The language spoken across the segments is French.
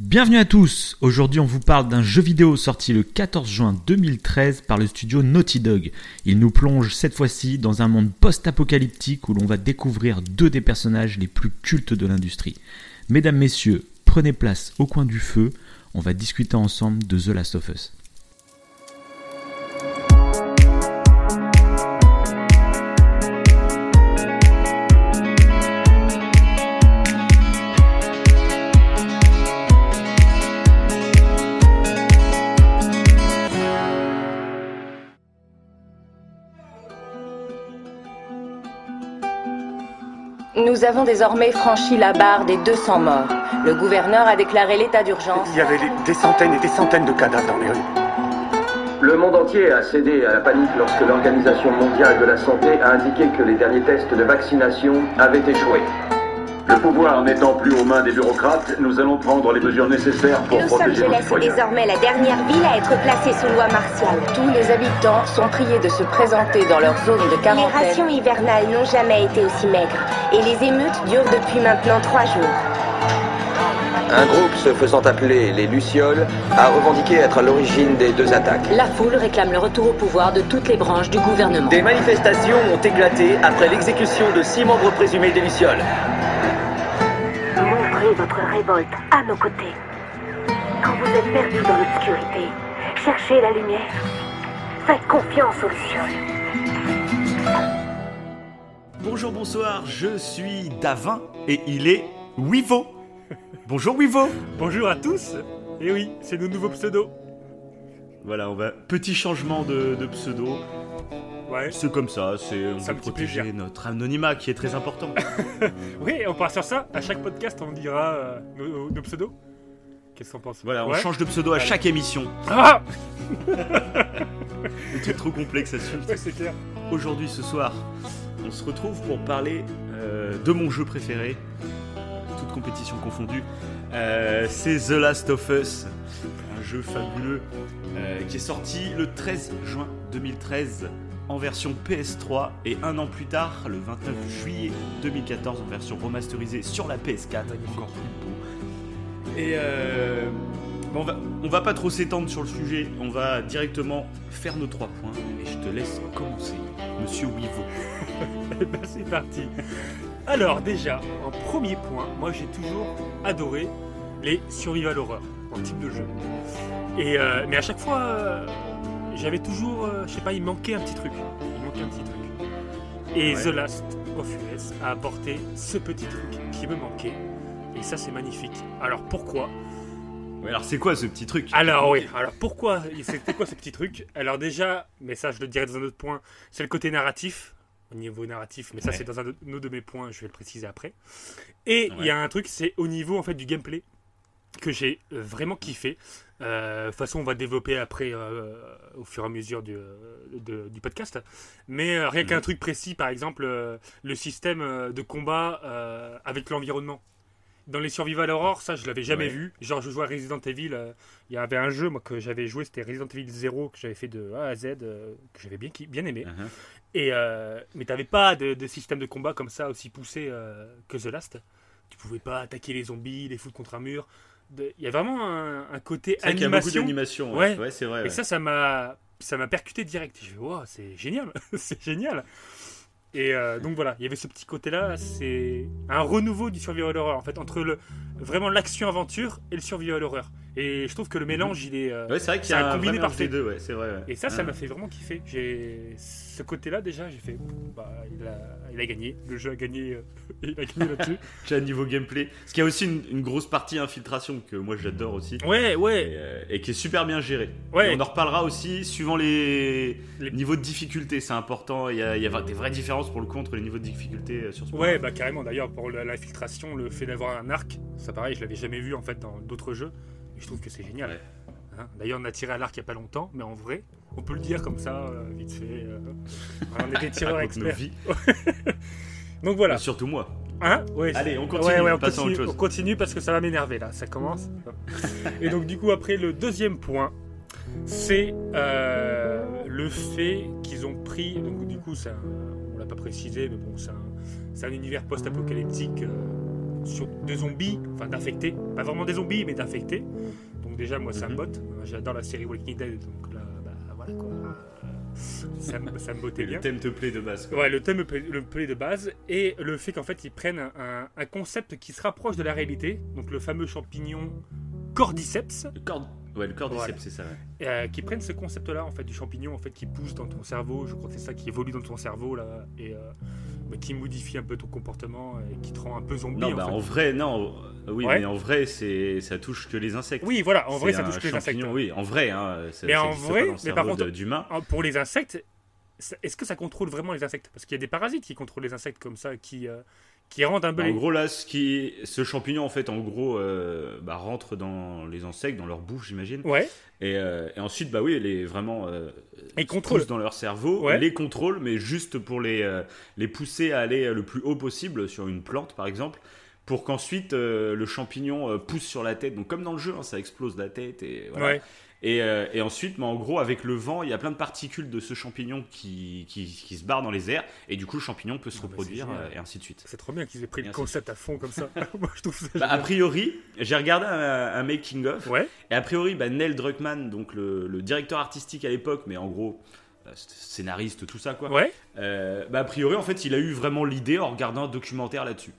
Bienvenue à tous. Aujourd'hui, on vous parle d'un jeu vidéo sorti le 14 juin 2013 par le studio Naughty Dog. Il nous plonge cette fois-ci dans un monde post-apocalyptique où l'on va découvrir deux des personnages les plus cultes de l'industrie. Mesdames, messieurs, prenez place au coin du feu. On va discuter ensemble de The Last of Us. Nous avons désormais franchi la barre des 200 morts. Le gouverneur a déclaré l'état d'urgence. Il y avait des centaines et des centaines de cadavres dans les rues. Le monde entier a cédé à la panique lorsque l'Organisation mondiale de la santé a indiqué que les derniers tests de vaccination avaient échoué. Le pouvoir n'étant plus aux mains des bureaucrates, nous allons prendre les mesures nécessaires pour Los protéger nos Angeles est citoyens. désormais la dernière ville à être placée sous loi martiale. Tous les habitants sont priés de se présenter dans leur zone de Les quarantaine. rations hivernales n'ont jamais été aussi maigres. Et les émeutes durent depuis maintenant trois jours. Un groupe se faisant appeler les Lucioles a revendiqué être à l'origine des deux attaques. La foule réclame le retour au pouvoir de toutes les branches du gouvernement. Des manifestations ont éclaté après l'exécution de six membres présumés des Lucioles. Votre révolte à nos côtés. Quand vous êtes perdu dans l'obscurité, cherchez la lumière. Faites confiance aux lucioles. Bonjour, bonsoir, je suis Davin et il est Wivo. Bonjour Wivo. Bonjour à tous Et oui, c'est nos nouveaux pseudos. Voilà, on va petit changement de, de pseudo. Ouais. C'est comme ça, c'est on veut protéger plaisir. notre anonymat qui est très important. Oui, on part sur ça. À chaque podcast, on dira euh, nos, nos pseudos. Qu'est-ce qu'on pense? Voilà, on Ouais. change de pseudo à Allez. chaque émission. Ah Le truc trop complexe à suivre. Ouais, c'est clair. Aujourd'hui, ce soir, on se retrouve pour parler euh, de mon jeu préféré, toute compétition confondue. Euh, c'est The Last of Us, un jeu fabuleux euh, qui est sorti le 13 juin 2013 en version PS3 et un an plus tard, le 29 juillet 2014, en version remasterisée sur la PS4, encore plus beau. Et euh, bon, on, va, on va pas trop s'étendre sur le sujet, on va directement faire nos trois points et je te laisse commencer, Monsieur Wivo. Eh ben, c'est parti. Alors, déjà, en premier point, moi j'ai toujours adoré les survival horror en type de jeu. Et, euh, mais à chaque fois, euh, j'avais toujours, euh, je sais pas, il manquait un petit truc. Il manquait un petit truc. Et Ouais. The Last of Us a apporté ce petit truc qui me manquait. Et ça, c'est magnifique. Alors pourquoi Ouais, alors c'est quoi ce petit truc Alors oui, alors pourquoi C'était quoi ce petit truc Alors déjà, mais ça je le dirai dans un autre point, c'est le côté narratif, au niveau narratif, mais ça Ouais. c'est dans un autre de mes points, je vais le préciser après. Et il y a un truc, c'est au niveau en fait du gameplay que j'ai euh, vraiment kiffé. Euh, de toute façon, on va développer après euh, au fur et à mesure du, euh, de- du podcast. Mais euh, rien qu'un Mhm. truc précis, par exemple, euh, le système de combat avec l'environnement. Dans les survival horror, ça je l'avais jamais Ouais. vu. Genre je jouais à Resident Evil, euh, il y avait un jeu moi que j'avais joué, c'était Resident Evil 0 que j'avais fait de A à Z, euh, que j'avais bien, bien aimé. Uh-huh. Et euh, mais t'avais pas de, de système de combat comme ça aussi poussé que The Last. Tu pouvais pas attaquer les zombies, les foutre contre un mur. Il y a vraiment un, un côté C'est vrai qu'il y a beaucoup animation. d'animation. Ouais. Ouais, c'est vrai. Et ouais. ça, ça m'a, ça m'a percuté direct. Je wow, c'est génial, c'est génial. Et euh, donc voilà, il y avait ce petit côté-là, c'est un renouveau du survival horror en fait entre le vraiment l'action aventure et le survival horror. Et je trouve que le mélange, il est euh, Ouais, c'est vrai qu'il y a un combiné parfait. des deux, ouais, c'est vrai. ouais. Et ça, ça Ah. m'a fait vraiment kiffer. J'ai ce côté-là déjà, j'ai fait, bah, il a, il a gagné, le jeu a gagné, euh, il a gagné là-dessus. Déjà niveau gameplay. Parce qu'il y a aussi une, une grosse partie infiltration que moi j'adore aussi. Ouais, Et, ouais, euh, et qui est super bien gérée. Ouais. Et on en reparlera aussi suivant les, Les- niveaux de difficulté, c'est important. Il y, a, il y a des vraies différences pour le coup entre les niveaux de difficulté euh, sur ce ouais, bah carrément. D'ailleurs, pour l'infiltration, le fait d'avoir un arc, ça pareil, je l'avais jamais vu en fait dans d'autres jeux. Et je trouve que c'est génial. Ouais. Hein, D'ailleurs, on a tiré à l'arc il y a pas longtemps, mais en vrai, on peut le dire comme ça, euh, vite fait. euh, on est des tireurs experts. Donc voilà. Surtout moi. Hein Ouais, Allez, on continue, Ouais, ouais, on, continue autre chose. on continue parce que ça va m'énerver là, ça commence. Et donc du coup après le deuxième point, c'est euh, le fait qu'ils ont pris, donc du coup ça, on l'a pas précisé, mais bon c'est un, univers post-apocalyptique de zombies, enfin d'infectés, pas vraiment des zombies, mais d'infectés. Donc déjà, moi, ça me botte. J'adore la série Walking Dead, donc là, bah, voilà quoi. Ça me, ça me bottait bien. Le thème te plaît de base. Quoi. Ouais, le thème me plaît, le plaît de base et le fait qu'en fait ils prennent un, concept qui se rapproche de la réalité, donc le fameux champignon Cordyceps, ouais, le cordyceps, Voilà. c'est ça. ouais. euh, qui prennent ce concept-là en fait du champignon en fait qui pousse dans ton cerveau, je crois que c'est ça qui évolue dans ton cerveau là et euh, bah, qui modifie un peu ton comportement et qui te rend un peu zombie. Non, en bah fait. en vrai, non. euh, Oui, Ouais. mais en vrai, c'est ça touche que les insectes. Oui, voilà, en vrai ça touche que les insectes. Oui, en vrai, hein, ça- Mais en vrai, mais par contre- d'humain. Pour les insectes, est-ce que ça contrôle vraiment les insectes? Parce qu'il y a des parasites qui contrôlent les insectes comme ça, qui, euh, qui rendent un peu. Bah, en les- gros, là, ce, qui... ce champignon, en fait, en gros, euh, bah, rentre dans les insectes, dans leur bouche, j'imagine. Ouais, Et, euh, et ensuite, bah oui, les vraiment euh, poussent dans leur cerveau, Ouais. les contrôlent, mais juste pour les, euh, les pousser à aller le plus haut possible sur une plante, par exemple, pour qu'ensuite le champignon pousse sur la tête. Donc, comme dans le jeu, hein, ça explose la tête et voilà. ouais. Et, euh, et ensuite, bah, en gros, avec le vent, il y a plein de particules de ce champignon qui, qui, qui se barrent dans les airs, et du coup, le champignon peut se Ah, bah, reproduire, euh, et ainsi de suite. C'est trop bien qu'ils aient pris Et le concept à fond comme ça. Moi je trouve ça. Bah, a priori, j'ai regardé un, un making of, Ouais, et a priori, bah, Neil Druckmann, donc le, le directeur artistique à l'époque, mais en gros, euh, scénariste, tout ça, quoi. ouais, Euh, bah, a priori, en fait, il a eu vraiment l'idée en regardant un documentaire là-dessus.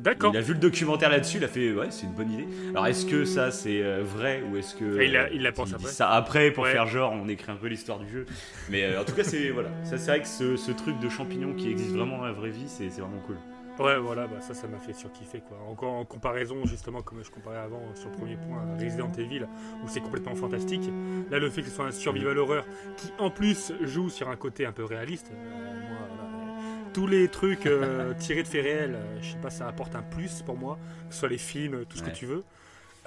D'accord. Il a vu le documentaire là-dessus, il a fait ouais, c'est une bonne idée. Alors est-ce que ça c'est euh, vrai ou est-ce que il a- euh, il l'a pensé dit après. ça après pour Ouais. faire genre on écrit un peu l'histoire du jeu. Mais euh, en tout cas c'est voilà, ça c'est vrai que ce, ce truc de champignon qui existe vraiment dans la vraie vie, c'est vraiment cool. Ouais, voilà, bah, ça, ça m'a fait surkiffer quoi. Encore en comparaison, justement, comme je comparais avant sur le premier point, Resident Evil, où c'est complètement fantastique. Là, le fait que ce soit un survival horror qui, en plus, joue sur un côté un peu réaliste. euh, tous les trucs euh, tirés de faits réels, euh, je sais pas, ça apporte un plus pour moi. Que ce soit les films, tout ce Ouais. que tu veux.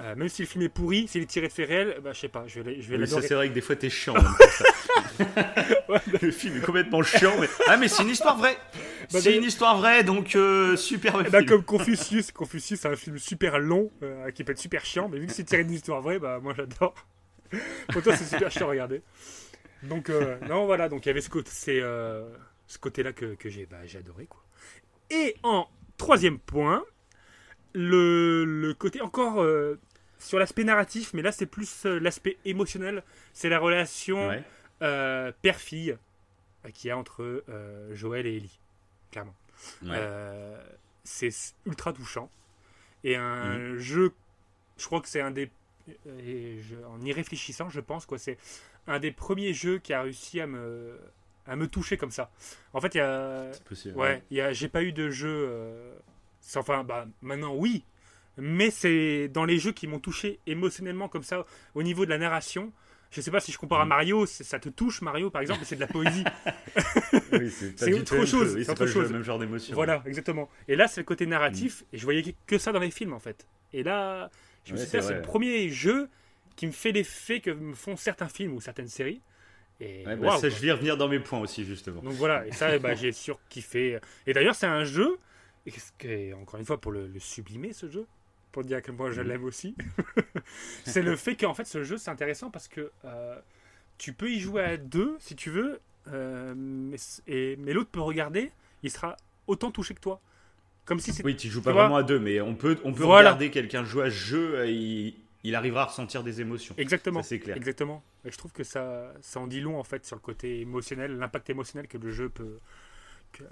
Euh, même si le film est pourri, s'il est tiré de faits réels, bah, je sais pas, je vais, je vais Oui, c'est vrai que des fois t'es chiant. même ça. le film est complètement chiant, mais ah mais c'est une histoire vraie. Bah, c'est une histoire vraie donc euh, super film. comme Confucius, Confucius c'est un film super long euh, qui peut être super chiant, mais vu que c'est tiré d'une histoire vraie, bah moi j'adore. Pour toi c'est super chiant à regarder. Donc euh, non voilà, donc il y avait ce côté, c'est, euh, ce côté-là que, que j'ai, bah, adoré quoi. Et en troisième point, le, le côté encore euh, sur l'aspect narratif, mais là c'est plus euh, l'aspect émotionnel, c'est la relation Ouais. euh, père-fille qu'il y a entre Joël et Ellie, clairement. Ouais. C'est ultra touchant. Et un Mhm. jeu, je crois que c'est un des. et je- en y réfléchissant, je pense, quoi, c'est un des premiers jeux qui a réussi à me, à me toucher comme ça. En fait, il y a. C'est possible. Ouais, il y a, j'ai pas eu de jeu. euh, enfin, bah, maintenant, oui. Mais c'est dans les jeux qui m'ont touché émotionnellement comme ça, au niveau de la narration. Je sais pas si je compare à Mhm. Mario, ça te touche Mario par exemple, c'est de la poésie. Oui, c'est autre chose, Oui, c'est autre pas le chose. même genre d'émotion. Voilà, exactement. Et là, c'est le côté narratif, Mm. et je voyais que ça dans les films, en fait. Et là, je me suis dit, c'est le premier jeu qui me fait l'effet que me font certains films ou certaines séries. Et Ouais, bah, ça, quoi. je vais revenir dans mes points aussi, justement. Donc voilà, et ça, bah, j'ai surkiffé. Et d'ailleurs, c'est un jeu, et que- encore une fois, pour le, le sublimer, ce jeu, pour dire à quel point je Mhm. l'aime aussi, c'est le fait qu'en fait, ce jeu, c'est intéressant parce que euh, tu peux y jouer à deux, si tu veux, euh, mais, et- mais l'autre peut regarder, il sera autant touché que toi. Comme si Oui, tu joues pas Tu vraiment à deux, mais on peut, on peut Voilà. regarder quelqu'un jouer à ce jeu, il, il arrivera à ressentir des émotions. Exactement. C'est clair. Exactement. Et je trouve que ça, ça en dit long en fait sur le côté émotionnel, l'impact émotionnel que le jeu peut, que,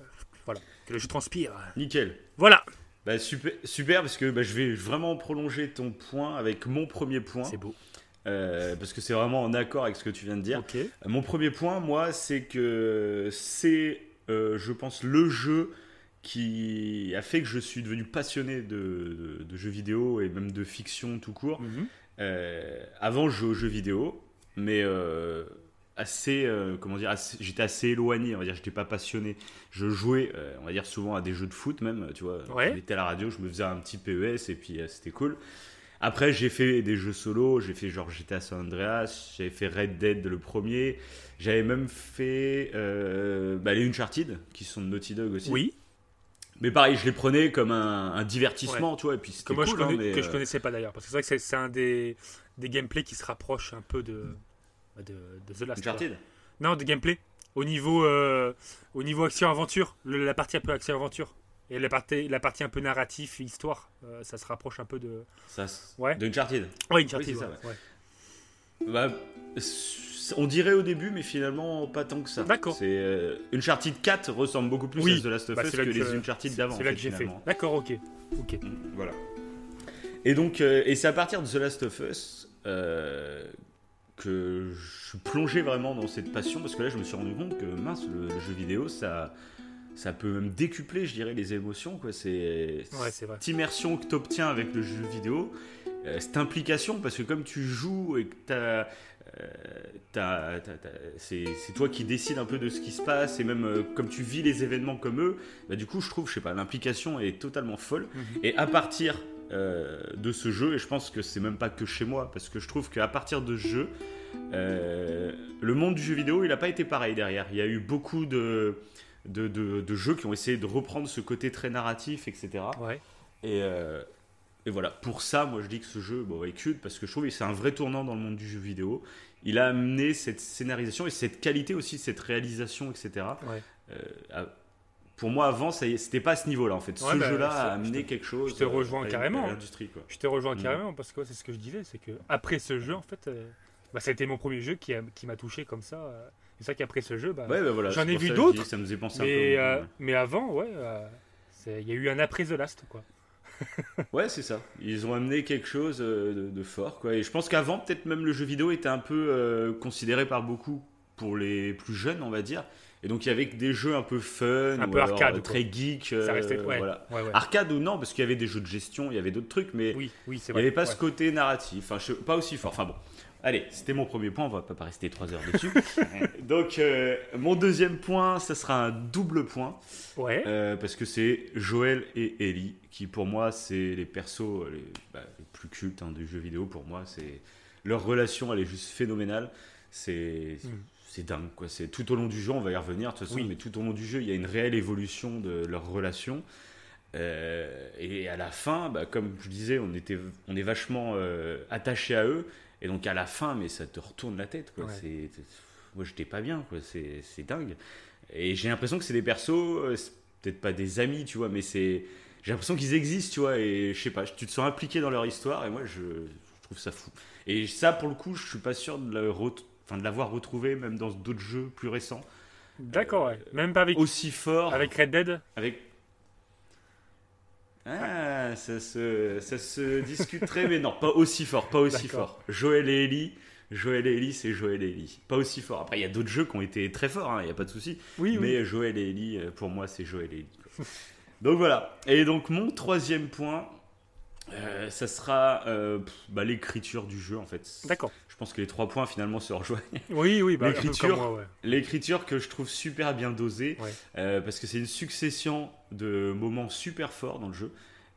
voilà, que le jeu transpire. Nickel. Voilà. Bah, super, super, parce que bah, je vais vraiment prolonger ton point avec mon premier point. C'est beau. euh, parce que c'est vraiment en accord avec ce que tu viens de dire. Euh, Mon premier point, moi, c'est que c'est, euh, je pense, le jeu qui a fait que je suis devenu passionné de, de- de jeux vidéo et même de fiction tout court. Mhm. Euh, avant, je jouais aux jeux vidéo, mais euh, assez, euh, comment dire, j'étais assez éloigné, on va dire, j'étais pas passionné. Je jouais, on va dire, souvent à des jeux de foot même, tu vois. Ouais. J'étais à la radio, je me faisais un petit PES et puis c'était cool. Après, j'ai fait des jeux solo, j'ai fait genre GTA San Andreas, j'avais fait Red Dead le premier, j'avais même fait bah, les Uncharted, qui sont de Naughty Dog aussi. Oui. Mais pareil, je les prenais comme un, un divertissement, tu vois, et puis Que c'était moi cool. je connais, hein, mais, que je connaissais pas d'ailleurs parce que c'est vrai que c'est- un des, des gameplays qui se rapproche un peu de de, de The Last. Uncharted? Non, des gameplays au niveau euh, au niveau action aventure, le- la partie un peu action aventure. Et la partie, la partie un peu narratif, histoire, euh, ça se rapproche un peu de. Ça, Ouais. De Uncharted. Ouais, Uncharted, Oui, ça, ouais, ouais. Bah, on dirait au début, mais finalement pas tant que ça. D'accord. C'est euh, Uncharted 4 ressemble beaucoup plus Oui, à The Last of bah, Us que les Uncharted d'avant. c'est là que j'ai fait. D'accord, ok. Ok. Mm, Voilà. Et donc, euh, et c'est à partir de The Last of Us euh, que je suis plongé vraiment dans cette passion parce que là, je me suis rendu compte que mince, le, le jeu vidéo, ça, ça peut même décupler, je dirais, les émotions. Quoi. C'est Ouais, cette immersion que tu obtiens avec le jeu vidéo, euh, cette implication, parce que comme tu joues et que t'as, euh, c'est toi qui décides un peu de ce qui se passe, et même euh, comme tu vis les événements comme eux, bah, du coup, je trouve, je sais pas, l'implication est totalement folle. Mhm. Et à partir euh, de ce jeu, et je pense que c'est même pas que chez moi, parce que je trouve qu'à partir de ce jeu, le monde du jeu vidéo, il n'a pas été pareil derrière. Il y a eu beaucoup de, de, de- de jeux qui ont essayé de reprendre ce côté très narratif, etc. Ouais. Et, et voilà, pour ça, moi je dis que ce jeu bon, est culte parce que je trouve que c'est un vrai tournant dans le monde du jeu vidéo. Il a amené cette scénarisation et cette qualité aussi, cette réalisation, etc. Ouais. Euh, pour moi, avant, c'était pas à ce niveau-là en fait. Ouais, ce bah, jeu-là a amené quelque chose. je te rejoins carrément. quoi. Je te rejoins Mm. carrément parce que ouais, c'est ce que je disais, c'est que après ce jeu, en fait, euh, bah, ça a été mon premier jeu qui a- qui m'a touché comme ça. euh, C'est ça qu'après ce jeu, bah, bah, voilà, j'en ai vu d'autres. Ça me faisait penser un mais, peu. mais avant, ouais, il y a eu un après The Last, quoi. Ouais, c'est ça. Ils ont amené quelque chose euh, de, de fort, quoi. Et je pense qu'avant, peut-être même le jeu vidéo était un peu euh, considéré par beaucoup pour les plus jeunes, on va dire. Et donc, il y avait des jeux un peu fun, Un ou peu arcade, euh, très geek. Ça restait- ouais, voilà. ouais, ouais. Arcade ou non, parce qu'il y avait des jeux de gestion, il y avait d'autres trucs, mais Oui, oui, il n'y avait pas ce côté narratif. Enfin, je- pas aussi fort. Enfin bon. Allez, c'était mon premier point, on va pas rester trois heures dessus. donc, euh, mon deuxième point, ça sera un double point. Ouais. Euh, parce que c'est Joël et Ellie, qui pour moi, c'est les persos les, bah, les plus cultes hein, du jeu vidéo. Pour moi, c'est leur relation, elle est juste phénoménale. C'est Mm. c'est dingue, quoi. C'est tout au long du jeu, on va y revenir de toute façon, Oui. mais tout au long du jeu, il y a une réelle évolution de leur relation. Euh, et à la fin, bah, comme je disais, on, était, on est vachement euh, attaché à eux. Et donc à la fin, mais ça te retourne la tête. Quoi. Ouais. C'est, moi, j'étais pas bien. Quoi. C'est, dingue. Et j'ai l'impression que c'est des persos, euh, peut-être pas des amis, tu vois, mais c'est, j'ai l'impression qu'ils existent, tu vois. Et je sais pas, tu te sens impliqué dans leur histoire. Et moi, je, je trouve ça fou. Et ça, pour le coup, je suis pas sûr de, enfin, l'avoir retrouvé, même dans d'autres jeux plus récents. D'accord, ouais. Même pas avec, Aussi fort. avec Red Dead? Avec. Ah, ça se, ça se discuterait, mais non, pas aussi fort, pas aussi fort. Joël et Ellie, Joël et Ellie, c'est Joël et Ellie. Pas aussi fort. Après, il y a d'autres jeux qui ont été très forts, il n'y a pas de souci. Oui, oui. mais Joël et Ellie, euh, pour moi, c'est Joël et Ellie. quoi. donc voilà. Et donc, mon troisième point, euh, ça sera euh, bah, l'écriture du jeu, en fait. D'accord. Je pense que les trois points, finalement, se rejoignent. Oui, oui, bah, L'écriture, ouais. l'écriture que je trouve super bien dosée, Ouais. euh, parce que c'est une succession de moments super forts dans le jeu.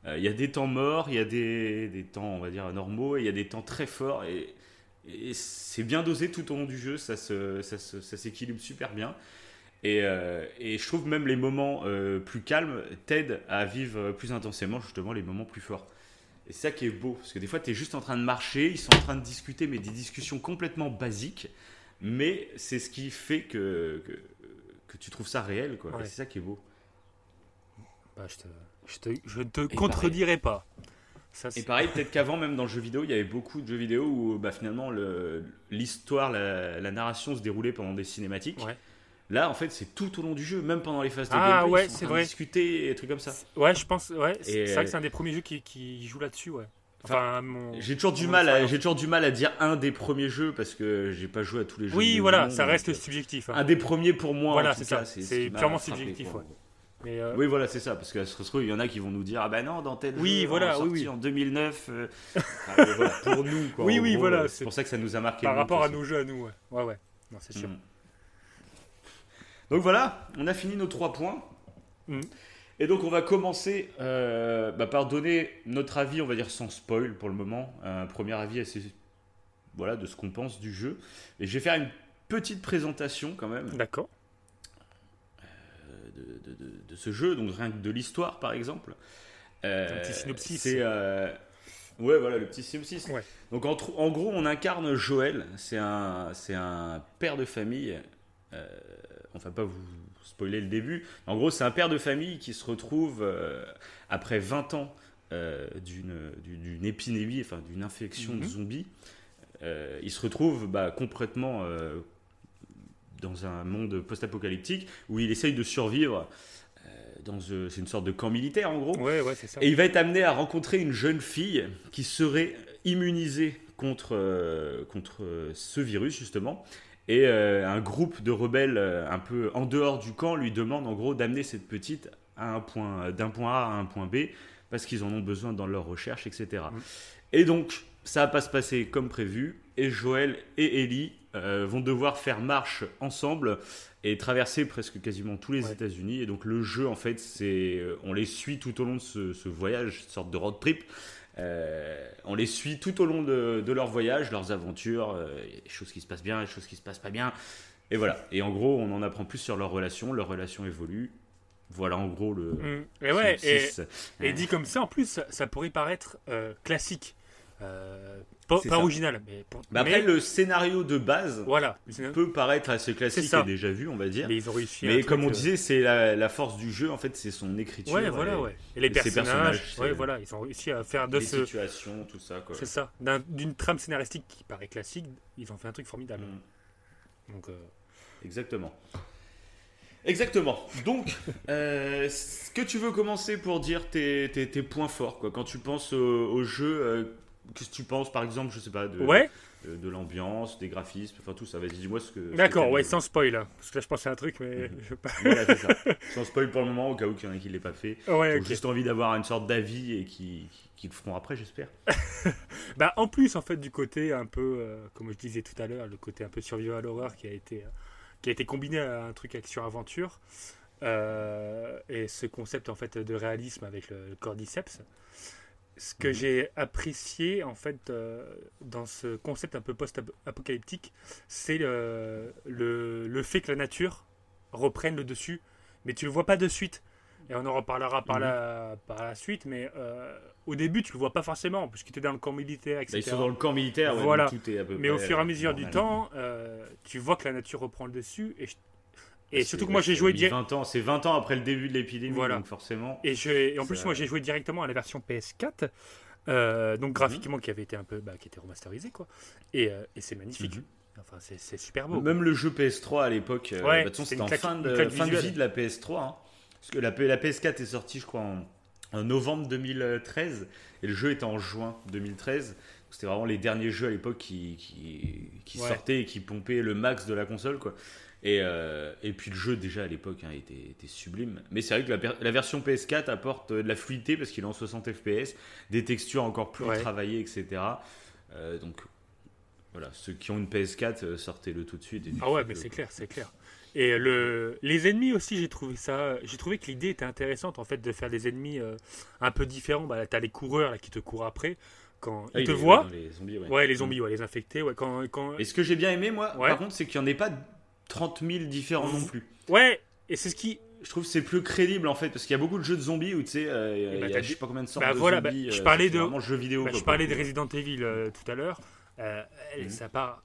Euh, Il y a des temps morts, il y a des, des temps, on va dire, normaux, et il y a des temps très forts, et, et c'est bien dosé tout au long du jeu, ça, se, ça, se- ça s'équilibre super bien. Et, euh, et je trouve même les moments plus calmes t'aident à vivre plus intensément justement les moments plus forts. Et c'est ça qui est beau, parce que des fois tu es juste en train de marcher, ils sont en train de discuter, mais des discussions complètement basiques, mais c'est ce qui fait que, que, que tu trouves ça réel, quoi. Et c'est ça qui est beau. Bah, je te, je te, je te contredirai pas. Ça, Et pareil, peut-être qu'avant, même dans le jeu vidéo, il y avait beaucoup de jeux vidéo où bah, finalement le- l'histoire, la, la narration se déroulait pendant des cinématiques. Ouais. Là, en fait, c'est tout au long du jeu, même pendant les phases de Ah, gameplay, ouais, ils sont en c'est train de vrai. discuter et des trucs comme ça. Ouais, je pense. Ouais, c'est vrai euh, que c'est un des premiers jeux qui, qui joue là-dessus, ouais. Enfin, mon- J'ai toujours du mal, j'ai toujours du mal à dire un des premiers jeux parce que j'ai pas joué à tous les jeux. Oui, voilà, monde, ça reste euh, subjectif. hein. Un des premiers pour moi. Voilà, c'est ça. ce C'est purement subjectif, quoi. ouais. Mais, euh, Oui, voilà, c'est ça, parce que se trouve, il y en a qui vont nous dire Ah ben non, dans tel Oui, jeu, voilà, oui, oui. en 2009. euh, enfin, euh, voilà, pour nous, quoi. Oui, oui, gros, voilà, euh, c'est- pour ça que ça nous a marqué. par nous, rapport à nos jeux à nous, ouais. Ouais, ouais. Non, c'est sûr. Mm. Donc voilà, on a fini nos trois points. Mm. Et donc on va commencer euh, bah, par donner notre avis, on va dire sans spoil pour le moment, un premier avis assez, voilà, de ce qu'on pense du jeu. Et je vais faire une petite présentation quand même D'accord. de, de- de- de ce jeu, donc rien que de l'histoire par exemple. Euh, Un petit synopsis. C'est euh, ouais voilà le petit synopsis. Ouais. Donc en gros on incarne Joël, c'est un c'est un père de famille. Euh, enfin pas vous spoiler le début. En gros, c'est un père de famille qui se retrouve après 20 ans d'une épidémie, enfin d'une infection de Mhm. zombies. il se retrouve bah, complètement dans un monde post-apocalyptique où il essaye de survivre. euh, euh, c'est une sorte de camp militaire en gros. Ouais, ouais, c'est ça. Et il va être amené à rencontrer une jeune fille qui serait immunisée contre, euh, contre euh, ce virus, justement. Et euh, un groupe de rebelles euh, un peu en dehors du camp lui demande en gros d'amener cette petite à un point, d'un point A à un point B parce qu'ils en ont besoin dans leur recherche, etc. Et donc, ça va pas se passer comme prévu. Et Joël et Ellie euh, vont devoir faire marche ensemble et traverser presque quasiment tous les États-Unis. Et donc, le jeu, en fait, c'est on les suit tout au long de ce, ce voyage, une sorte de road trip. Euh, on les suit tout au long de, de leur voyage, leurs aventures, euh, des choses qui se passent bien, des choses qui se passent pas bien. Et voilà. Et en gros, on en apprend plus sur leur relation. Leur relation évolue. Voilà en gros le. Mm. Et ouais, et, dit comme ça, en plus, ça, ça pourrait paraître euh, classique. Euh, pas, original, mais, pour- Bah après, mais- le scénario de base Voilà. peut paraître assez classique et déjà vu, on va dire. Mais ils ont réussi Mais comme on euh, disait, c'est la, la force du jeu, en fait, c'est son écriture. Ouais, voilà, ouais. Et les personnages, ouais, voilà, ils ont réussi à faire de les ce. situations, tout ça, quoi. C'est ça. D'un- D'une trame scénaristique qui paraît classique, ils ont fait un truc formidable. Donc, euh, Exactement. Exactement. Donc, euh, est-ce que tu veux commencer pour dire tes, tes, tes points forts quoi Quand tu penses au, au jeu, euh, qu'est-ce que tu penses, par exemple, je sais pas, de, Ouais. de, de l'ambiance, des graphismes, enfin tout ça. Vas-y, dis-moi ce que. D'accord, ouais, sans spoil. hein, Parce que là, je pensais à un truc, mais je veux pas. Voilà, c'est ça. Sans spoil pour le moment, au cas où il y en a qui ne l'aient pas fait. Ouais, ok. juste envie d'avoir une sorte d'avis et qui, qui, qui le feront après, j'espère. Bah, en plus, en fait, du côté un peu, euh, comme je disais tout à l'heure, le côté un peu survival horror qui a été, euh, qui a été combiné à un truc action-aventure, euh, et ce concept en fait de réalisme avec le, le cordyceps. Ce que Mhm. j'ai apprécié en fait euh, dans ce concept un peu post-apocalyptique, c'est le, le, le fait que la nature reprenne le dessus, mais tu le vois pas de suite. Et on en reparlera par, Mhm. la, par la suite, mais euh, au début, tu le vois pas forcément, puisque tu es dans le camp militaire, etc. Bah, ils sont dans le camp militaire, voilà. donc tout est à peu mais au fur et à euh, mesure du temps, euh, tu vois que la nature reprend le dessus. Et, je- et surtout que moi, j'ai joué direct. 20 ans, c'est 20 ans après le début de l'épidémie, Voilà. donc forcément. Et, en plus, Ça- moi, j'ai joué directement à la version PS4, euh, donc graphiquement qui avait été un peu, bah, qui était remasterisé, quoi. Et, euh, et c'est magnifique. Mhm. Enfin, c'est super beau. Même le jeu PS3 à l'époque, euh, Ouais, bah, c'était en fin, de, fin de vie de la PS3. hein. parce que la, P- la PS4 est sortie, je crois, en, en novembre 2013 et le jeu était en juin 2013. Donc, C'était vraiment les derniers jeux à l'époque qui, qui, qui Ouais. sortaient et qui pompaient le max de la console. Quoi. Et, euh, et puis le jeu déjà à l'époque hein, était, était sublime. Mais c'est vrai que la, version PS4 apporte euh, de la fluidité parce qu'il est en 60 FPS, des textures encore plus Ouais. travaillées, etc. Euh, donc voilà, ceux qui ont une PS4, euh, sortez-le tout de suite. et Ah ouais, mais c'est clair, c'est clair. Et le, les ennemis aussi, j'ai trouvé ça. J'ai trouvé que l'idée était intéressante en fait de faire des ennemis euh, un peu différents. Bah, t'as les coureurs là qui te courent après quand Ah, ils il te voient. les zombies, ouais. Ouais, les zombies, ouais, les infectés. Ouais, quand, quand... Et ce que j'ai bien aimé, moi, Ouais. par contre, c'est qu'il n'y en ait pas 30 000 différents non plus. Ouais, et c'est ce qui. Je trouve que c'est plus crédible en fait, parce qu'il y a beaucoup de jeux de zombies où tu sais, euh, bah, y a je sais pas combien de sortes Bah de voilà, bah, je euh, parlais de. vraiment jeu vidéo. bah, quoi, je parlais pour de. Resident Evil euh, tout à l'heure. Euh, Mhm. ça part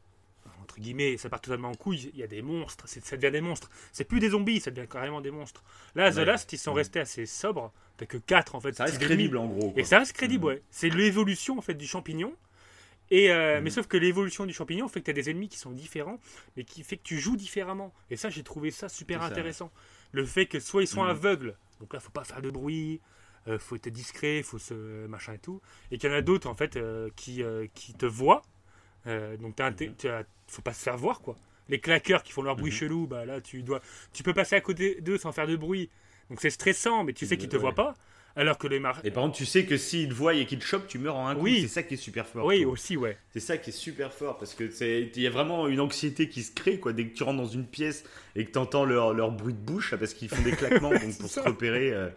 entre guillemets, ça part totalement en couille. Il y a des monstres, ça devient des monstres. C'est plus des zombies, ça devient carrément des monstres. Là, The Ouais. Last, ils sont Mhm. restés assez sobres. T'as que 4 en fait. Ça reste crédible en gros. quoi. Et ça reste crédible, Mhm. ouais. C'est l'évolution en fait du champignon. Et euh, Mhm. Mais sauf que l'évolution du champignon fait que tu as des ennemis qui sont différents, mais qui fait que tu joues différemment. Et ça, j'ai trouvé ça super ça, intéressant. Le fait que soit ils sont Mhm. aveugles, donc là, faut pas faire de bruit, euh, faut être discret, faut se machin et tout. Et qu'il y en a d'autres en fait euh, qui, euh, qui te voient. Euh, donc t'as inté- Mhm. tu as- faut pas se faire voir quoi. Les claqueurs qui font leur bruit Mhm. chelou, bah là tu dois, tu peux passer à côté d'eux sans faire de bruit. Donc c'est stressant, mais tu sais qu'ils te Ouais. voient pas. Alors que les mar... Et par contre, tu sais que s'ils te voient et qu'ils te chopent, tu meurs en un coup. Oui. C'est ça qui est super fort. Oui, aussi, ouais. C'est ça qui est super fort parce que c'est il y a vraiment une anxiété qui se crée quoi dès que tu rentres dans une pièce et que tu entends leur, leur bruit de bouche parce qu'ils font des claquements donc pour se repérer euh,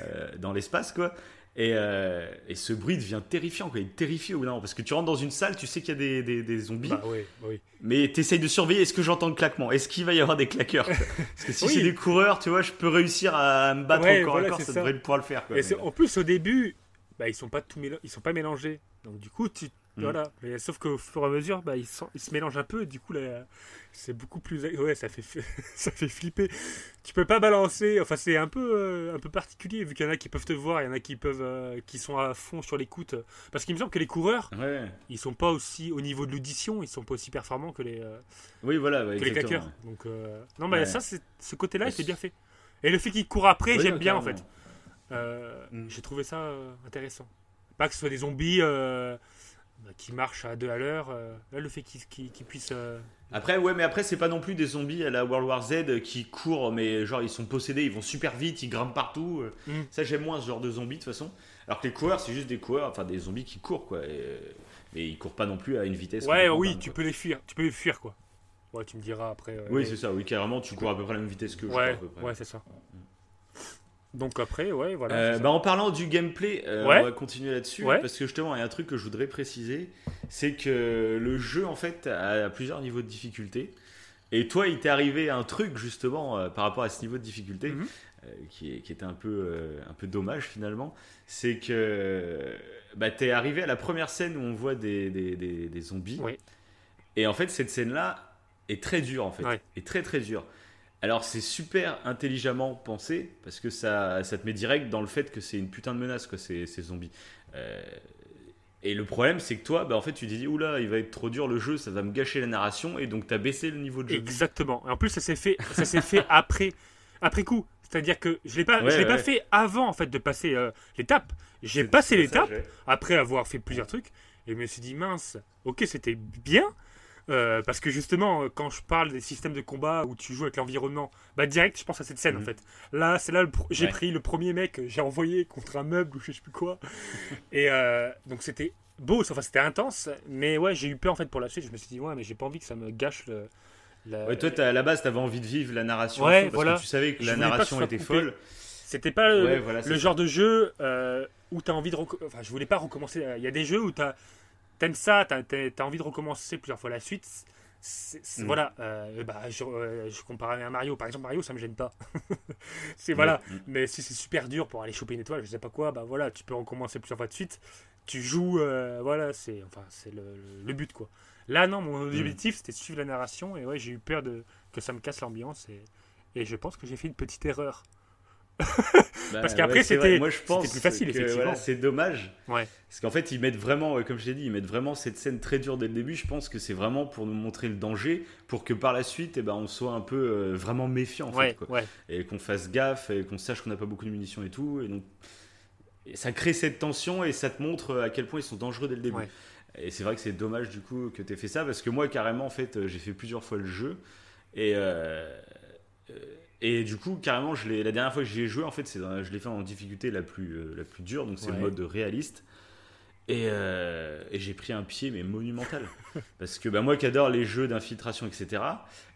euh, dans l'espace quoi. Et, euh, et ce bruit devient terrifiant quoi, il terrifie au bout parce que tu rentres dans une salle, tu sais qu'il y a des, des, des zombies, Bah oui, oui. mais tu essayes de surveiller est-ce que j'entends le claquement, est-ce qu'il va y avoir des claqueurs? Parce que si Oui. c'est des coureurs, tu vois, je peux réussir à me battre Ouais, au corps voilà, à corps, ça, ça. devrait pouvoir le faire quoi. Et c'est- Mais- en plus, au début, bah, ils sont pas tout méla- ils sont pas mélangés. Donc du coup, tu Mm. voilà. Mais sauf qu'au fur et à mesure, bah, ils, sont- ils se mélangent un peu. Et du coup, là, c'est beaucoup plus. Ouais, ça fait ça fait flipper. Tu peux pas balancer. Enfin, c'est un peu euh, un peu particulier vu qu'il y en a qui peuvent te voir, il y en a qui peuvent euh, qui sont à fond sur l'écoute. Parce qu'il me semble que les coureurs, Ouais. ils sont pas aussi au niveau de l'audition, ils sont pas aussi performants que les euh, Oui, voilà, ouais, que les claqueurs. Donc non, mais ça, c'est ce côté-là, c'est- bien fait. Et le fait qu'ils courent après, Oui, j'aime bien en fait. Euh, Mm. J'ai trouvé ça euh, intéressant. Pas que ce soit des zombies euh, qui marchent à deux à l'heure. euh, là, le fait qu'ils puissent. euh, Après, ouais, mais après, c'est pas non plus des zombies à la World War Z qui courent, mais genre ils sont possédés, ils vont super vite, ils grimpent partout. euh. Mm. Ça, j'aime moins ce genre de zombies de toute façon. Alors que les coureurs, c'est juste des coureurs, enfin des zombies qui courent quoi. et, mais ils courent pas non plus à une vitesse. Ouais, oui, tu quoi. peux les fuir. Tu peux les fuir quoi. Ouais, tu me diras après. euh, Oui, c'est ça, oui, carrément, tu cours à peu près à la même vitesse que je crois, Ouais, à peu près. ouais, c'est ça. Donc après, ouais, voilà. Euh, bah, en parlant du gameplay, euh, Ouais. on va continuer là-dessus Ouais. parce que justement, il y a un truc que je voudrais préciser, c'est que le jeu en fait a plusieurs niveaux de difficulté. Et toi, il t'est arrivé un truc justement euh, par rapport à ce niveau de difficulté Mhm. qui, est- qui était un peu, un peu dommage finalement. C'est que bah, t'es arrivé à la première scène où on voit des, des, des- des zombies. Ouais. Et en fait, cette scène-là est très dure en fait. Est très très dure. Alors c'est super intelligemment pensé parce que ça, ça te met direct dans le fait que c'est une putain de menace quoi, ces, ces zombies. Euh, et le problème c'est que toi, bah, en fait tu te dis oula il va être trop dur le jeu, ça va me gâcher la narration et donc t'as baissé le niveau de jeu. Exactement. Et en plus, ça s'est fait, ça s'est fait après, après coup. C'est-à-dire que je l'ai pas, Ouais, je l'ai pas fait avant en fait de passer euh, l'étape. J'ai passé l'étape après avoir fait plusieurs trucs et je me suis dit mince. Ok, c'était bien. Euh, parce que justement, quand je parle des systèmes de combat où tu joues avec l'environnement, bah direct, je pense à cette scène en Mhm. fait. Là, c'est là, j'ai Ouais. pris le premier mec, j'ai envoyé contre un meuble ou je sais plus quoi. et euh, donc c'était beau, enfin c'était intense, mais ouais, j'ai eu peur en fait pour la suite. Je me suis dit ouais, mais j'ai pas envie que ça me gâche le. la- Ouais, toi t'as- à la base t'avais envie de vivre la narration Ouais, parce voilà. que tu savais que Je la que narration était coupé. folle. C'était pas le, voilà, genre de jeu euh, où tu as envie de. Enfin, je voulais pas recommencer. Il y a des jeux où tu aimes ça, tu as, envie de recommencer plusieurs fois la suite. Mm. Voilà, euh, bah, je, euh, je compare à Mario. Par exemple, Mario, ça me gêne pas. c'est voilà. Mm. Mais si c'est super dur pour aller choper une étoile, je sais pas quoi, bah voilà, tu peux recommencer plusieurs fois de suite. Tu joues, euh, voilà, c'est enfin, c'est le, le but quoi. Là, non, mon Mm. objectif c'était de suivre la narration et ouais, j'ai eu peur de, que ça me casse l'ambiance et, et je pense que j'ai fait une petite erreur. Bah, Parce qu'après, vrai. c'était- plus facile, que, effectivement. voilà, c'est dommage Ouais. parce qu'en fait ils mettent vraiment ouais, comme je t'ai dit ils mettent vraiment cette scène très dure dès le début je pense que c'est vraiment pour nous montrer le danger pour que par la suite eh ben, on soit un peu euh, vraiment méfiant en ouais, fait, quoi. ouais. et qu'on fasse gaffe et qu'on sache qu'on n'a pas beaucoup de munitions et tout et donc et ça crée cette tension et ça te montre à quel point ils sont dangereux dès le début Ouais. et c'est vrai que c'est dommage du coup que tu aies fait ça parce que moi carrément en fait euh, j'ai fait plusieurs fois le jeu et euh, euh, et du coup, carrément, je la dernière fois que j'y ai joué, en fait, c'est je l'ai fait en difficulté la plus, euh, la plus dure, donc c'est le mode réaliste. Et, euh, et j'ai pris un pied, mais monumental. Parce que bah, moi qui adore les jeux d'infiltration, etc.,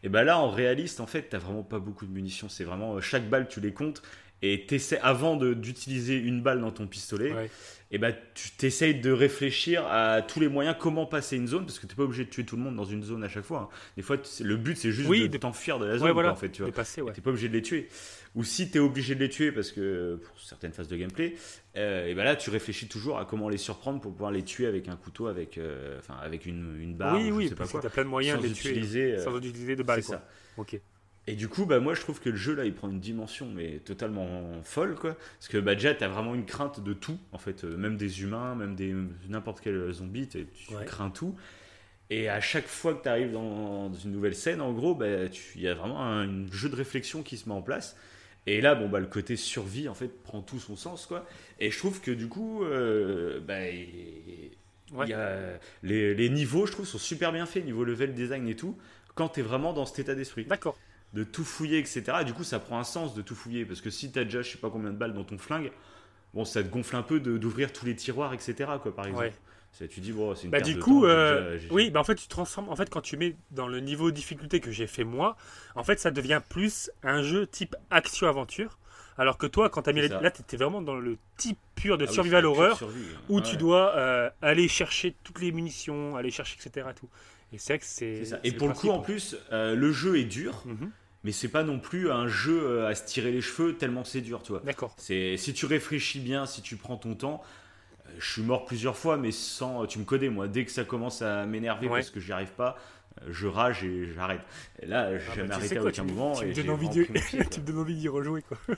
et bah là, en réaliste, en fait, t'as vraiment pas beaucoup de munitions. C'est vraiment euh, chaque balle, tu les comptes. Et t'essaies, avant d'utiliser une balle dans ton pistolet, Ouais. Et bah, tu t'essayes de réfléchir à tous les moyens, comment passer une zone, parce que t'es pas obligé de tuer tout le monde dans une zone à chaque fois. hein. Des fois, le but, c'est juste Oui, de, de- t'enfuir de la zone, Ouais, quoi, voilà. en fait, tu vois. Dépasser, ouais. T'es pas obligé de les tuer. Ou si t'es obligé de les tuer parce que pour certaines phases de gameplay, euh, et ben là tu réfléchis toujours à comment les surprendre pour pouvoir les tuer avec un couteau, avec, euh, avec une, une barre, oui, ou oui, je sais pas parce que quoi. t'as plein de moyens de les tuer utiliser, euh, sans utiliser de balles. c'est quoi. ça. Ok. Et du coup, bah moi je trouve que le jeu là il prend une dimension mais totalement folle quoi. Parce que bah déjà t'as vraiment une crainte de tout en fait, euh, même des humains, même des n'importe quel zombie, t'es- tu Ouais. crains tout. Et à chaque fois que tu arrives dans, dans une nouvelle scène, en gros, bah, il y a vraiment un, un jeu de réflexion qui se met en place. Et là, bon, bah, le côté survie, en fait, prend tout son sens, quoi. Et je trouve que du coup, euh, bah, il- Ouais. il y a, les, les niveaux, je trouve, sont super bien faits, niveau level design et tout, quand tu es vraiment dans cet état d'esprit D'accord. De tout fouiller, etc. Et du coup, ça prend un sens de tout fouiller. Parce que si tu as déjà, je sais pas combien de balles dans ton flingue, bon, ça te gonfle un peu d'ouvrir tous les tiroirs, etc. Quoi, par exemple. Ouais. Ça, tu dis, bon, c'est une Bah du de coup, temps, euh, déjà- j'ai- oui, bah en fait tu transformes. En fait, quand tu mets dans le niveau de difficulté que j'ai fait moi, en fait ça devient plus un jeu type action-aventure. Alors que toi, quand t'as mis ça. là, t'étais vraiment dans le type pur de Ah oui, survival la pure horror, survie, où ouais. tu dois euh, aller chercher toutes les munitions, aller chercher etc. Tout. Et c'est vrai que c'est. Et pour le coup, en principe. plus, euh, le jeu est dur, Mhm. Mais c'est pas non plus un jeu euh, à se tirer les cheveux tellement c'est dur, tu vois. D'accord. C'est si tu réfléchis bien, si tu prends ton temps, je suis mort plusieurs fois, mais sans. Tu me connais, moi. Dès que ça commence à m'énerver Ouais. parce que j'y arrive pas, euh, je rage et j'arrête. Et là, j'ai Ah, jamais bah, arrêté à aucun tu me- moment. tu et me envie pied, quoi. tu me donnes envie d'y rejouer, quoi.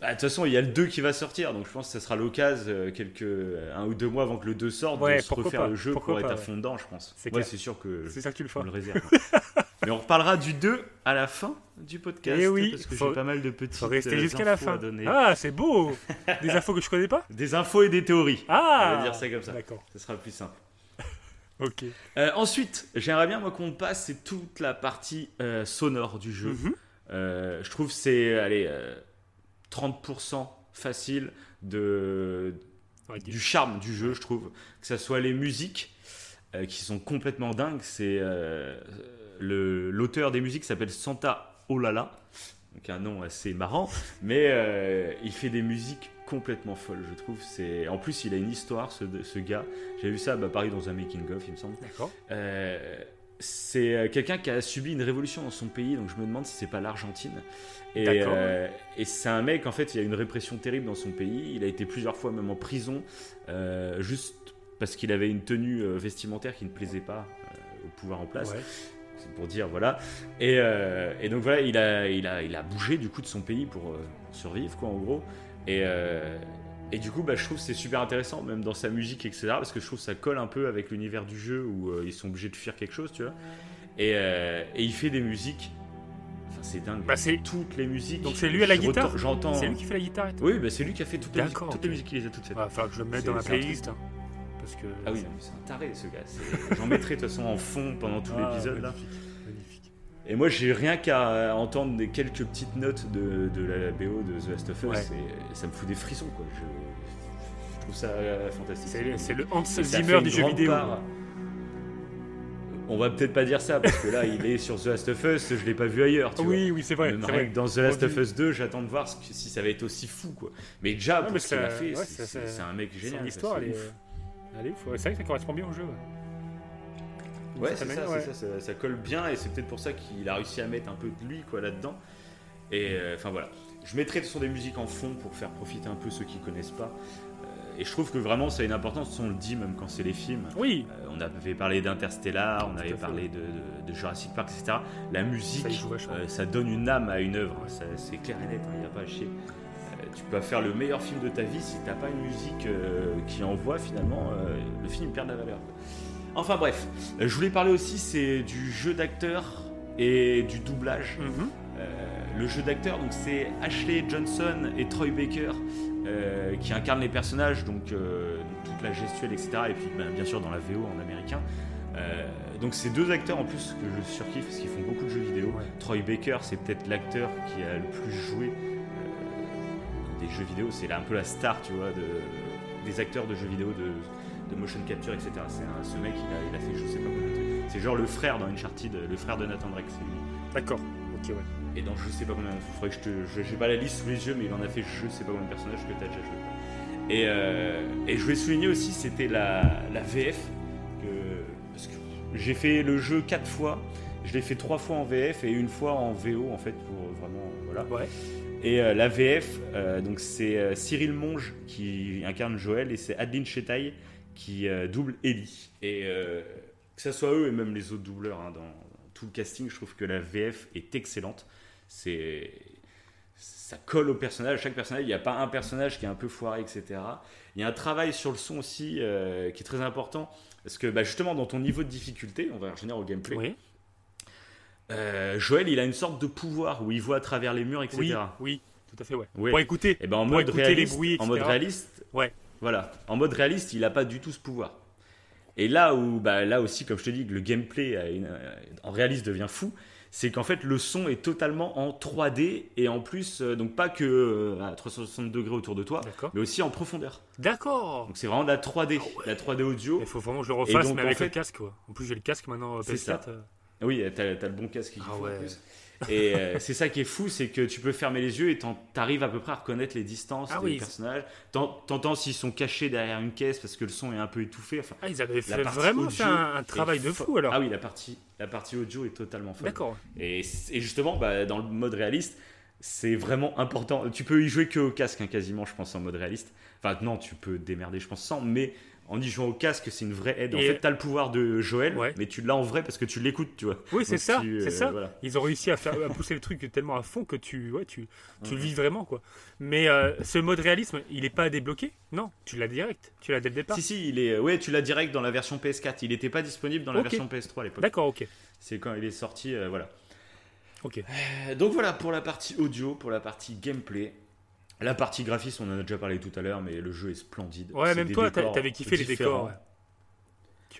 Bah, De toute façon, il y a le 2 qui va sortir, donc je pense que ça sera l'occasion, euh, quelques un ou deux mois avant que le 2 sorte, Ouais, de se refaire pas, le jeu pour être à fond dedans, je pense. C'est Ouais, sûr que que tu le feras. le réserve. Mais on reparlera du 2 à la fin du podcast, Eh oui, parce que j'ai pas mal de petites Faut rester euh, jusqu'à la fin. donner. Ah, c'est beau Des infos que je connais pas Des infos et des théories. Ah On va dire ça comme ça. D'accord. Ce sera plus simple. Ok. Euh, ensuite, j'aimerais bien moi qu'on passe c'est toute la partie euh, sonore du jeu. Mhm. Euh, je trouve que c'est allez euh, 30% facile de Ouais, du charme du jeu, je trouve. Que ça soit les musiques qui sont complètement dingues. C'est l'auteur des musiques s'appelle Santa Olala, donc un nom assez marrant, mais euh, il fait des musiques complètement folles, je trouve. C'est en plus il a une histoire, ce, ce gars. J'ai vu ça à Paris dans un making of, il me semble. D'accord. Euh, c'est euh, quelqu'un qui a subi une révolution dans son pays, donc je me demande si c'est pas l'Argentine. Et, D'accord. euh, et c'est un mec, en fait, il y a une répression terrible dans son pays. Il a été plusieurs fois même en prison, juste parce qu'il avait une tenue vestimentaire qui ne plaisait pas au pouvoir en place. Ouais. C'est pour dire, voilà. Et, euh, et donc voilà, il a, il, a, il a bougé du coup de son pays pour euh, survivre, quoi, en gros. Et, euh, et du coup, bah, je trouve c'est super intéressant, même dans sa musique, etc. Parce que je trouve que ça colle un peu avec l'univers du jeu où ils sont obligés de fuir quelque chose, tu vois. Et, et il fait des musiques. Enfin, c'est dingue. Bah, c'est- toutes les musiques. Donc c'est lui à la guitare? J'entends. C'est lui qui fait la guitare et tout? Oui, bah, c'est lui qui a fait toutes les, toutes les musiques qu'il les a toutes faites. Il va falloir que je le mette dans la playlist. hein. Parce que... Ah oui, c'est un taré ce gars. J'en mettrai de toute façon en fond pendant tout Ah, l'épisode là. magnifique, magnifique. Et moi, j'ai rien qu'à euh, entendre des quelques petites notes de, de la BO de The Last of Us, Ouais. et ça me fout des frissons, quoi. Je, je trouve ça euh, fantastique. C'est le Hans Zimmer du jeu vidéo. part- On va peut-être pas dire ça, parce que là, il est sur The Last of Us, je l'ai pas vu ailleurs, tu vois. Oui, oui, c'est vrai. Vrai. dans The Last of Us 2, j'attends de voir ce que- si ça va être aussi fou, quoi. Mais déjà, Ouais, pour ce qu'il a fait, ouais, c'est- un mec génial. Son histoire, elle est, ouf. Ouais, C'est vrai que ça correspond bien au jeu. ouais. Ouais, Ça c'est mène- ça, ouais. c'est ça, ça, ça colle bien et c'est peut-être pour ça qu'il a réussi à mettre un peu de lui quoi là-dedans. Et euh, enfin voilà, je mettrai de son des musiques en fond pour faire profiter un peu ceux qui connaissent pas. Euh, et je trouve que vraiment ça a une importance, on le dit même quand c'est les films. Oui, Euh, on avait parlé d'Interstellar, on avait parlé de, de- de Jurassic Park, etc. La musique, Ça donne une âme à une œuvre, c'est clair et net, il n'y a pas à chier. Tu peux faire le meilleur film de ta vie si t'as pas une musique euh, qui envoie finalement, euh, le film perd de la valeur. Enfin bref, Euh, je voulais parler aussi c'est du jeu d'acteur et du doublage. Mhm. Euh, le jeu d'acteur, donc c'est Ashley Johnson et Troy Baker qui incarnent les personnages, donc toute la gestuelle, etc. Et puis ben, bien sûr dans la VO en américain. Donc c'est deux acteurs en plus que je surkiffe parce qu'ils font beaucoup de jeux vidéo. Ouais. Troy Baker, c'est peut-être l'acteur qui a le plus joué des jeux vidéo. C'est un peu la star, tu vois, de, des acteurs de jeux vidéo, de, de motion capture, etc. C'est un- ce mec, il a, il a fait je sais pas combien de trucs. C'est genre le frère dans Uncharted, le frère de Nathan Drake, c'est lui. D'accord. Ok, ouais. Et dans je sais pas combien, il faudrait que je te. J'ai pas la liste sous les yeux, mais il en a fait je sais pas combien de personnages que t'as déjà joué. Et, euh, et je voulais souligner aussi, c'était la, la VF. Que, parce que j'ai fait le jeu quatre fois. Je l'ai fait trois fois en VF et une fois en VO, en fait, pour vraiment. Voilà. Ouais. Et euh, la VF, euh, donc c'est euh, Cyril Monge qui incarne Joël et c'est Adeline Chetaille qui double Ellie. Et que ça soit eux et même les autres doubleurs hein, dans, tout le casting, je trouve que la VF est excellente. C'est ça colle au personnage. Chaque personnage, il n'y a pas un personnage qui est un peu foiré, etc. Il y a un travail sur le son aussi qui est très important parce que bah, justement dans ton niveau de difficulté, on va revenir au gameplay. Oui. Euh, Joël, il a une sorte de pouvoir où il voit à travers les murs, etc. Oui, oui, tout à fait, ouais. Oui. Pour écouter. Et ben en Pour mode écouter les réaliste, bruits, en mode etc. réaliste, Ouais. voilà, en mode réaliste, il a pas du tout ce pouvoir. Et là où, bah là aussi, comme je te dis, le gameplay une- euh, en réaliste devient fou, c'est qu'en fait le son est totalement en 3D et en plus, euh, donc pas que euh, à 360 degrés autour de toi, mais aussi en profondeur. D'accord. Donc c'est vraiment de la 3D, la 3D audio. Il faut vraiment que je le refasse, donc, mais avec le casque, quoi. En plus, j'ai le casque maintenant euh, C'est PS4. ça. Oui, t'as as le bon casque qu'il Ah en plus. Et euh, c'est ça qui est fou, c'est que tu peux fermer les yeux et t'arrives à peu près à reconnaître les distances Ah des oui. personnages. T'en- T'entends s'ils sont cachés derrière une caisse parce que le son est un peu étouffé. Enfin, Ah, ils avaient fait vraiment fait un, travail de fo- fou alors. Ah oui, la partie, la partie audio est totalement folle. D'accord. Et, et justement, bah, dans le mode réaliste, c'est vraiment important. Tu peux y jouer que au casque, hein, quasiment, je pense, en mode réaliste. Enfin, non, tu peux démerder, je pense, sans, mais en y jouant au casque, c'est une vraie aide. En fait, t'as le pouvoir de Joël, Ouais. mais tu l'as en vrai parce que tu l'écoutes, tu vois. Oui, c'est ça, c'est euh, ça. voilà. Ils ont réussi à, faire, à pousser le truc tellement à fond que tu, ouais, tu, tu le vis vraiment, quoi. Mais euh, ce mode réalisme, il est pas à débloquer Non, tu l'as direct, tu l'as dès le départ. Si, si, il est. Ouais, tu l'as direct dans la version PS4. Il n'était pas disponible dans la version PS3 à l'époque. D'accord, ok. C'est quand il est sorti, euh, voilà. Ok. Donc voilà pour la partie audio, pour la partie gameplay. La partie graphisme, on en a déjà parlé tout à l'heure, mais le jeu est splendide. Ouais, même toi, t'avais kiffé les décors. ouais.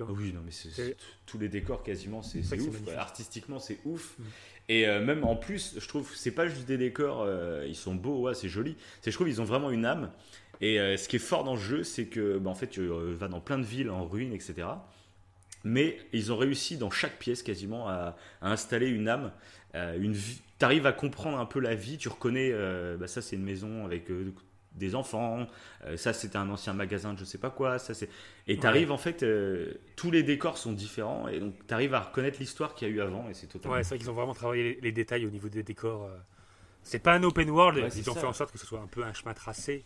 Ah oui, non, mais tous les décors quasiment, c'est ouf. Artistiquement, c'est ouf. Mm. Et euh, même en plus, je trouve, c'est pas juste des décors, euh, ils sont beaux, ouais, c'est joli. C'est, je trouve, ils ont vraiment une âme. Et euh, ce qui est fort dans le jeu, c'est que, bah, en fait, tu vas dans plein de villes en ruines, etc. Mais ils ont réussi dans chaque pièce quasiment à, à installer une âme, une vie. T'arrives à comprendre un peu la vie. Tu reconnais, euh, bah, ça c'est une maison avec euh, des enfants. euh, ça c'était un ancien magasin de je sais pas quoi. Ça c'est et t'arrives en fait, tous les décors sont différents et donc t'arrives à reconnaître l'histoire qu'il y a eu avant et c'est totalement. Ouais, c'est vrai qu'ils ont vraiment travaillé les, les détails au niveau des décors. C'est pas un open world, Ouais, ils ont ça. fait en sorte que ce soit un peu un chemin tracé.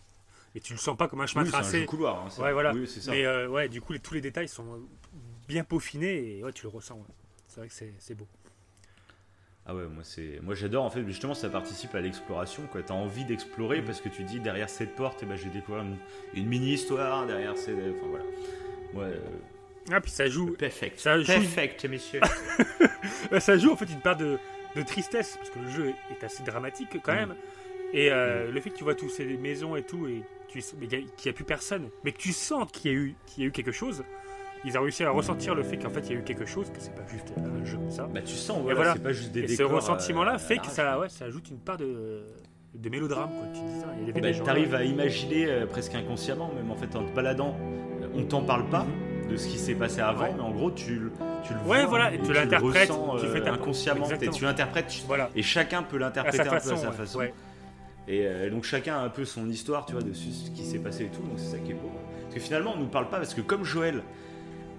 Mais tu le sens pas comme un chemin Oui, c'est un tracé. jeu couloir. hein, ça. Ouais, voilà. Oui, ça. Mais ouais, du coup, les- tous les détails sont bien peaufinés et ouais, tu le ressens. C'est vrai que c'est beau. Ah ouais, moi c'est, moi j'adore en fait. Justement, ça participe à l'exploration. Quoi, t'as envie d'explorer parce que tu dis derrière cette porte, et ben je vais découvrir une, une mini histoire derrière ces, enfin voilà. Euh, Ah, puis ça joue, perfect. Ça joue- perfect, messieurs. Ça joue en fait une part de, de tristesse parce que le jeu est, assez dramatique quand Mm. même. Et euh, le fait que tu vois toutes ces maisons et tout et qu'il n'y a, plus personne, mais que tu sens qu'il y a eu qu'il y a eu quelque chose. Ils ont réussi à ressentir le fait qu'en fait il y a eu quelque chose, que c'est pas juste un jeu comme ça. bah tu sens, voilà, voilà. c'est pas juste des Et ce ressentiment-là euh, fait que ça, ouais, ça ajoute une part de, de mélodrame. Quoi. Tu dis ça, il y avait Bah, des. T'arrives à imaginer euh, presque inconsciemment, même en fait en te baladant, euh, on t'en parle pas de ce qui s'est passé avant, Mhm. Ouais. mais en gros tu, le- tu le Ouais, vois voilà, et tu l'interprètes, tu euh, fais ta- inconsciemment, et tu l'interprètes, Voilà. et chacun peut l'interpréter un peu à sa ouais. façon. Ouais. Et euh, donc chacun a un peu son histoire, tu vois, de ce qui s'est passé et tout, donc c'est ça qui est beau. Parce que finalement, on nous parle pas, parce que comme Joël,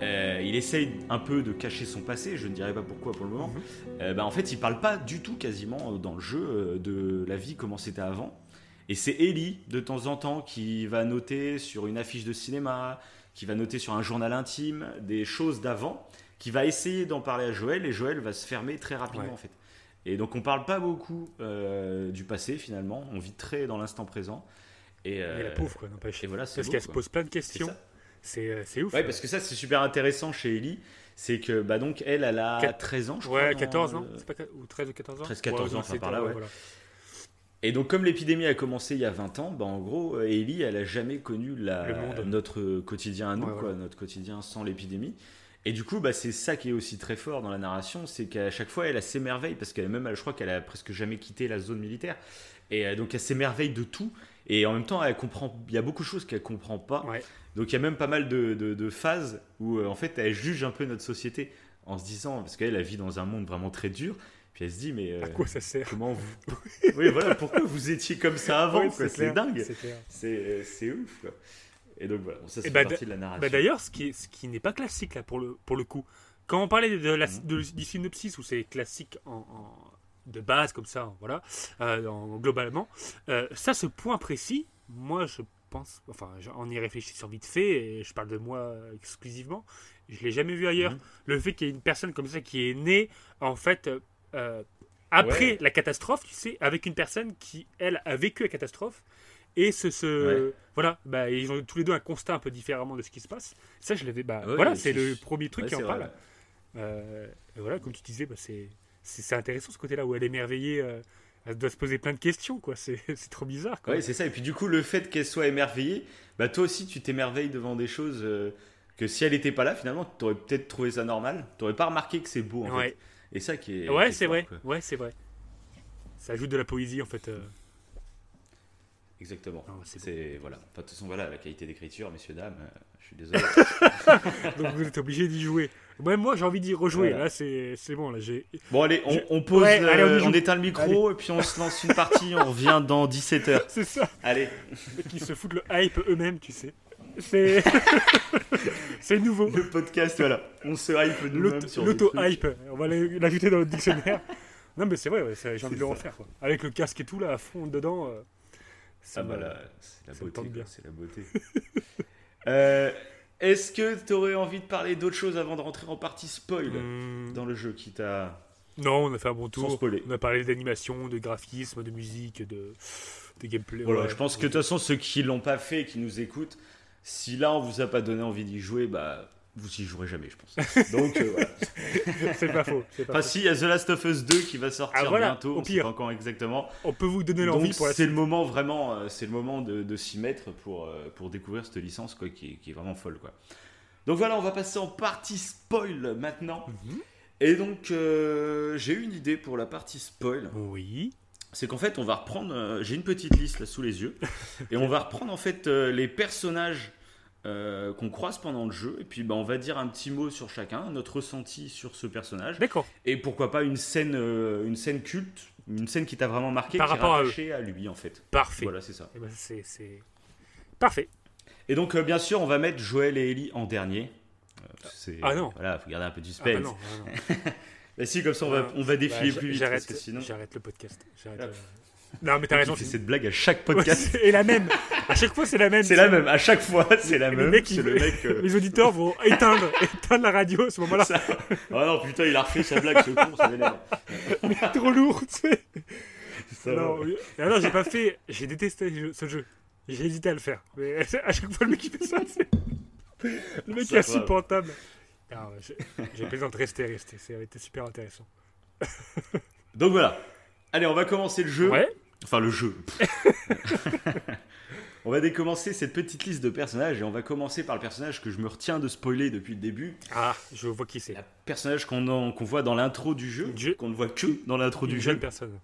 euh, il essaye un peu de cacher son passé, je ne dirais pas pourquoi pour le moment, Mhm. euh, bah, en fait, il parle pas du tout quasiment euh, dans le jeu de la vie, comment c'était avant. Et c'est Ellie, de temps en temps, qui va noter sur une affiche de cinéma, qui va noter sur un journal intime des choses d'avant, qui va essayer d'en parler à Joël, et Joël va se fermer très rapidement Ouais. en fait. Et donc on parle pas beaucoup euh, du passé finalement, on vit très dans l'instant présent. Et, Mais la pauvre, quoi, n'empêche. et voilà, c'est Parce qu'elle se pose plein de questions. C'est euh, c'est ouf. Ouais, parce que ça c'est super intéressant chez Ellie, c'est que bah donc elle, elle a Quat- 13 ans, je crois. Ouais, dans 14 le- ans C'est pas Ou 13 ou 14 ans 13, 14 Ouais, ans, enfin, c'est- par là, ouais. voilà. Et donc comme l'épidémie a commencé il y a 20 ans, bah en gros euh, Ellie, elle a jamais connu la, notre quotidien à nous, Ouais, quoi, voilà. notre quotidien sans l'épidémie. Et du coup, bah, c'est ça qui est aussi très fort dans la narration, c'est qu'à chaque fois, elle a s'émerveille, parce qu'elle même, je crois qu'elle a presque jamais quitté la zone militaire. Et euh, donc, elle s'émerveille de tout. Et en même temps, elle comprend. Il y a beaucoup de choses qu'elle comprend pas. Ouais. Donc, il y a même pas mal de, de- de phases où, euh, en fait, elle juge un peu notre société en se disant, parce qu'elle elle vit dans un monde vraiment très dur. Puis elle se dit, mais euh, À quoi ça sert? comment vous. oui, voilà, pourquoi vous étiez comme ça avant C'est dingue. c'est c'est ouf, quoi. Et donc, voilà, bon, ça, c'est bah, partie de la narration. Bah d'ailleurs, ce qui, est- ce qui n'est pas classique là pour le, pour le coup. Quand on parlait de la, de- du synopsis où c'est classique en, en- de base comme ça, voilà, euh, en- globalement, euh, ça, ce point précis, moi je pense, enfin, on y réfléchit sur vite fait, et je parle de moi exclusivement, je l'ai jamais vu ailleurs. Mhm. Le fait qu'il y ait une personne comme ça qui est née en fait euh, après Ouais. la catastrophe, tu sais, avec une personne qui elle a vécu la catastrophe et ce, ce Ouais. voilà, bah, ils ont tous les deux un constat un peu différemment de ce qui se passe. Ça, je l'avais, bah, Ouais, voilà, c'est le premier truc qui en parle. Euh, voilà, comme tu disais, bah, c'est, c'est, intéressant ce côté-là où elle est émerveillée, euh, elle doit se poser plein de questions, quoi. C'est, trop bizarre, quoi. Ouais, c'est ça. Et puis du coup, le fait qu'elle soit émerveillée, bah toi aussi, tu t'émerveilles devant des choses euh, que si elle n'était pas là, finalement, tu aurais peut-être trouvé ça normal. Tu n'aurais pas remarqué que c'est beau, en Ouais. fait. Et ça qui est. ouais, c'est vrai. quoi. Ouais, c'est vrai. Ça ajoute de la poésie, en fait. euh. Exactement. Non, c'est c'est voilà. Enfin, de toute façon, voilà, la qualité d'écriture, messieurs dames. euh, je suis désolé. Donc vous êtes obligé d'y jouer. Même moi, j'ai envie d'y rejouer. Voilà. Là, c'est, c'est bon. Là, j'ai. bon, allez, on, pose, Ouais, allez, on y euh, on, éteint le micro et puis on se lance une partie. on revient dans 17 heures. C'est ça. Allez. Qui se foutent le hype eux-mêmes, tu sais. C'est. c'est nouveau. Le podcast, voilà. On se hype trucs. L'auto-hype. On va l'ajouter dans notre dictionnaire. Non, mais c'est vrai, ouais, j'ai envie de le refaire. Quoi. Avec le casque et tout, là, à fond dedans. euh, ça Ah bah c'est la me beauté. C'est la beauté. Euh, Est-ce que tu aurais envie de parler d'autre chose avant de rentrer en partie spoil Hmm, dans le jeu qui t'a. Non, on a fait un bon tour. spoiler. On a parlé d'animation, de graphisme, de musique, de, de gameplay. Voilà, ouais. je pense que de toute façon, ceux qui l'ont pas fait qui nous écoutent, si là on vous a pas donné envie d'y jouer, bah vous y jouerez jamais, je pense. Donc euh, voilà. c'est pas faux. pas Enfin, faux. si, il y a The Last of Us 2 qui va sortir Ah, voilà, bientôt, au on sait pire. pas encore exactement. On peut vous donner l'envie pour la c'est le moment vraiment, euh, c'est le moment de, de s'y mettre pour, euh, pour découvrir cette licence quoi, qui, est, qui est vraiment folle quoi. Donc voilà, on va passer en partie spoil maintenant. Mhm. Et donc j'ai eu une idée pour la partie spoil. Oui. C'est qu'en fait on va reprendre, j'ai une petite liste là sous les yeux, et on va reprendre en fait les personnages euh, qu'on croise pendant le jeu, et puis bah, on va dire un petit mot sur chacun, notre ressenti sur ce personnage. D'accord. Et pourquoi pas une scène, euh, une scène culte, une scène qui t'a vraiment marqué, Par qui rapport à à, lui en fait. Parfait. Voilà, c'est ça. Eh ben, c'est. Parfait. Et donc, euh, bien sûr, on va mettre Joël et Ellie en dernier. C'est- Ah non. Voilà, faut garder un peu de Ah, suspense. bah non, ah, non. Bah si, comme ça, on va, Ah, on va défiler bah, plus vite. J'arrête, parce que sinon, j'arrête le podcast. J'arrête, Ah. Non, mais t'as raison. c'est- cette blague à chaque podcast. c'est- et la même. À chaque fois, c'est la même. c'est la même, à chaque fois, c'est la même. C'est le mec. euh, Les auditeurs vont éteindre, éteindre la radio à ce moment-là. ça- Ah non, putain, il a refait sa blague, ce con, ça m'énerve. Trop lourd, tu sais. Ça Non, oui. J'ai pas fait. J'ai détesté ce jeu-. J'ai hésité à le faire. Mais à chaque fois, le mec, il fait ça. c'est- Le mec est insupportable. Non, j'ai- J'ai plaisante, restez, restez. Ça a été super intéressant. Donc voilà. Allez, on va commencer le jeu. Ouais. Enfin, le jeu. on va décommencer cette petite liste de personnages et on va commencer par le personnage que je me retiens de spoiler depuis le début. Ah, je vois qui c'est. Le personnage qu'on voit dans l'intro du jeu, qu'on ne voit que dans l'intro du jeune jeu. personne.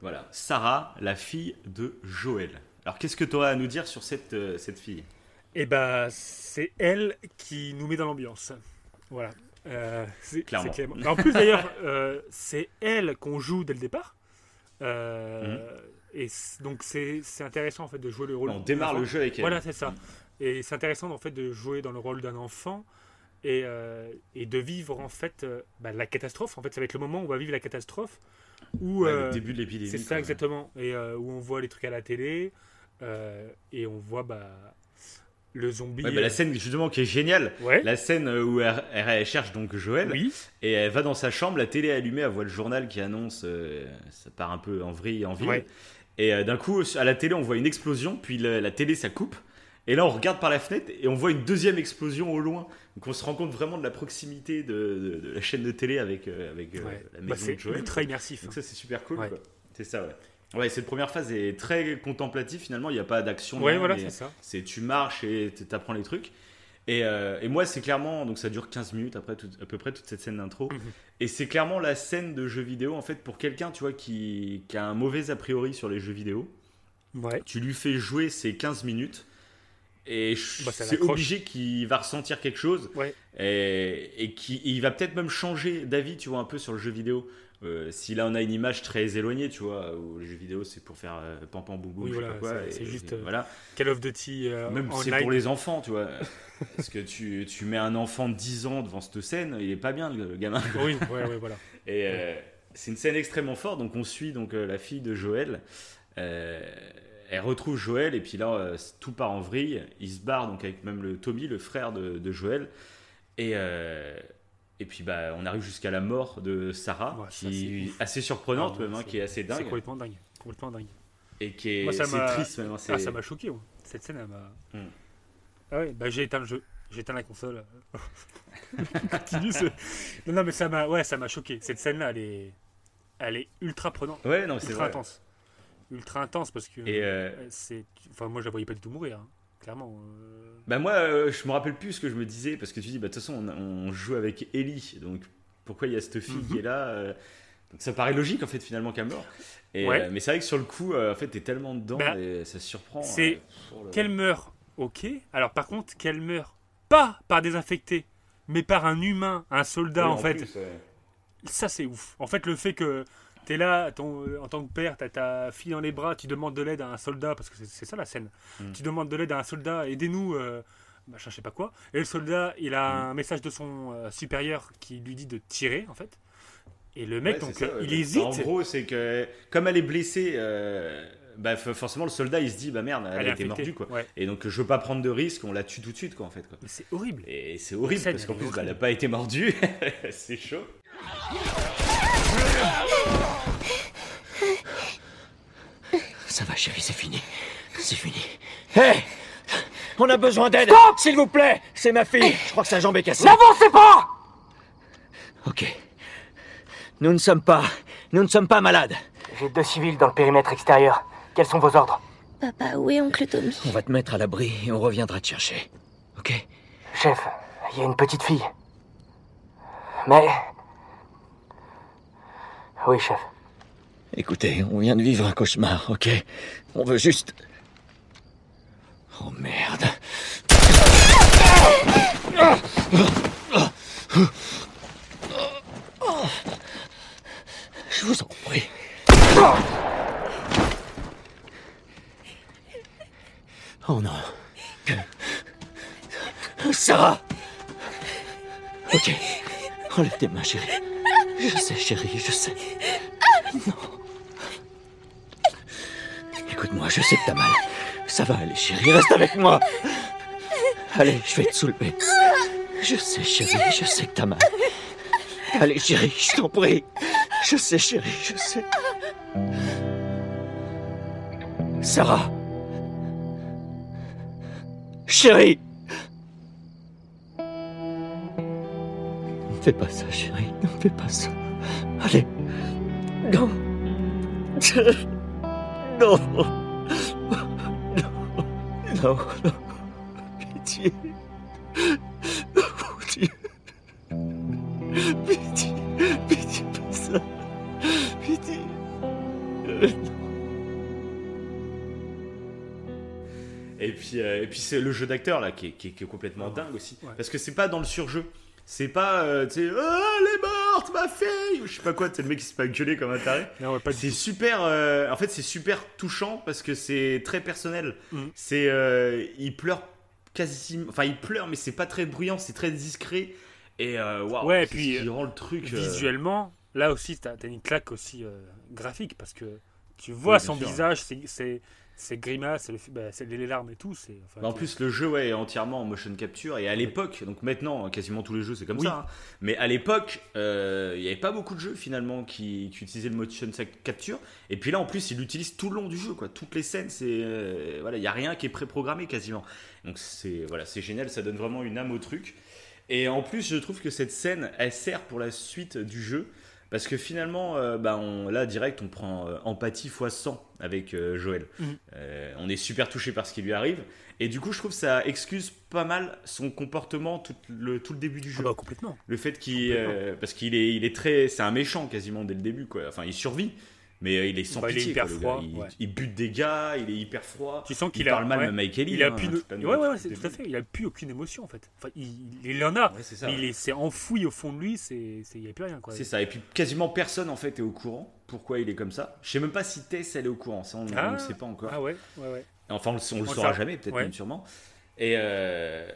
Voilà, Sarah, la fille de Joël. Alors, qu'est-ce que tu aurais à nous dire sur cette, euh, cette fille? Et bah, c'est elle qui nous met dans l'ambiance. Voilà. Euh, c'est clairement. En plus, d'ailleurs, euh, c'est elle qu'on joue dès le départ. Euh. Et donc, c'est intéressant en fait de jouer le rôle. On démarre le jeu avec elle. Voilà, c'est ça. Et c'est intéressant en fait de jouer dans le rôle d'un enfant et, euh, et de vivre en fait euh, bah, la catastrophe. En fait, ça va être le moment où on va vivre la catastrophe. Où, Ouais, le début de l'épidémie. c'est ça exactement. Et où on voit les trucs à la télé et on voit bah, le zombie. Ouais, bah, la scène justement qui est géniale, Ouais. la scène euh, où elle, cherche donc Joël Oui. et elle va dans sa chambre, la télé est allumée, elle voit le journal qui annonce, euh, ça part un peu en vrille, en ville, Ouais. et euh, d'un coup à la télé on voit une explosion, puis la télé ça coupe, et là on regarde par la fenêtre et on voit une deuxième explosion au loin, donc on se rend compte vraiment de la proximité de, de- de la chaîne de télé avec, euh, avec euh, la Bah, maison c'est de Joël. ultra immersif. Donc ça c'est super cool, c'est ça ouais. Ouais, cette première phase est très contemplative finalement, il n'y a pas d'action. Ouais, voilà, c'est ça. c'est tu marches et tu apprends les trucs. Et, euh, et moi, c'est clairement, donc ça dure 15 minutes après tout- à peu près toute cette scène d'intro. Mhm. Et c'est clairement la scène de jeu vidéo, en fait, pour quelqu'un, tu vois, qui, qui a un mauvais a priori sur les jeux vidéo. Ouais. Tu lui fais jouer ces 15 minutes. Et Bah, c'est obligé qu'il va ressentir quelque chose. Ouais. Et, et qu'il va peut-être même changer d'avis, tu vois, un peu sur le jeu vidéo. Euh, si là on a une image très éloignée, tu vois, où les jeux vidéo c'est pour faire euh, pam pam boum boum, Oui, je sais voilà, pas quoi. c'est- juste, et euh, voilà. Call of Duty euh, Même c'est pour les enfants, tu vois. Parce que tu, tu mets un enfant de 10 ans devant cette scène, il est pas bien le gamin. Oui, ouais, ouais, voilà. Et euh, c'est une scène extrêmement forte, donc on suit donc la fille de Joël. Elle retrouve Joël et puis là tout part en vrille. Il se barre donc avec même le Tommy, le frère de, de Joël. Et euh, et puis bah on arrive jusqu'à la mort de Sarah, Ouais, ça, qui c'est est assez surprenante Ah, même, hein, c'est- qui est assez C'est dingue complètement dingue. Complètement dingue. et qui est Moi, ça c'est triste même. hein, Ah, c'est- ça m'a choqué. ouais. Cette scène, elle m'a. Hmm. Ah ouais, bah j'ai éteint le jeu. J'ai éteint la console. Continue, ce- non, non, mais ça m'a, ouais, ça choqué. Cette scène-là, elle est, elle est ultra prenante, Ouais, non, c'est ultra vrai. intense, ultra intense parce que. Et euh, c'est, enfin, moi, je la voyais pas du tout mourir. hein. Clairement. euh, Bah moi, euh, je me rappelle plus ce que je me disais parce que tu dis, bah de toute façon, on, on joue avec Ellie, donc pourquoi il y a cette fille Mhm. qui est là euh, Donc ça paraît logique en fait finalement qu'elle meurt. Et, Ouais. euh, mais c'est vrai que sur le coup, en fait, t'es tellement dedans Bah, et ça surprend. c'est le- Qu'elle meurt, ok. Alors par contre, qu'elle meurt pas par des infectés, mais par un humain, un soldat Oui, en, fait. plus. Ça, c'est ouf. En fait, le fait que tu es là, ton, en tant que père, tu as ta fille dans les bras, tu demandes de l'aide à un soldat, parce que c'est- ça la scène. Mm. Tu demandes de l'aide à un soldat, aidez-nous, euh, machin, je sais pas quoi. Et le soldat, il a Mm. un message de son euh, supérieur qui lui dit de tirer, en fait. Et le mec, Ouais, donc, c'est ça, ouais. il hésite. En gros, c'est que comme elle est blessée, euh, bah, forcément le soldat il se dit bah merde, elle, a été mordue quoi. Ouais. Et donc je veux pas prendre de risque, on la tue tout de suite quoi en fait quoi. Mais c'est horrible. Et c'est horrible parce qu'en plus bah, elle a pas été mordue, c'est chaud. Ça va, chérie, c'est fini. C'est fini. Hé On a besoin d'aide S'il vous plaît C'est ma fille Je crois que sa jambe est cassée. N'avancez pas Ok. Nous ne sommes pas... Nous ne sommes pas malades. J'ai deux civils dans le périmètre extérieur. Quels sont vos ordres? Papa, où est oncle Tommy? On va te mettre à l'abri et on reviendra te chercher. Ok? Chef, il y a une petite fille. Mais... Oui, chef. Écoutez, on vient de vivre un cauchemar, ok? On veut juste... Oh merde. Je vous en prie. Oh non. Sarah Ok. Enlève tes mains, chérie. Je sais, chérie, je sais. Non. Écoute-moi, je sais que t'as mal. Ça va aller, chérie, reste avec moi. Allez, je vais te soulever. Je sais, chérie, je sais que t'as mal. Allez, chérie, je t'en prie. Je sais, chérie, je sais. Sarah. Chérie. Fais pas ça, chérie. Ne fais pas ça. Allez. Non. Non. Non. Non. Pitié. Mon Dieu. Pitié. Pitié, pas ça. Pitié. Euh, Et puis, euh, et puis c'est le jeu d'acteur là qui est, qui est- qui est complètement dingue aussi. Parce que c'est pas dans le surjeu. C'est pas, euh, tu sais, oh, elle est morte, ma fille Ou je sais pas quoi, tu sais, le mec qui se fait gueuler comme un taré. c'est super, euh, en fait, c'est super touchant parce que c'est très personnel. Mhm. C'est, euh, il pleure quasi, enfin, il pleure, mais c'est pas très bruyant, c'est très discret. Et waouh, ouais, et c'est puis ce qui rend le truc. visuellement, là aussi, t'as as une claque aussi graphique parce que tu vois Oui, son sûr. visage, ses, c'est le- bah, les larmes et tout. c'est enfin, Bah, en plus, le jeu ouais, est entièrement en motion capture. Et à l'époque, donc maintenant, quasiment tous les jeux, c'est comme Oui. ça. hein. Mais à l'époque, euh, il n'y avait pas beaucoup de jeux finalement qui, qui utilisaient le motion capture. Et puis là, en plus, ils l'utilisent tout le long du jeu. Quoi. Toutes les scènes, c'est euh, voilà, il n'y a rien qui est préprogrammé quasiment. Donc c'est voilà, c'est génial. Ça donne vraiment une âme au truc. Et en plus, je trouve que cette scène, elle sert pour la suite du jeu. Parce que finalement, euh, bah, on, là, direct, on prend euh, empathie x 100 avec euh, Joël. Mhm. On est super touché par ce qui lui arrive. Et du coup, je trouve que ça excuse pas mal son comportement tout le, tout le début du jeu. bah, complètement. Le fait qu'il. parce qu'il est, il est très. C'est un méchant quasiment dès le début, quoi. Enfin, il survit. Mais euh, il est sans Bah, il est pitié. hyper quoi, froid. Il, ouais. il bute des gars, il est hyper froid. Tu sens qu'il a parle mal ouais. même avec Ellie. Il a hein, plus de... la ouais, ouais, tout à fait. Il a plus aucune émotion en fait. Enfin, il, il en a, c'est ça, mais ouais. il est- c'est enfoui au fond de lui. C'est, c'est- il y a plus rien quoi. C'est ça. Et puis quasiment personne en fait est au courant pourquoi il est comme ça. Je sais même pas si Tess elle est au courant. Ça on Ah. ne le sait pas encore. Ah ouais, ouais, ouais. Enfin, on, le- on le On le saura jamais, peut-être même sûrement. Et, euh,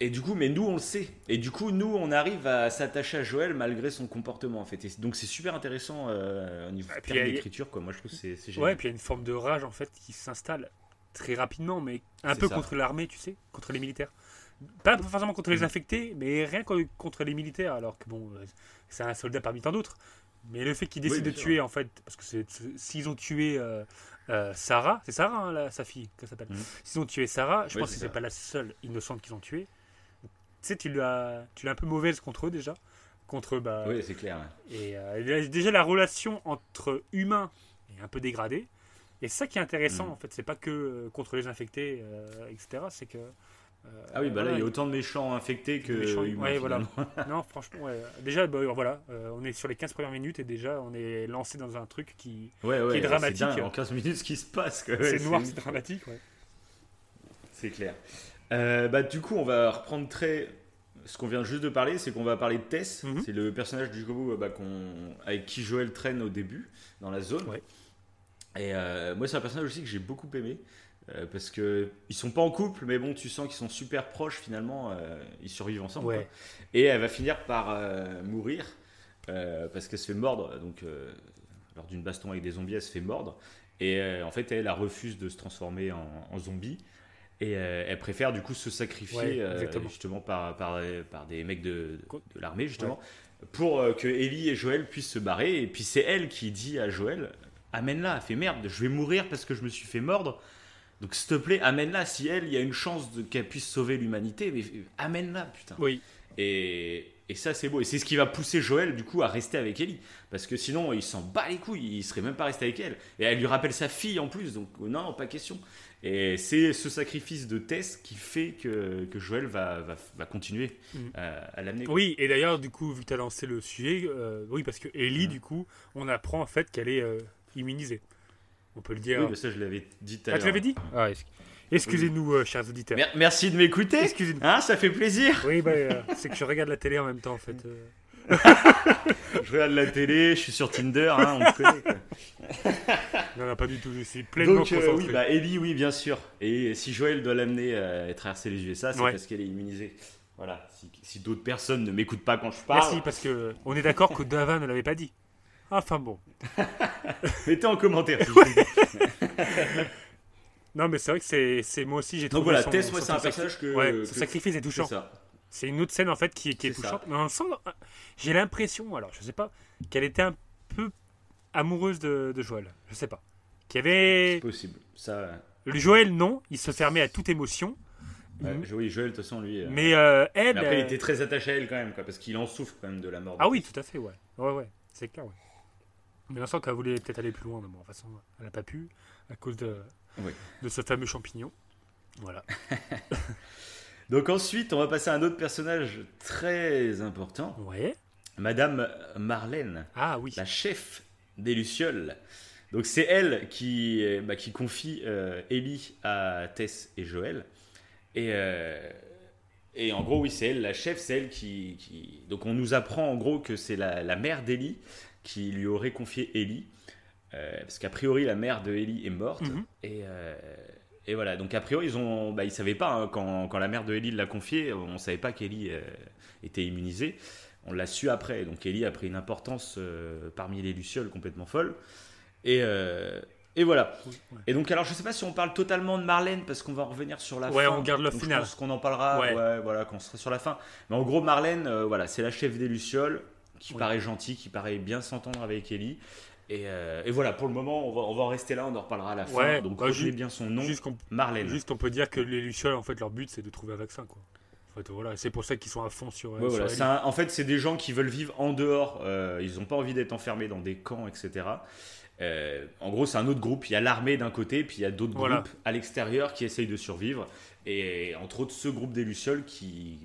et du coup, mais nous, on le sait. Et du coup, nous, on arrive à s'attacher à Joël malgré son comportement, en fait. Et donc, c'est super intéressant euh, au niveau a- d'écriture, quoi. Moi, je trouve que c'est c'est Ouais, génial. et puis il y a une forme de rage en fait qui s'installe très rapidement, mais un peu ça. contre l'armée, tu sais, contre les militaires. Pas forcément contre les Mm. infectés, mais rien que contre les militaires, alors que bon, euh, c'est un soldat parmi tant d'autres. Mais le fait qu'ils décident de sûr. tuer, en fait, parce que s'ils ont tué euh, euh, Sarah, c'est Sarah, hein, la- sa fille, qu'elle s'appelle. Mhm. S'ils ont tué Sarah, je Oui, pense que c'est pas la seule innocente qu'ils ont tuée. Tu sais, tu l'as, tu l'as un peu mauvaise contre eux déjà, contre bah, Oui, c'est clair. ouais. et euh, déjà la relation entre humains est un peu dégradée. Et c'est ça qui est intéressant Mm. en fait, c'est pas que euh, contre les infectés, euh, etc. C'est que. euh, Ah oui, bah là, voilà, il y a autant de méchants infectés que méchants- humains. ouais, voilà. non, franchement, ouais. déjà, bah, voilà, euh, on est sur les 15 premières minutes et déjà on est lancé dans un truc qui, Ouais, ouais, qui est c'est dramatique. dingue, en 15 minutes, ce qui se passe. c'est noir, c'est dramatique. Ouais. C'est clair. Euh, bah, du coup, on va reprendre très. Ce qu'on vient juste de parler, c'est qu'on va parler de Tess. Mhm. C'est le personnage du Gobo bah, qu'on- avec qui Joël traîne au début, dans la zone. Ouais. Et euh, moi, c'est un personnage aussi que j'ai beaucoup aimé. euh, parce que ils sont pas en couple, mais bon, tu sens qu'ils sont super proches finalement. euh, ils survivent ensemble. Ouais. Et elle va finir par euh, mourir euh, parce qu'elle se fait mordre. Donc, euh, lors d'une baston avec des zombies, elle se fait mordre. Et euh, en fait, elle, elle refuse de se transformer en, en zombie. Et euh, elle préfère du coup se sacrifier Ouais, euh, justement par, par, par des mecs de, de l'armée justement pour euh, que Ellie et Joël puissent se barrer. Et puis c'est elle qui dit à Joël Amène-la, fait merde, je vais mourir parce que je me suis fait mordre. Donc s'il te plaît, amène-la. Si elle, il y a une chance qu'elle puisse sauver l'humanité, mais amène-la, putain. Oui. Et, et ça, c'est beau. Et c'est ce qui va pousser Joël, du coup, à rester avec Ellie. Parce que sinon, il s'en bat les couilles. Il serait même pas resté avec elle. Et elle lui rappelle sa fille en plus. Donc, euh, non, pas question. Et c'est ce sacrifice de Tess qui fait que, que Joël va, va, va continuer Mhm. à, à l'amener. Oui, et d'ailleurs, du coup, vu que tu as lancé le sujet, euh, oui, parce que Ellie, du coup, on apprend en fait qu'elle est euh, immunisée. On peut le dire. Oui, mais ça, je l'avais dit tout à Ah, tu l'heure. l'avais dit Ah, ex- Excusez-nous, euh, chers auditeurs. Mer- Merci de m'écouter. Excusez-nous. Hein, ça fait plaisir. Oui, bah, euh, c'est que je regarde la télé en même temps, en fait. Euh. Je regarde la télé, je suis sur Tinder, hein, on me connaît. quoi. Non, non, pas du tout, suis pleinement Donc, euh, oui, bah, Ellie, oui, bien sûr. Et si Joël doit l'amener euh, à traverser les USA, c'est Ouais. parce qu'elle est immunisée. Voilà. Si, si d'autres personnes ne m'écoutent pas quand je parle, Merci, parce que on est d'accord que Dava ne l'avait pas dit. Enfin bon. mettez en commentaire. Non, mais c'est vrai que c'est, c'est moi aussi j'ai trouvé Donc voilà, Tess, moi, son c'est un personnage que- ouais, que- son sacrifice est touchant. C'est ça. C'est une autre scène en fait qui, est- qui est ça. touchante. Mais on sent, j'ai l'impression, alors je sais pas, qu'elle était un peu amoureuse de, de Joël. Je sais pas. Qu'il y avait C'est possible. Ça, le Joël non, il se fermait à toute émotion. je- oui, Joël, de toute façon, lui. euh, Mais euh, elle, mais après, il euh, était très attaché à elle quand même, quoi, parce qu'il en souffre quand même de la mort. de ah oui, tout à fait, ouais, ouais, ouais, c'est clair, ouais. Mais on sent qu'elle voulait peut-être aller plus loin, mais bon, de toute façon, elle n'a pas pu à cause de, Oui. de ce fameux champignon. Voilà. Donc ensuite, on va passer à un autre personnage très important. Ouais. Madame Marlène. Ah oui. La chef des Lucioles. Donc c'est elle qui, euh, bah, qui confie euh, Ellie à Tess et Joël. Et, euh, et en gros, oui, c'est elle la chef, c'est elle qui, qui- Donc on nous apprend en gros que c'est la, la mère d'Ellie qui lui aurait confié Ellie. Euh, parce qu'a priori, la mère de Ellie est morte. Mhm. Et, et voilà, donc a priori, ils ont, bah, ils savaient pas hein, quand, quand la mère de Ellie l'a confié, on savait pas qu'Ellie euh, était immunisée. On l'a su après. Donc Ellie a pris une importance euh, parmi les lucioles complètement folle. Et, euh, et voilà. Et donc alors je sais pas si on parle totalement de Marlène parce qu'on va revenir sur la Ouais, fin. on garde le final. Je pense qu'on en parlera. Ouais. Ouais. voilà, quand on sera sur la fin. Mais en gros Marlène, voilà, c'est la chef des lucioles qui Oui. paraît gentille, qui paraît bien s'entendre avec Ellie. Et, euh, et voilà, pour le moment, on va, on va en rester là, on en reparlera à la fin. Ouais, donc bah, bien son nom, Juste Marlène. juste on peut dire que les Lucioles, en fait, leur but, c'est de trouver un vaccin, quoi. En fait, voilà, c'est pour ça qu'ils sont à fond sur. euh, Ouais, sur voilà. Ellie. C'est un- en fait, c'est des gens qui veulent vivre en dehors. euh, ils n'ont pas envie d'être enfermés dans des camps, etc. Euh, en gros, c'est un autre groupe. Il y a l'armée d'un côté, puis il y a d'autres Voilà. groupes à l'extérieur qui essayent de survivre. Et entre autres, ce groupe des Lucioles qui,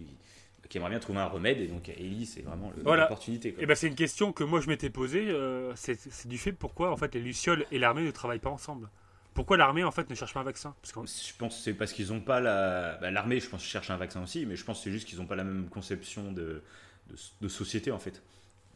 qui aimerait bien trouver un remède. Et donc, Ellie, c'est vraiment Voilà. l'opportunité. Et ben c'est une question que moi je m'étais posée. euh, c'est, du fait pourquoi en fait les Lucioles et l'armée ne travaillent pas ensemble. Pourquoi l'armée en fait ne cherche pas un vaccin? Parce Je pense que c'est parce qu'ils n'ont pas la. bah, L'armée, je pense, cherche un vaccin aussi, mais je pense que c'est juste qu'ils n'ont pas la même conception de, de, de société en fait.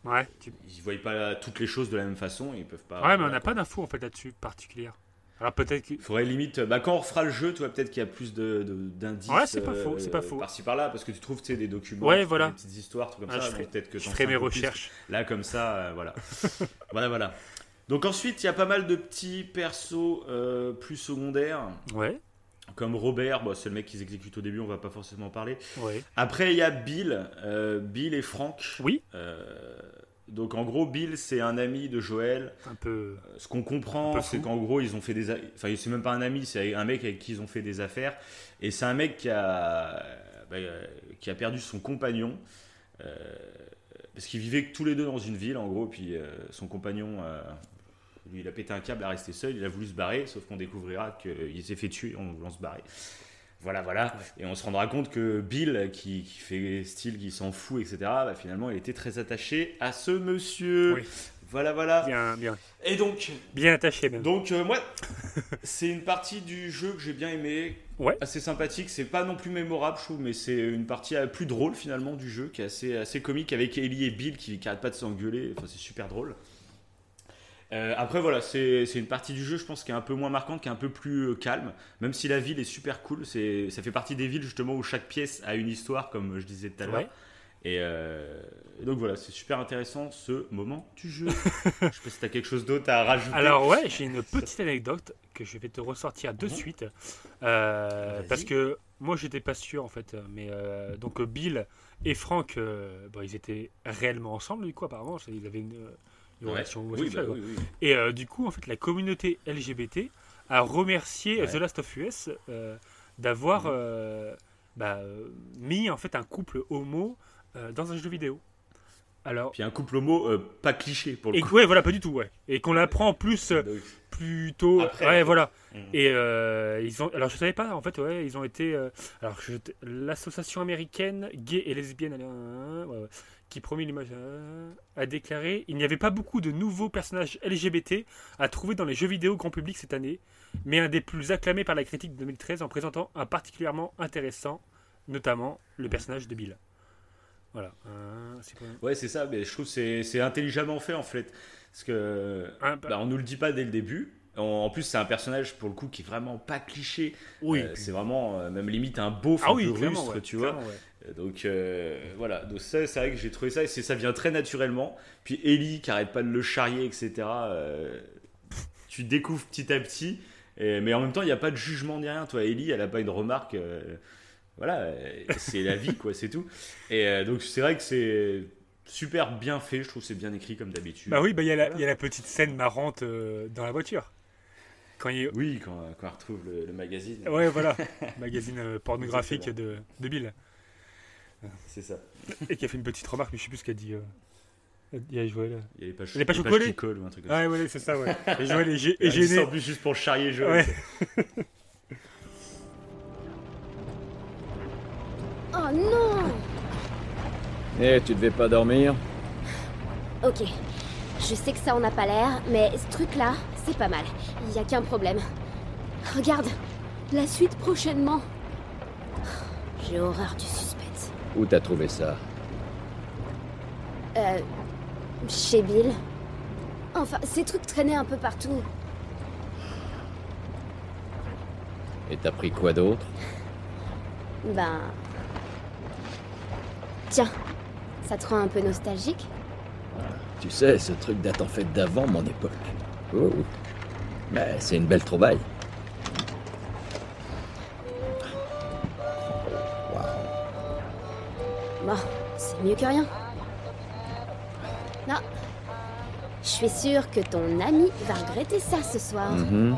Ouais. tu- Ils ne voient pas toutes les choses de la même façon. Ils peuvent pas. Ouais, mais on n'a pas d'infos en fait là-dessus particulières. Alors peut-être que. Il faudrait limite, bah, quand on refera le jeu, tu vois, peut-être qu'il y a plus de, d'indices. Ouais, c'est pas faux, c'est pas faux. Par-ci par-là, parce que tu trouves, tu des documents, Ouais, voilà. des petites histoires, trucs comme Ah, ça. je ferai- peut-être que je ferai mes plus. recherches. Là, comme ça, euh, voilà. voilà, voilà. Donc ensuite, il y a pas mal de petits persos euh, plus secondaires. Ouais. Comme Robert, bon, c'est le mec qu'ils exécutent au début, on va pas forcément en parler. Ouais. Après, il y a Bill, euh, Bill et Frank. Oui. Euh, donc en gros, Bill, c'est un ami de Joël. Un peu. Ce qu'on comprend, c'est qu'en gros, ils ont fait des. a- Enfin, c'est même pas un ami, c'est un mec avec qui ils ont fait des affaires. Et c'est un mec qui a, bah, euh, qui a perdu son compagnon. euh, parce qu'ils vivaient tous les deux dans une ville, en gros. Puis euh, son compagnon, euh, lui, il a pété un câble, il a resté seul. Il a voulu se barrer, sauf qu'on découvrira qu'il s'est fait tuer en voulant se barrer. Voilà, voilà. Et on se rendra compte que Bill, qui, qui fait style, qui s'en fout, etc., bah, finalement, il était très attaché à ce monsieur. Oui. Voilà, voilà. Bien, bien. Et donc, Bien attaché même. donc euh, moi, c'est une partie du jeu que j'ai bien aimé, Ouais. assez sympathique. C'est pas non plus mémorable, je trouve, mais c'est une partie euh, plus drôle finalement du jeu, qui est assez, assez comique avec Ellie et Bill qui, qui arrêtent pas de s'engueuler. Enfin, c'est super drôle. Euh, après voilà, c'est une partie du jeu, je pense, qui est un peu moins marquante, qui est un peu plus euh, calme. Même si la ville est super cool, ça fait partie des villes justement où chaque pièce a une histoire, comme je disais tout à l'heure. Ouais. Et, euh, et donc voilà, c'est super intéressant ce moment du jeu. je sais pas si t'as quelque chose d'autre à rajouter. Alors ouais, j'ai une petite anecdote que je vais te ressortir de suite. Parce que moi j'étais pas sûr en fait. Mais donc Bill et Frank, bon, ils étaient réellement ensemble du coup apparemment. Ils avaient une, une Ouais. relation Oui, bah quoi. oui, oui. Et euh, du coup en fait la communauté LGBT a remercié Ouais. The Last of Us euh, d'avoir Mhm. euh, bah, euh, mis en fait un couple homo euh, dans un jeu vidéo. Alors, Puis un couple homo euh, pas cliché pour le et coup. ouais, voilà, pas du tout, ouais. Et qu'on l'apprend en plus euh, Donc, plutôt. Après, ouais, voilà. Mhm. Et euh, ils ont. Alors, je savais pas, en fait, ouais, ils ont été. euh, alors, je- l'association américaine gay et lesbienne euh, ouais, ouais, qui promet l'image euh, a déclaré il n'y avait pas beaucoup de nouveaux personnages LGBT à trouver dans les jeux vidéo grand public cette année, mais un des plus acclamés par la critique de 2013 en présentant un particulièrement intéressant, notamment le personnage de Bill. Voilà. Euh, quoi Ouais, c'est ça, mais je trouve que c'est intelligemment fait en fait. Parce que Un- bah- on nous le dit pas dès le début. En, en plus, c'est un personnage pour le coup qui est vraiment pas cliché. Oui. Euh, c'est vraiment euh, même limite un beauf Ah oui, rustre, ouais, tu vois. ouais. Donc euh, voilà, donc ça c'est vrai que j'ai trouvé ça et ça vient très naturellement. Puis Ellie qui arrête pas de le charrier, etc. euh, tu découvres petit à petit, et- mais en même temps il n'y a pas de jugement ni rien. Toi, Ellie, elle a pas une remarque. euh, voilà, c'est la vie quoi, c'est tout. Et donc c'est vrai que c'est super bien fait. Je trouve que c'est bien écrit comme d'habitude. Bah oui, bah il y, a la- Voilà. il y a la petite scène marrante dans la voiture. Quand il... Oui, quand, quand on retrouve le, le magazine. Ouais, voilà. Magazine pornographique de, de Bill. C'est ça. Et qui a fait une petite remarque, mais je sais plus ce qu'elle dit. euh. Il y a Joël. Il y a les pages, Les pages les collées qui collent ou un truc comme Ouais, ça. ouais, c'est ça, ouais. Et Joël est, gêné. en plus juste pour charrier Joël. Ouais. Oh non Eh, tu devais pas dormir Ok. Je sais que ça en a pas l'air, mais ce truc-là, c'est pas mal. Il y a qu'un problème. Regarde, la suite prochainement. J'ai horreur du suspense. Où t'as trouvé ça Euh. Chez Bill. Enfin, ces trucs traînaient un peu partout. Et t'as pris quoi d'autre Ben. Tiens, ça te rend un peu nostalgique Tu sais, ce truc date en fait d'avant mon époque. Oh. Mais c'est une belle trouvaille. Bon, c'est mieux que rien. Non. Je suis sûre que ton ami va regretter ça ce soir. Mhm.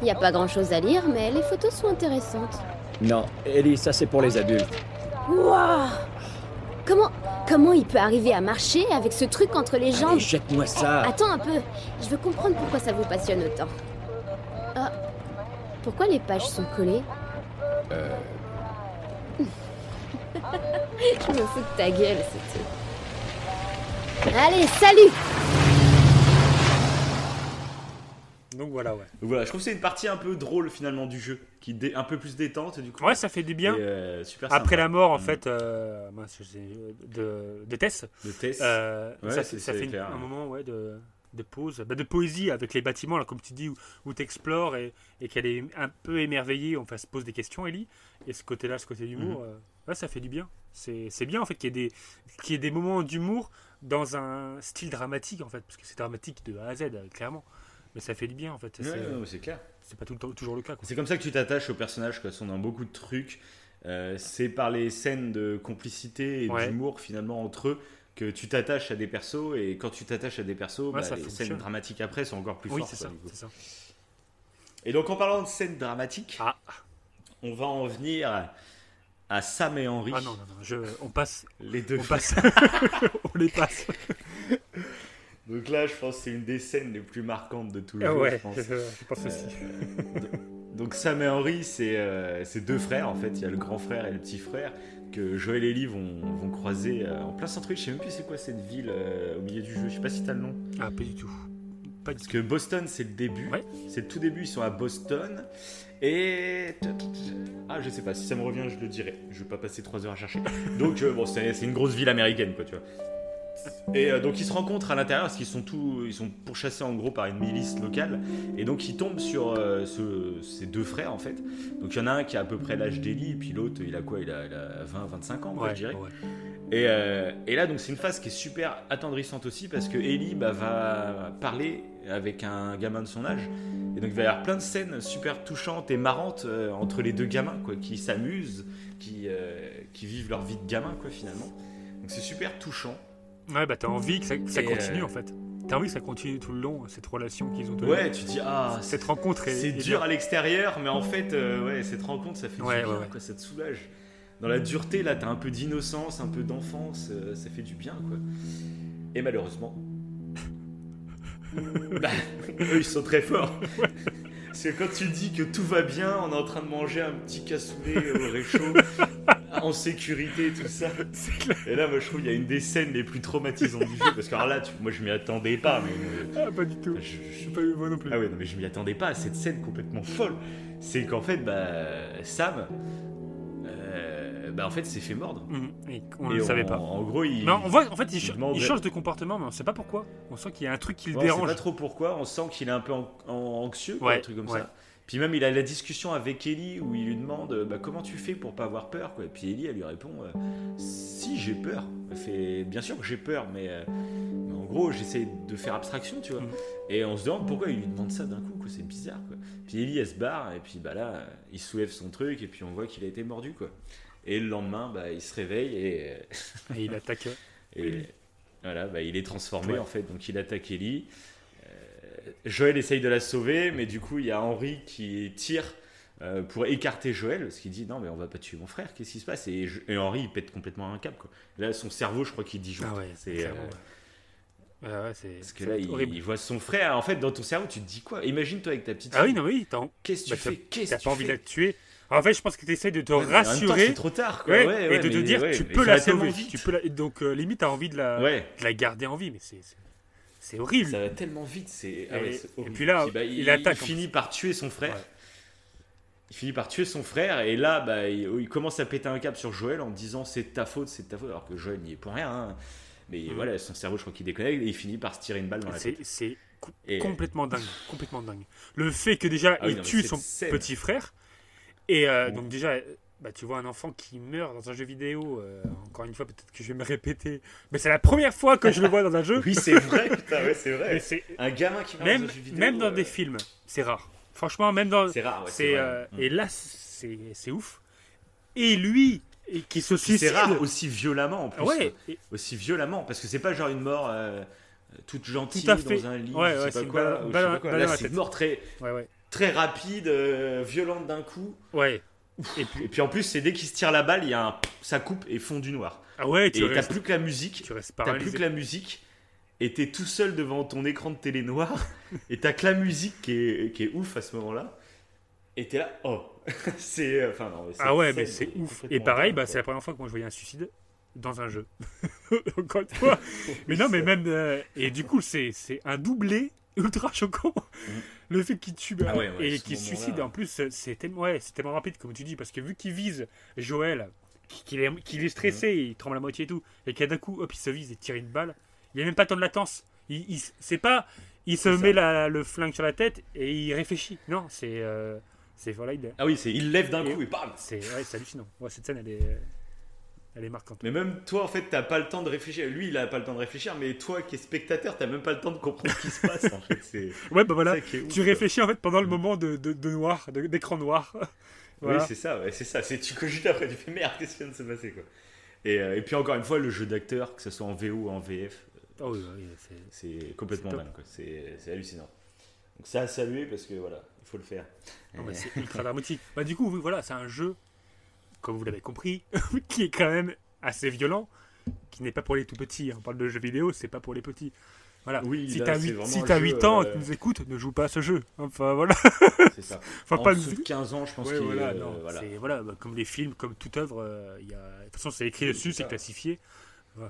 Il n'y a pas grand chose à lire, mais les photos sont intéressantes. Non, Ellie, ça c'est pour les adultes. Waouh Comment, comment il peut arriver à marcher avec ce truc entre les jambes? jette-moi ça Attends un peu, je veux comprendre pourquoi ça vous passionne autant. Ah, pourquoi les pages sont collées? Euh, Je me fous de ta gueule, c'est tout. Allez, salut Donc voilà, ouais. Donc voilà, je trouve que c'est une partie un peu drôle finalement du jeu, qui dé- un peu plus détente du coup. Ouais, ça fait du bien. Et, euh, super Après sympa. la mort, en Mm. fait, euh, de, de Tess. De Tess. Euh, Ouais, ça, ça fait clair. un moment ouais, de, de pause, bah, de poésie avec les bâtiments, là, comme tu dis, où, tu explores et, et qu'elle est un peu émerveillée, on se pose des questions, Ellie. Et ce côté-là, ce côté d'humour, Mhm. Euh, ouais, ça fait du bien. C'est bien, en fait, qu'il y, ait des- qu'il y ait des moments d'humour dans un style dramatique, en fait, parce que c'est dramatique de A à Z, euh, clairement. Mais ça fait du bien, en fait. Ouais, c'est clair. c'est pas tout le temps, toujours le cas. C'est comme ça que tu t'attaches aux personnages, quoi. Sont dans beaucoup de trucs. Euh, c'est par les scènes de complicité et Ouais. d'humour finalement entre eux que tu t'attaches à des persos et quand tu t'attaches à des persos, Ouais, bah, les fonctionne. scènes dramatiques après sont encore plus Oui, fortes. ça, ça. Et donc en parlant de scènes dramatiques, Ah. on va en venir à Sam et Henri. Ah non, non, non, je, on passe. Les deux. On passe. on les passe. Donc là, je pense que c'est une des scènes les plus marquantes de tout le Ah jeu. ouais, je pense. je- je pense aussi. Euh, donc Sam et Henri, c'est euh, deux frères en fait. Il y a le grand frère et le petit frère que Joël et Ellie vont, vont croiser euh, en plein centre-ville. Je sais même plus c'est quoi cette ville euh, au milieu du jeu. Je sais pas si t'as le nom. Ah, pas du tout. Pas Parce que Boston, c'est le début. C'est le tout début. Ils sont à Boston. Et ah, je sais pas. Si ça me revient, je le dirai. Je vais pas passer trois heures à chercher. Donc euh, bon, c'est une grosse ville américaine, quoi, tu vois. Et euh, donc ils se rencontrent à l'intérieur parce qu'ils sont tous, ils sont pourchassés en gros par une milice locale. Et donc ils tombent sur euh, ce- ces deux frères en fait. Donc il y en a un qui a à peu près l'âge d'Ellie et puis l'autre il a quoi? Il a, il a 20-25 ans Ouais, je dirais. ouais. Et, euh, et là donc c'est une phase qui est super attendrissante aussi parce que Ellie bah, va parler avec un gamin de son âge. Et donc il va y avoir plein de scènes super touchantes et marrantes euh, entre les deux gamins quoi, qui s'amusent, qui, euh, qui vivent leur vie de gamin quoi finalement. Donc c'est super touchant. Ouais, bah t'as envie que ça, que ça Et, continue en fait. T'as envie que ça continue tout le long, cette relation qu'ils ont Ouais, tu dis ah Cette rencontre est. C'est est dur à l'extérieur, mais en fait, ouais, cette rencontre, ça fait Ouais, du bien, ouais, ouais. quoi, ça te soulage. Dans la dureté, là, t'as un peu d'innocence, un peu d'enfance, euh, ça fait du bien, quoi. Et malheureusement, bah, eux, ils sont très forts. Parce que quand tu dis que tout va bien, on est en train de manger un petit cassoulet au réchaud, en sécurité, tout ça. Et là, moi, je trouve qu'il y a une des scènes les plus traumatisantes du jeu. Parce que alors là, tu- moi, je m'y attendais pas, mais. Ah, pas du tout. Je, Je suis pas eu moi non plus. ah ouais, non, mais je m'y attendais pas à cette scène complètement folle. C'est qu'en fait, bah, Sam, bah, en fait, s'est fait mordre. Et on Et le savait pas. En gros, il. Non, on voit, en fait, il, il ch- demande- il change de comportement, mais on sait pas pourquoi. On sent qu'il y a un truc qui le Ouais, on sait dérange. pas trop pourquoi. On sent qu'il est un peu anxieux, quoi, un truc comme ouais. ça. Puis même, il a la discussion avec Ellie où il lui demande euh, bah, comment tu fais pour pas avoir peur. Quoi. Et puis Ellie, elle lui répond euh, Si, j'ai peur. Elle fait Bien sûr que j'ai peur, mais, euh, mais en gros, j'essaie de faire abstraction, tu vois. Mhm. Et on se demande pourquoi il lui demande ça d'un coup, quoi. c'est bizarre. Quoi. Puis Ellie, elle se barre, et puis bah, là, euh, il soulève son truc, et puis on voit qu'il a été mordu. Quoi. Et le lendemain, bah, il se réveille et. euh, Et il attaque. et voilà, bah, il est transformé Ouais. en fait, donc il attaque Ellie. Euh, Joël essaye de la sauver, mais du coup il y a Henri qui tire euh, pour écarter Joël, parce qu'il dit non mais on va pas tuer mon frère, qu'est-ce qui se passe? Et, je- et Henri il pète complètement un câble. Quoi. Là son cerveau je crois qu'il dit Ah ouais, c'est clairement, euh, ouais. Ouais, ouais, c'est. parce que c'est là il, voit son frère, en fait dans ton cerveau tu te dis quoi? Imagine toi avec ta petite Ah oui, fille. non, oui, t'as Qu'est-ce que bah, tu t'as- fais? Qu'est-ce t'as pas tu envie de la tuer. En fait, je pense que tu essaies de te Ouais, rassurer. c'est trop tard, quoi. Ouais, Ouais, et de te dire, tu peux la sauver. Tu peux la... Donc, euh, limite, t'as envie de la... Ouais. de la garder en vie, mais c'est. horrible. Ça va tellement vite, c'est. ah Et- puis là, bah, il attaque, Il en finit par tuer son frère. Il finit par tuer son frère et là, bah, il, il commence à péter un câble sur Joël en disant c'est de ta faute, c'est de ta faute, alors que Joël n'y est pour rien. hein. Mais Mhm. voilà, son cerveau, je crois qu'il déconnecte et il finit par se tirer une balle dans la tête. c'est complètement dingue, complètement dingue. Le fait que déjà Ah il non, tue son petit frère et euh, donc déjà euh, bah, tu vois un enfant qui meurt dans un jeu vidéo. euh, encore une fois peut-être que je vais me répéter, mais c'est la première fois que je le vois dans un jeu. Oui, c'est vrai, putain, ouais, c'est vrai. Un gamin qui meurt même dans un jeu vidéo, même dans euh, des films, c'est rare. Franchement, même dans C'est rare, ouais, c'est euh, Mm. et là c'est c'est ouf. Et lui et qui se suicide. C'est rare aussi violemment en plus. Ouais. Aussi violemment, parce que c'est pas genre une mort toute gentille Tout dans un lit, Ouais, je sais pas quoi, balle- balle- Là, c'est mort très, Ouais, ouais. Très rapide, euh, violente d'un coup. Ouais. Et puis, et puis en plus, c'est dès qu'il se tire la balle, il y a un ça coupe et fond du noir. Ah ouais, tu et t'as plus que la musique. tu restes T'as plus que la musique. Et t'es tout seul devant ton écran de télé noir. et t'as que la musique qui est, qui est ouf à ce moment-là. Et t'es là, oh, c'est, euh, enfin non. mais Ah ouais, mais c'est est ouf. Et pareil, bah, c'est la première fois que moi je voyais un suicide dans un jeu. Encore une fois. mais non, mais même. euh, et du coup, c'est c'est un doublé ultra choquant. Le fait qu'il tue. Ah ouais, ouais, et qu'il se suicide, en plus, c'est tellement, ouais, c'est tellement rapide, comme tu dis, parce que vu qu'il vise Joël, qu'il est, est stressé, il tremble à moitié et tout, et qu'à d'un coup, hop, il se vise et tire une balle, il n'y a même pas temps de latence. Il, il- c'est pas. Il se met la- le flingue sur la tête et il réfléchit. Non, c'est. euh, c'est voilà, il, Ah oui, c'est il lève d'un coup et bam c'est ouais, hallucinant. Ouais, cette scène, elle est, elle est marquante. Mais même toi, en fait, t'as pas le temps de réfléchir. Lui, il a pas le temps de réfléchir, mais toi qui es spectateur, t'as même pas le temps de comprendre ce qui se passe. En fait, c'est. Ouais, bah voilà. est ouf, Tu réfléchis en fait pendant le moment de, de, de noir, d'écran noir. Voilà. Oui, c'est ça, ouais, c'est ça. C'est tu cogites après, tu fais merde, qu'est-ce qui vient de se passer quoi. Et, euh, et puis encore une fois, le jeu d'acteur, que ce soit en VO ou en VF, oui, oui, c'est- complètement dingue. C'est hallucinant. Donc ça à saluer parce que voilà, il faut le faire. Non, mais c'est ultra dramatique. Bah, du coup, oui, voilà, c'est un jeu, comme vous l'avez compris, qui est quand même assez violent, qui n'est pas pour les tout petits. hein. On parle de jeux vidéo, c'est pas pour les petits. Voilà. Oui, si t'as c'est 8, vraiment si jeu, 8 ans, euh, tu nous écoutes, ne joue pas à ce jeu. Enfin voilà. C'est ça. Faut En pas dessous de 15 ans, je pense Ouais, voilà, euh, non, voilà. c'est- voilà, bah, comme les films, comme toute œuvre, euh, il y a... de toute façon c'est écrit Oui, dessus, c'est classifié.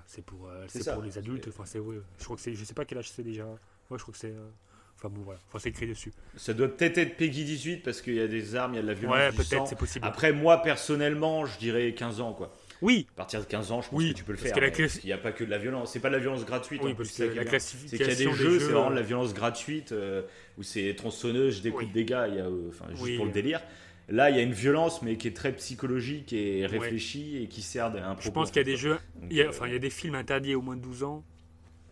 C'est pour, euh, C'est pour les adultes. Enfin, ouais, je crois que c'est, je sais pas quel âge c'est déjà. Ouais, je crois que c'est. Euh, Enfin bon, voilà. C'est écrit dessus. Ça doit peut-être être Peggy 18 parce qu'il y a des armes, il y a de la violence. Ouais, peut-être, c'est possible. Après, moi personnellement, je dirais 15 ans quoi. Oui. À partir de 15 ans, je pense Oui, que tu peux le parce faire. Il n'y a pas que de la violence. C'est pas de la violence gratuite. Oui, parce c'est qu'il y a des jeux, jeux, c'est vraiment de euh, la violence gratuite euh, où c'est tronçonneuse, je découpe Oui. des gars, il y a, euh, juste Oui. pour le délire. Là, il y a une violence, mais qui est très psychologique et réfléchie et qui sert d'un propos. Je pense qu'il y a des jeux, Donc, il y a, euh, enfin, il y a des films interdits au moins de 12 ans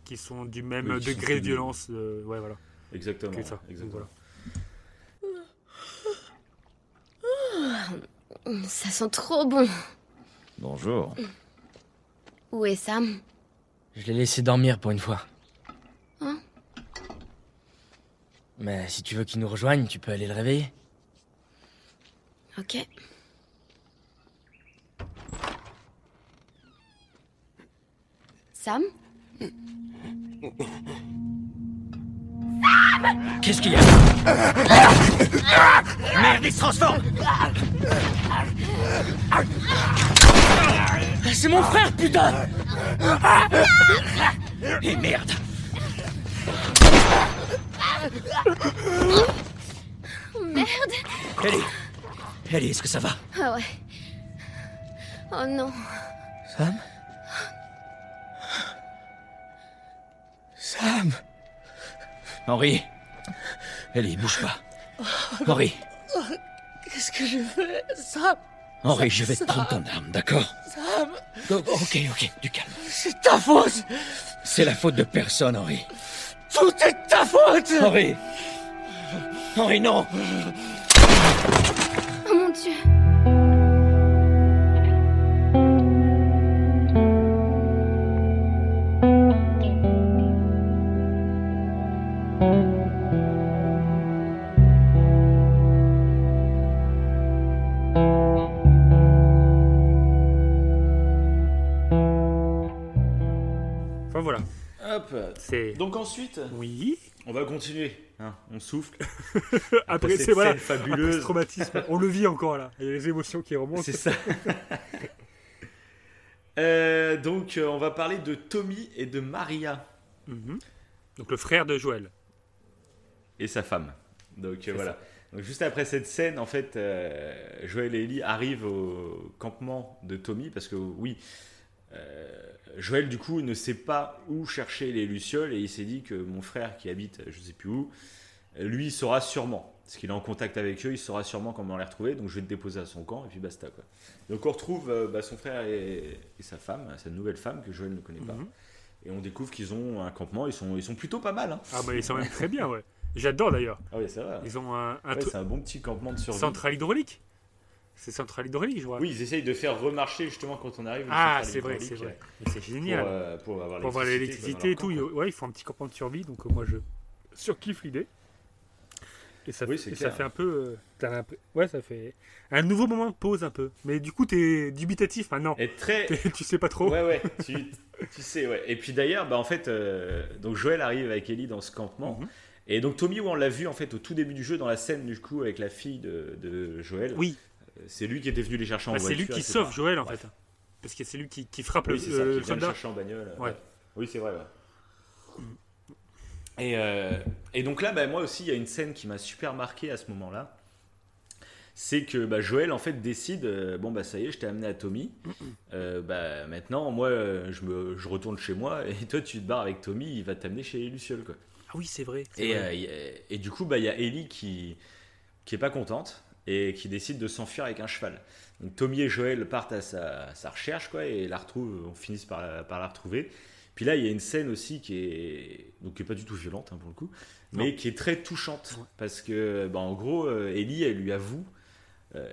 qui sont du même degré de violence. euh, ouais, voilà. Exactement. que ça. exactement. Donc, Ça sent trop bon. Bonjour. Où est Sam? Je l'ai laissé dormir pour une fois. Hein? Mais si tu veux qu'il nous rejoigne, tu peux aller le réveiller. Ok. Sam? Qu'est-ce qu'il y a? Merde, il se transforme. C'est mon frère, putain. Et merde. Oh, Merde. Ellie. Ellie, est-ce que ça va? Ah ouais. Oh non. Sam? Sam? Henri. Ellie, bouge pas. Henri. Qu'est-ce que j'ai fait Sam? Henri, je vais te prendre ton arme, d'accord? Sam. Go- Ok, ok, du calme. C'est ta faute. C'est la faute de personne, Henri. Tout est ta faute. Henri. Henri, non. Oh mon dieu. C'est. Donc ensuite, Oui. on va continuer. hein, on souffle. Après, cette c'est voilà. fabuleuse. Après ce traumatisme, on le vit encore là. Il y a les émotions qui remontent. C'est ça. Euh, donc, euh, on va parler de Tommy et de Maria Mhm. Donc le frère de Joël. et sa femme. Donc euh, voilà. Donc juste après cette scène, en fait, euh, Joël et Ellie arrivent au campement de Tommy parce que oui, euh, Joël du coup ne sait pas où chercher les lucioles et il s'est dit que mon frère qui habite je sais plus où, lui il saura sûrement. Parce qu'il est en contact avec eux, il saura sûrement comment les retrouver. Donc je vais te déposer à son camp et puis basta quoi. Donc on retrouve euh, bah, son frère et, et sa femme, sa nouvelle femme que Joël ne connaît pas. Mhm. Et on découvre qu'ils ont un campement. Ils sont, ils sont plutôt pas mal. Hein. Ah bah ils sont même très bien, ouais. J'adore d'ailleurs. Ah oui, c'est vrai. Ils ont un, un Ouais, un bon petit campement de survie. centrale hydraulique. C'est centrale hydraulique, je vois. Oui, ils essayent de faire remarcher justement quand on arrive. Ah, c'est vrai, c'est vrai. c'est génial. Pour, euh, pour avoir Pour l'électricité et tout. il- Ouais, il faut un petit campement de survie, donc euh, moi je surkiffe l'idée. Et ça, Oui, c'est et ça clair. fait un peu. euh, ouais, ça fait un nouveau moment de pause un peu. Mais du coup, t'es dubitatif maintenant. Et très. Tu sais pas trop. Ouais, ouais, tu, tu sais, ouais. Et puis d'ailleurs, bah, en fait, euh, donc Joël arrive avec Ellie dans ce campement. Mhm. Et donc Tommy, où on l'a vu en fait au tout début du jeu, dans la scène du coup avec la fille de, de Joël. Oui. Euh, C'est lui qui était venu les chercher en Bah, c'est lui qui sauve Joël en Bref. fait. Parce que c'est lui qui, qui frappe Oui, le, le qui le soldat. chercher en bagnole. Ouais. ouais. Oui, c'est vrai, ouais. Et, euh, et donc là, bah, moi aussi, il y a une scène qui m'a super marqué à ce moment-là. C'est que bah, Joël, en fait, décide euh, Bon, bah ça y est, je t'ai amené à Tommy. Euh, bah, maintenant, moi, euh, je, me, je retourne chez moi. Et toi, tu te barres avec Tommy, il va t'amener chez les Lucioles. Quoi. Ah oui, c'est vrai. c'est Et, vrai. euh, y a- et du coup, bah, il y a Ellie qui, qui est pas contente et qui décide de s'enfuir avec un cheval. Donc Tommy et Joël partent à sa, recherche quoi, et la retrouvent, on finit par la, par la retrouver. Puis là, il y a une scène aussi qui est, donc, qui est pas du tout violente hein, pour le coup, mais Non. qui est très touchante. Parce que, bah, en gros, euh, Ellie, elle lui avoue euh,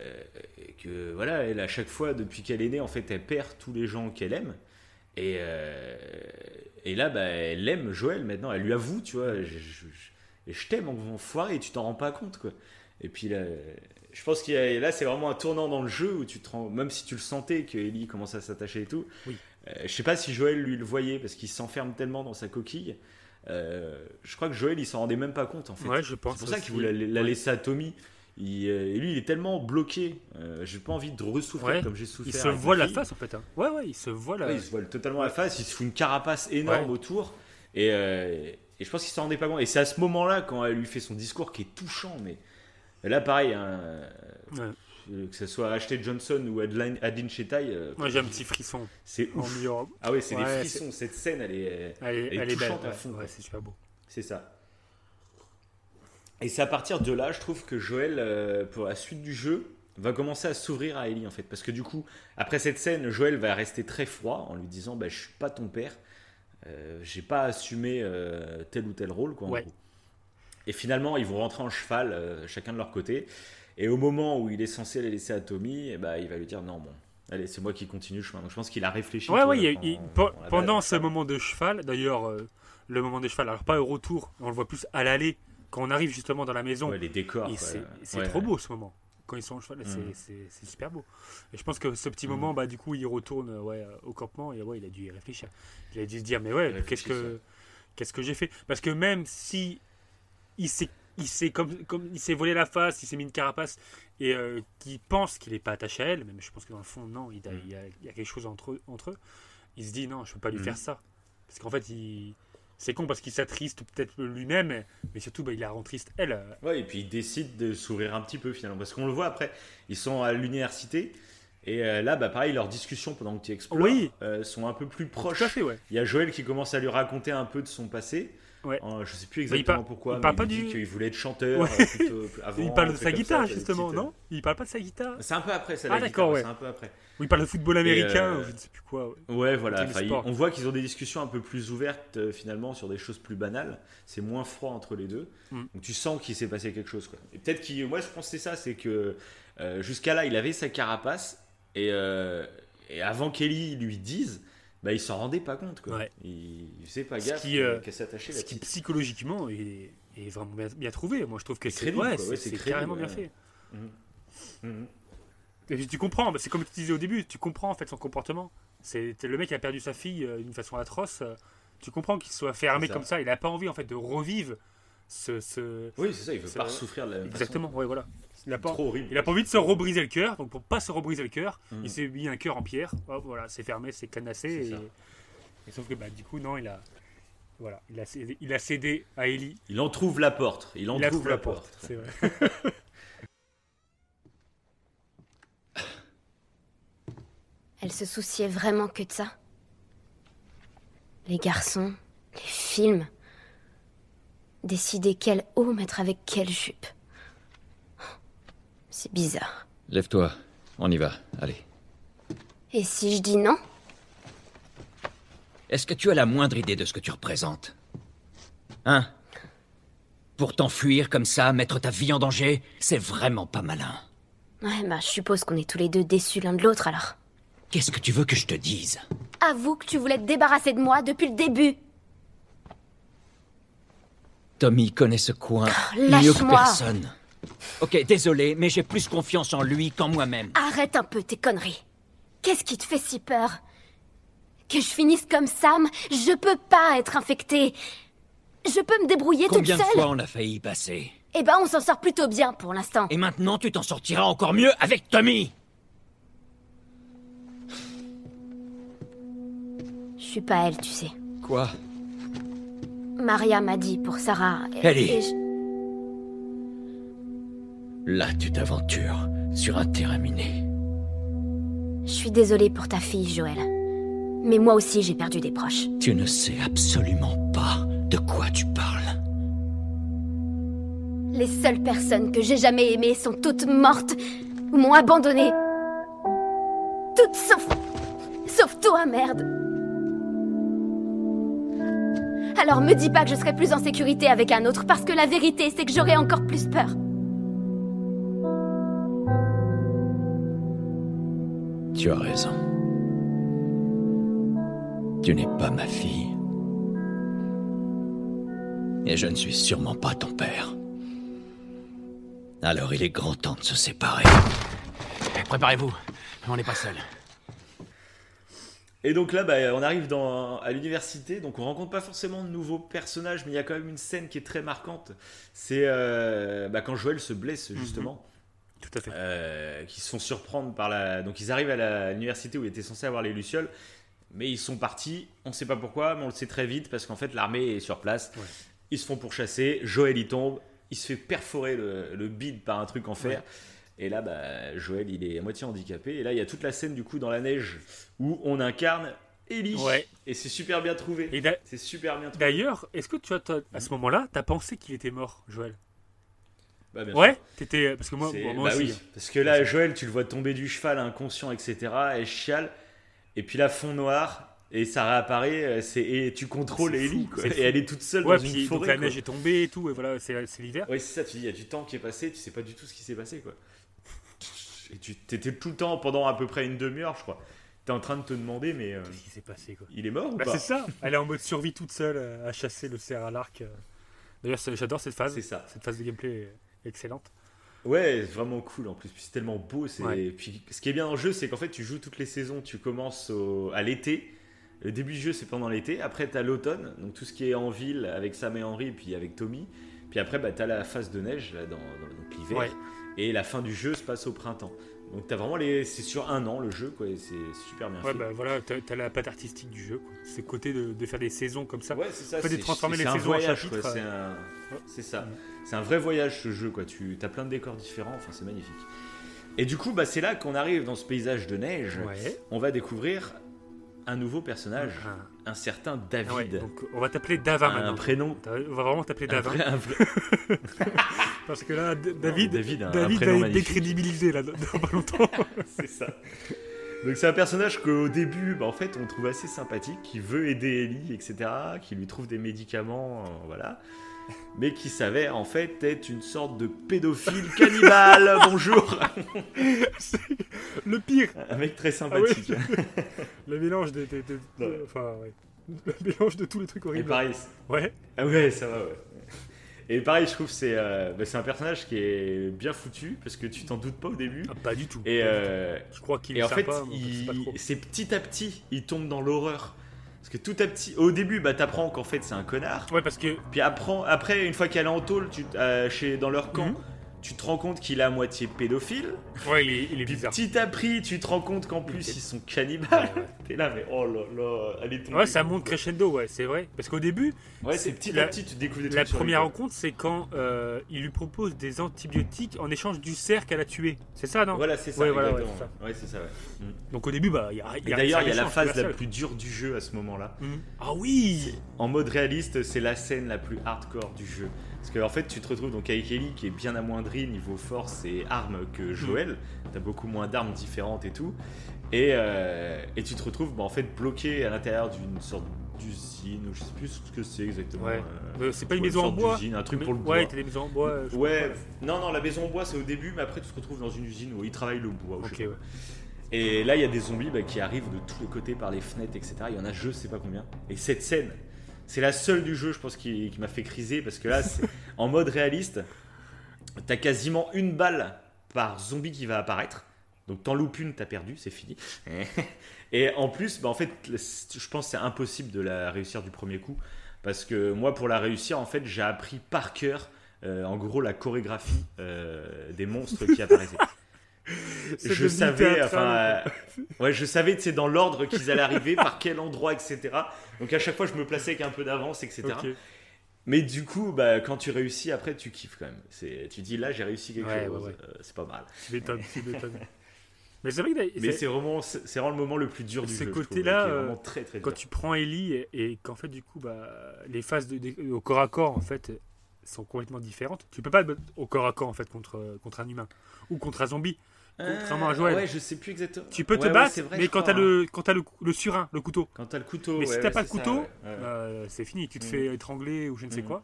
que voilà, elle, à chaque fois, depuis qu'elle est née, en fait, elle perd tous les gens qu'elle aime. Et, euh, et là, bah, elle aime Joël maintenant. Elle lui avoue, tu vois, je, je- je- je t'aime, enfoiré, tu t'en rends pas compte, quoi. Et puis là, je pense qu'il là, c'est vraiment un tournant dans le jeu où tu te rends, même si tu le sentais que Ellie commençait à s'attacher et tout. Oui. euh, je sais pas si Joël lui le voyait parce qu'il s'enferme tellement dans sa coquille. Euh, je crois que Joël, il s'en rendait même pas compte en fait. Ouais, je pense C'est pour ça qu'il voulait la, la laisser à Tommy. Il, euh, et lui, il est tellement bloqué. euh, j'ai pas envie de ressouffrir Ouais. comme j'ai souffert. Il se voit la face en fait. hein. Ouais, ouais, il se voit la. Ouais, il se voile totalement la face, il se fout une carapace énorme Ouais. autour. Et, euh, et je pense qu'il s'en rendait pas compte. Et c'est à ce moment-là, quand elle lui fait son discours qui est touchant, mais là, pareil, hein, Ouais. que ce soit Ashley Johnson ou Adeline, Adeline Chetaille. euh, Moi j'ai un petit frisson. C'est en ouf. mi-robe. Ah ouais, c'est Ouais, des frissons. Cette scène, elle est, Elle est, elle est elle est belle. touchante à ouais. fond. Ouais, c'est super beau. C'est ça. Et c'est à partir de là, je trouve que Joël, euh, pour la suite du jeu, va commencer à s'ouvrir à Ellie en fait. Parce que du coup, après cette scène, Joël va rester très froid en lui disant bah, Je suis pas ton père, euh, j'ai pas assumé euh, tel ou tel rôle. Quoi, en gros. Et finalement, ils vont rentrer en cheval, euh, chacun de leur côté. Et au moment où il est censé les laisser à Tommy, eh ben, il va lui dire Non, bon, allez, c'est moi qui continue le chemin. Donc je pense qu'il a réfléchi. Ouais, ouais, il pendant- il- ce moment de cheval, d'ailleurs, euh, le moment de cheval, alors pas au retour, on le voit plus à l'aller, quand on arrive justement dans la maison. Ouais, les décors, c'est trop beau ce moment. Quand ils sont au cheval, c'est- Mm. c'est super beau. Et je pense que ce petit Mm. moment, bah, du coup, il retourne euh, ouais, au campement et ouais, il a dû y réfléchir. Il a dû se dire, mais ouais, que qu'est-ce que j'ai fait? Parce que même si il s'est il s'est comme, comme il s'est volé la face, il s'est mis une carapace et euh, qu'il pense qu'il n'est pas attaché à elle, même je pense que dans le fond non, il, a- Mm. il y, a, il y a quelque chose entre eux, entre eux. Il se dit non, je peux pas lui Mm. faire ça parce qu'en fait il c'est con parce qu'il s'attriste peut-être lui-même, mais surtout bah, il la rend triste elle. euh, Ouais, et puis il décide de s'ouvrir un petit peu finalement. Parce qu'on le voit après, ils sont à l'université. Et euh, là, bah, pareil, leurs discussions pendant que tu explores Oui. euh, sont un peu plus proches. Fait, ouais. Il y a Joël qui commence à lui raconter un peu de son passé. Ouais. Euh, je sais plus il exactement par- pourquoi, il mais parle il pas dit du- qu'il voulait être chanteur. Ouais. euh, plutôt avant, il parle de sa guitare ça, justement, petites, non? Il parle pas de sa guitare? C'est un peu après, ça, Ah d'accord, ouais. c'est un peu après. Oui, il parle de football américain, euh, ou je ne sais plus quoi. Ouais, Ouais, voilà. Enfin, on voit qu'ils ont des discussions un peu plus ouvertes euh, finalement sur des choses plus banales. C'est moins froid entre les deux. Mm. Donc tu sens qu'il s'est passé quelque chose. Quoi. Et peut-être qu'il. Moi, je pense que c'est ça. C'est que euh, jusqu'à là, il avait sa carapace. Et, et avant qu'Ellie lui dise, bah, il s'en rendait pas compte. Quoi. Ouais. Il, il faisait pas gaffe qui, euh, s'attachait. ce qui psychologiquement est, est vraiment bien, bien trouvé. Moi, je trouve que C'est ouais, carrément bien fait. Et puis tu comprends, bah, c'est comme tu disais au début, tu comprends en fait son comportement. C'est le mec qui a perdu sa fille euh, d'une façon atroce. euh, Tu comprends qu'il soit fermé comme ça. Il a pas envie en fait de revivre ce. ce Oui, c'est ça, il veut ce- pas souffrir de la même Exactement, façon. ouais, voilà. Il a pas, trop horrible. il a pas envie de se rebriser le cœur. Donc pour pas se rebriser le cœur, Mhm. il s'est mis un cœur en pierre. Hop, voilà, c'est fermé, c'est cadenassé. C'est Et, ça. et sauf que bah, du coup, non, il a. Voilà, il a cédé, il a cédé à Ellie. Il en trouve la porte. Il en Il trouve la porte, porte. c'est vrai. Elle se souciait vraiment que de ça. Les garçons, les films. Décider quel haut mettre avec quelle jupe. C'est bizarre. Lève-toi, on y va, allez. Et si je dis non? Est-ce que tu as la moindre idée de ce que tu représentes? Hein? Pour t'enfuir comme ça, mettre ta vie en danger, c'est vraiment pas malin. Ouais, bah je suppose qu'on est tous les deux déçus l'un de l'autre alors. Qu'est-ce que tu veux que je te dise? Avoue que tu voulais te débarrasser de moi depuis le début. Tommy connaît ce coin Oh, mieux que personne. Ok, désolé, mais j'ai plus confiance en lui qu'en moi-même. Arrête un peu tes conneries. Qu'est-ce qui te fait si peur? Que je finisse comme Sam Je peux pas être infectée. Je peux me débrouiller Combien toute de seule. fois on a failli y passer? Eh ben, on s'en sort plutôt bien pour l'instant. Et maintenant, tu t'en sortiras encore mieux avec Tommy Je suis pas elle, tu sais. Quoi? Maria m'a dit pour Sarah. et- Ellie. et je- Là, tu t'aventures sur un terrain miné. Je suis désolée pour ta fille, Joël. Mais moi aussi, j'ai perdu des proches. Tu ne sais absolument pas de quoi tu parles. Les seules personnes que j'ai jamais aimées sont toutes mortes ou m'ont abandonnée. Toutes sauf. sauf toi, merde. Alors me dis pas que je serai plus en sécurité avec un autre parce que la vérité, c'est que j'aurai encore plus peur. Tu as raison. Tu n'es pas ma fille. Et je ne suis sûrement pas ton père. Alors il est grand temps de se séparer. Préparez-vous, on n'est pas seul. Et donc là, bah, on arrive dans, à l'université, donc on rencontre pas forcément de nouveaux personnages, mais il y a quand même une scène qui est très marquante. C'est euh, bah, quand Joël se blesse justement. Tout à fait. Euh, qui se font surprendre par la. Donc ils arrivent à l'université où il était censé avoir les lucioles, mais ils sont partis. On ne sait pas pourquoi, mais on le sait très vite parce qu'en fait l'armée est sur place. Ils se font pourchasser. Joël y tombe. Il se fait perforer le, le bide par un truc en fer. Et là, bah, Joël, il est à moitié handicapé. Et là, il y a toute la scène du coup dans la neige où on incarne Ellie. Ouais. Et c'est super bien trouvé. Et C'est super bien trouvé. D'ailleurs, est-ce que tu as, à ce moment-là, t'as pensé qu'il était mort, Joël? Bah, bien Ouais, t'étais parce que moi, moi, bah aussi. oui, parce que là, Joël, tu le vois tomber du cheval inconscient, etc. Elle chiale. Et puis là, fond noir. Et ça réapparaît. euh, et tu contrôles Ellie. quoi. Et fou. elle est toute seule Ouais, dans puis une donc la quoi. neige est tombée et tout, et voilà, c'est c'est l'hiver. Oui, c'est ça, tu dis, il y a du temps qui est passé, tu sais pas du tout ce qui s'est passé, quoi. Et tu étais tout le temps, pendant à peu près une demi-heure, je crois, t'es en train de te demander, mais euh, Qu'est-ce qui s'est passé quoi il est mort ou Bah, pas c'est ça. Elle est en mode survie toute seule euh, à chasser le cerf à l'arc. euh. D'ailleurs, c'est- j'adore cette phase. C'est ça. Cette phase de gameplay est excellente. Ouais, vraiment cool en plus, puis c'est tellement beau. C'est... Ouais. Puis, ce qui est bien dans le jeu, c'est qu'en fait, tu joues toutes les saisons, tu commences au- à l'été. Le début du jeu, c'est pendant l'été. Après, t'as l'automne, donc tout ce qui est en ville avec Sam et Henry, puis avec Tommy. Puis après, bah, t'as la phase de neige, là, dans, dans- donc l'hiver. Ouais. Et la fin du jeu se passe au printemps. Donc t'as vraiment les. C'est sur un an le jeu, quoi, et c'est super bien Ouais, fait. bah voilà, t'as as la patte artistique du jeu. C'est le côté de, de faire des saisons comme ça. Ouais, c'est ça. De transformer les un saisons voyage, en chapitres. C'est euh, un- ça. C'est un vrai voyage ce jeu, quoi. Tu as plein de décors différents. Enfin, c'est magnifique. Et du coup, bah, c'est là qu'on arrive dans ce paysage de neige. On va découvrir un nouveau personnage, Ah. Un certain Ah David. ouais, donc on va t'appeler Dava Un maintenant. prénom. T'as- On va vraiment t'appeler Un Dava. un Parce que là, David, David, un- un David prénom va être décrédibilisé là, dans pas longtemps. c'est ça. Donc c'est un personnage qu'au début, bah, en fait, on trouve assez sympathique, qui veut aider Ellie, etc., qui lui trouve des médicaments, euh, voilà, mais qui s'avère en fait être une sorte de pédophile cannibale. Bonjour. C'est le pire. Un mec très Ah ouais, sympathique. le mélange de, de- de- Ouais. enfin, ouais. Le mélange de tous les trucs Et horribles. pareil. Ouais. Ah ouais, ça va, ouais. Et pareil, je trouve que c'est euh, bah, c'est un personnage qui est bien foutu parce que tu t'en doutes pas au début. Ah, pas du tout. Et, euh, Je crois qu'il et est en fait, sympa, il- c'est petit à petit, il tombe dans l'horreur. Parce que tout à petit, au début, bah, t'apprends qu'en fait c'est un connard. Ouais, parce que Puis apprends- après, une fois qu'elle est en tôle, tu, euh, chez, dans leur camp, Mhm. Tu te rends compte qu'il est à moitié pédophile. ouais, il est, il est bizarre. petit à petit, tu te rends compte qu'en plus ils sont cannibales. Ouais, ouais. T'es là, mais oh là là, elle est tombée. Ouais, ça monte crescendo, ouais, c'est vrai. Parce qu'au début, Ouais, c'est petit la- à petit, tu découvres des trucs. la première rencontre, c'est quand euh, il lui propose des antibiotiques en échange du cerf qu'elle a tué. C'est ça, non? Voilà, c'est ça. Ouais, voilà, ouais, exactement. c'est ça. Ouais, c'est ça, ouais. Mm. Donc au début, bah, il y a, y d'ailleurs, il y a la phase la plus dure du jeu à ce moment-là. Mhm. Ah oui En mode réaliste, c'est la scène la plus hardcore du jeu. Parce qu'en en fait, tu te retrouves donc avec Ellie qui est bien amoindrie niveau force et armes que Joël. T'as beaucoup moins d'armes différentes et tout. Et, euh, et tu te retrouves bah, en fait bloqué à l'intérieur d'une sorte d'usine, ou je sais plus ce que c'est exactement. Ouais. euh, c'est pas une maison en sorte bois Un truc Mais- pour le bois. Ouais, t'as des maisons en bois. je Ouais, non, non, la maison en bois c'est au début, mais après tu te retrouves dans une usine où ils travaillent le bois. ou ouais. Et là, il y a des zombies bah, qui arrivent de tous les côtés par les fenêtres, etc. Il y en a je sais pas combien. Et cette scène, c'est la seule du jeu, je pense, qui, qui m'a fait criser parce que là, c'est en mode réaliste, t'as quasiment une balle par zombie qui va apparaître. Donc t'en loupes une, t'as perdu, c'est fini. Et en plus, bah, en fait, je pense que c'est impossible de la réussir du premier coup. Parce que moi, pour la réussir, en fait, j'ai appris par cœur, euh, en gros, la chorégraphie euh, des monstres qui apparaissaient. C'est je savais, enfin, euh, ouais, je savais, tu sais, dans l'ordre qu'ils allaient arriver, par quel endroit, etc. Donc à chaque fois, je me plaçais avec un peu d'avance, etc. Mais du coup, bah, quand tu réussis, après, tu kiffes quand même. C'est, tu dis là, j'ai réussi quelque Ouais, chose, ouais, ouais. euh, c'est pas mal. Tu m'étonnes, tu m'étonnes. Mais c'est vrai que Mais c'est vraiment, c'est c'est vraiment le moment le plus dur du ce jeu. je trouve, côté-là, euh, vraiment très très quand dur. tu prends Ellie et, et qu'en fait, du coup, bah, les phases de, de- au corps à corps, en fait, sont complètement différentes. Tu peux pas battre au corps à corps, en fait, contre, contre un humain ou contre un zombie. Contrairement à Joël. Ouais, je sais plus exactement. Tu peux te Ouais, ouais, battre, c'est vrai, mais je quand t'as hein. le, quand t'as le, le surin, le couteau. Quand t'as le couteau, Mais si ouais, t'as ouais, pas de ça, couteau, ouais, ouais. bah, c'est fini. Tu te Mm. fais étrangler ou je ne sais Mm. quoi.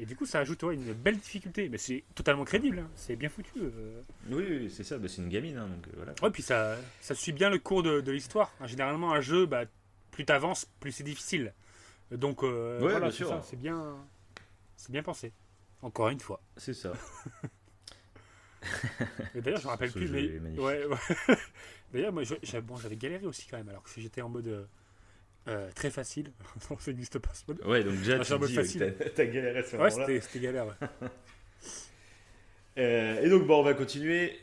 Et du coup, ça ajoute ouais, une belle difficulté. Mais c'est totalement crédible. hein. C'est bien foutu. euh. Oui, oui, c'est ça. bah, c'est une gamine, hein, donc euh, voilà. Ouais, puis ça, ça suit bien le cours de, de l'histoire. Hein, Généralement, un jeu, bah, plus t'avances, plus c'est difficile. Donc, euh, Ouais, voilà, c'est bien, c'est bien pensé. Encore une fois. C'est ça. D'ailleurs, je me rappelle plus, mais ouais, ouais. d'ailleurs, moi, j'avais bon, galéré aussi quand même, alors que j'étais en mode euh, euh, très facile. non, ça n'existe pas ce mode. Ouais, donc déjà, Ah, je suis en tu t'as- galéré à ce Ouais, moment-là. c'était c'était galère. ouais. Euh, et donc, bon, on va continuer.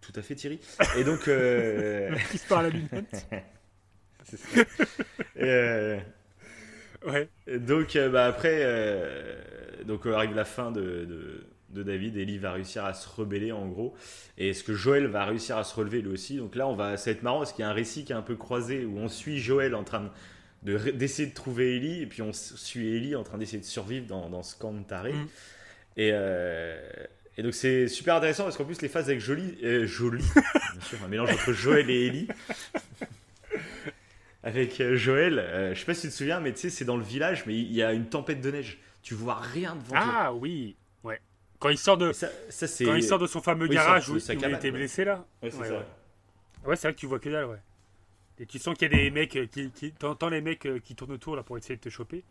Tout à fait, Thierry. Et donc. euh, Qui se parle à lunette. c'est ça. Euh, Ouais. et donc, bah, après, donc arrive la fin de, de, de David. Ellie va réussir à se rebeller en gros. Et est-ce que Joël va réussir à se relever lui aussi? Donc là, on va, ça va être marrant parce qu'il y a un récit qui est un peu croisé où on suit Joël en train de, de- d'essayer de trouver Ellie et puis on suit Ellie en train d'essayer de survivre dans, dans ce camp de tarés. Mm. Et, euh, et donc c'est super intéressant parce qu'en plus les phases avec Jolie, euh, Jolie, bien sûr, un mélange entre Joël et Ellie. Avec euh, Joël, je sais pas si tu te souviens, mais tu sais, c'est dans le village, mais il y a une tempête de neige. Tu vois rien devant toi. Ah oui. Quand il sort de, ça, c'est- quand il sort de son fameux Oui, garage où, il était blessé là. Ouais, c'est Ouais, ça. ouais. Ouais, c'est vrai que tu vois que dalle, ouais. Et tu sens qu'il y a des mecs euh, qui, qui t'entends les mecs euh, qui tournent autour là pour essayer de te choper.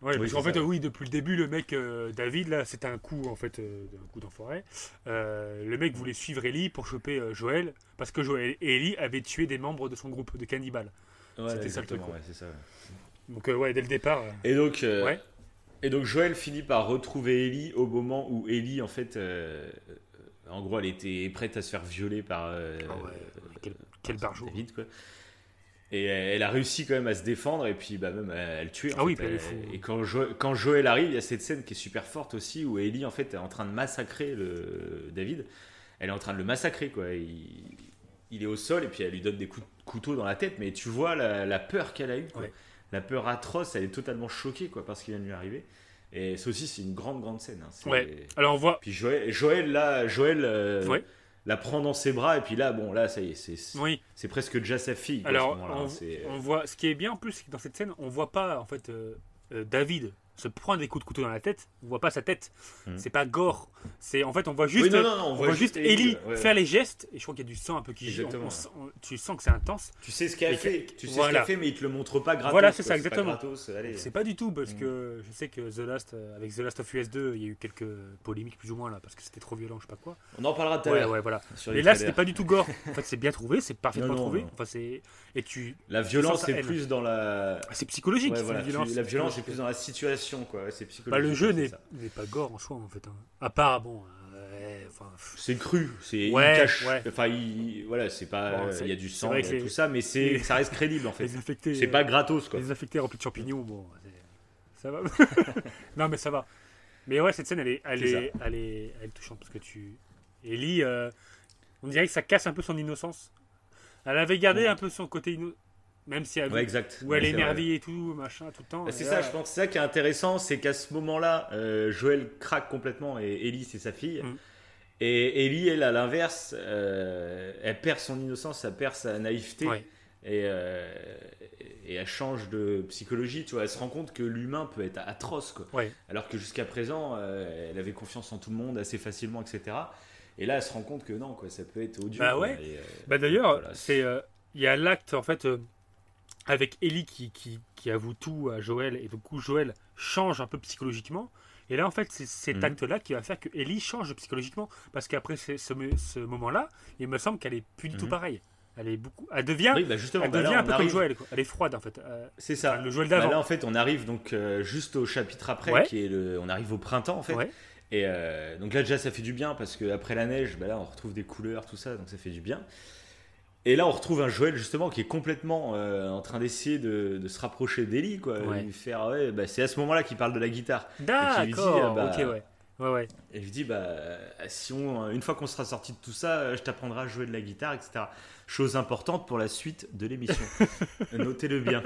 Ouais, Oui, parce qu'en fait, ça. euh, oui, depuis le début, le mec euh, David là, c'était un coup en fait, euh, un coup d'enfoiré. Euh, le mec voulait suivre Ellie pour choper euh, Joël parce que Joël et Ellie avaient tué des membres de son groupe de cannibales. Ouais, c'était ça le truc. ouais, c'est ça. Donc euh, ouais, dès le départ. euh, Et donc, euh, Ouais. Et donc Joël finit par retrouver Ellie au moment où Ellie, en fait, euh, euh, en gros, elle était prête à se faire violer par, euh, quel, quel barjot. David, quoi. Et elle a réussi quand même à se défendre et puis bah, même à, à le tuer. Ah oui, elle est Elle-. Et quand, Jo- quand Joël arrive, il y a cette scène qui est super forte aussi où Ellie en fait est en train de massacrer le David. Elle est en train de le massacrer quoi. Il, il est au sol et puis elle lui donne des coups de couteau dans la tête. Mais tu vois la, la peur qu'elle a eue. quoi. Ouais. La peur atroce. Elle est totalement choquée quoi parce qu'il vient de lui arriver. Et ça aussi c'est une grande grande scène. hein. Ouais. Alors on voit. Puis Joël, Joël là, Joël euh, Ouais. la prend dans ses bras et puis là bon là ça y est c'est c'est- Oui. c'est presque déjà sa fille. quoi, à Alors, ce on, hein. C'est- on voit. Ce qui est bien en plus, c'est que dans cette scène, on voit pas en fait euh, euh, David se prendre des coups de couteau dans la tête. On voit pas sa tête. Mhm. C'est pas gore. C'est en fait, on voit juste. Oui, non, non, non, on on voit voit juste juste Ellie, ouais, faire les gestes. Et je crois qu'il y a du sang un peu qui gît. On- Exactement. on sent- on- tu sens que c'est intense. Tu sais ce qu'elle Et fait, tu sais ce voilà. qu'elle fait, mais il te le montre pas gratos. Voilà, c'est ça, pas exactement. C'est pas du tout parce Mm. que je sais que The Last, euh, avec The Last of Us 2, il y a eu quelques polémiques plus ou moins là parce que c'était trop violent, je sais pas quoi. On en parlera tout à l'heure, ouais, voilà. Mais là, c'était pas du tout gore. En fait, c'est bien trouvé, c'est parfaitement Non, non, trouvé. non. Enfin, c'est et tu. La violence, c'est plus dans la. C'est psychologique, La violence, c'est plus dans la situation, quoi. C'est Bah, psychologique. le jeu n'est pas gore en soi en fait. hein. À part bon. euh, C'est cru, c'est Ouais, il cache. ouais. Enfin, il, voilà, c'est pas. Bon, il y a du sang, les- tout ça, mais c'est, ça reste crédible en fait. C'est pas gratos, quoi. Les infectés remplis de champignons, bon, ça va. non, mais ça va. Mais ouais, cette scène, elle est, elle est, elle est, elle est touchante parce que tu. Ellie, euh, on dirait que ça casse un peu son innocence. Elle avait gardé un peu son côté innocent. Même si elle, Ouais, exact. où elle Ouais, est émerveillée et tout, machin, tout le temps. Bah, c'est ça, là- je pense. C'est ça qui est intéressant, c'est qu'à ce moment-là, euh, Joël craque complètement et Ellie, c'est sa fille. Mm. Et Ellie, elle, à l'inverse, euh, elle perd son innocence, elle perd sa naïveté. Ouais. Et, euh, et elle change de psychologie, tu vois. Elle se rend compte que l'humain peut être atroce, quoi. Ouais. Alors que jusqu'à présent, euh, elle avait confiance en tout le monde assez facilement, etc. Et là, elle se rend compte que non, quoi, ça peut être odieux. Bah ouais. Et, Bah d'ailleurs, voilà, c'est il y a l'acte en fait avec Ellie qui, qui, qui avoue tout à Joël et du coup Joël change un peu psychologiquement. Et là en fait c'est cet Mhm. acte-là qui va faire que Ellie change psychologiquement parce qu'après ce, moment-là, il me semble qu'elle est plus du tout Mhm. pareille. Elle est beaucoup, elle devient, Oui, bah justement, elle bah là, devient un peu arrive- comme Joël. quoi. Elle est froide en fait. Euh, C'est ça. enfin, le Joël Bah d'avant. là, en fait, on arrive donc euh, juste au chapitre après, Ouais. qui est le. On arrive au printemps, en fait. Ouais. Et euh, donc là, déjà, ça fait du bien parce qu'après la neige, bah là, on retrouve des couleurs, tout ça, donc ça fait du bien. Et là, on retrouve un Joël justement qui est complètement euh, en train d'essayer de, de se rapprocher d'Ellie, quoi. Ouais. Lui faire, ouais, bah, c'est à ce moment-là qu'il parle de la guitare. D'accord. euh, bah, ok ouais. Ouais ouais. Et je dis, bah, si on, une fois qu'on sera sorti de tout ça, je t'apprendrai à jouer de la guitare, etc. Chose importante pour la suite de l'émission. Notez-le bien.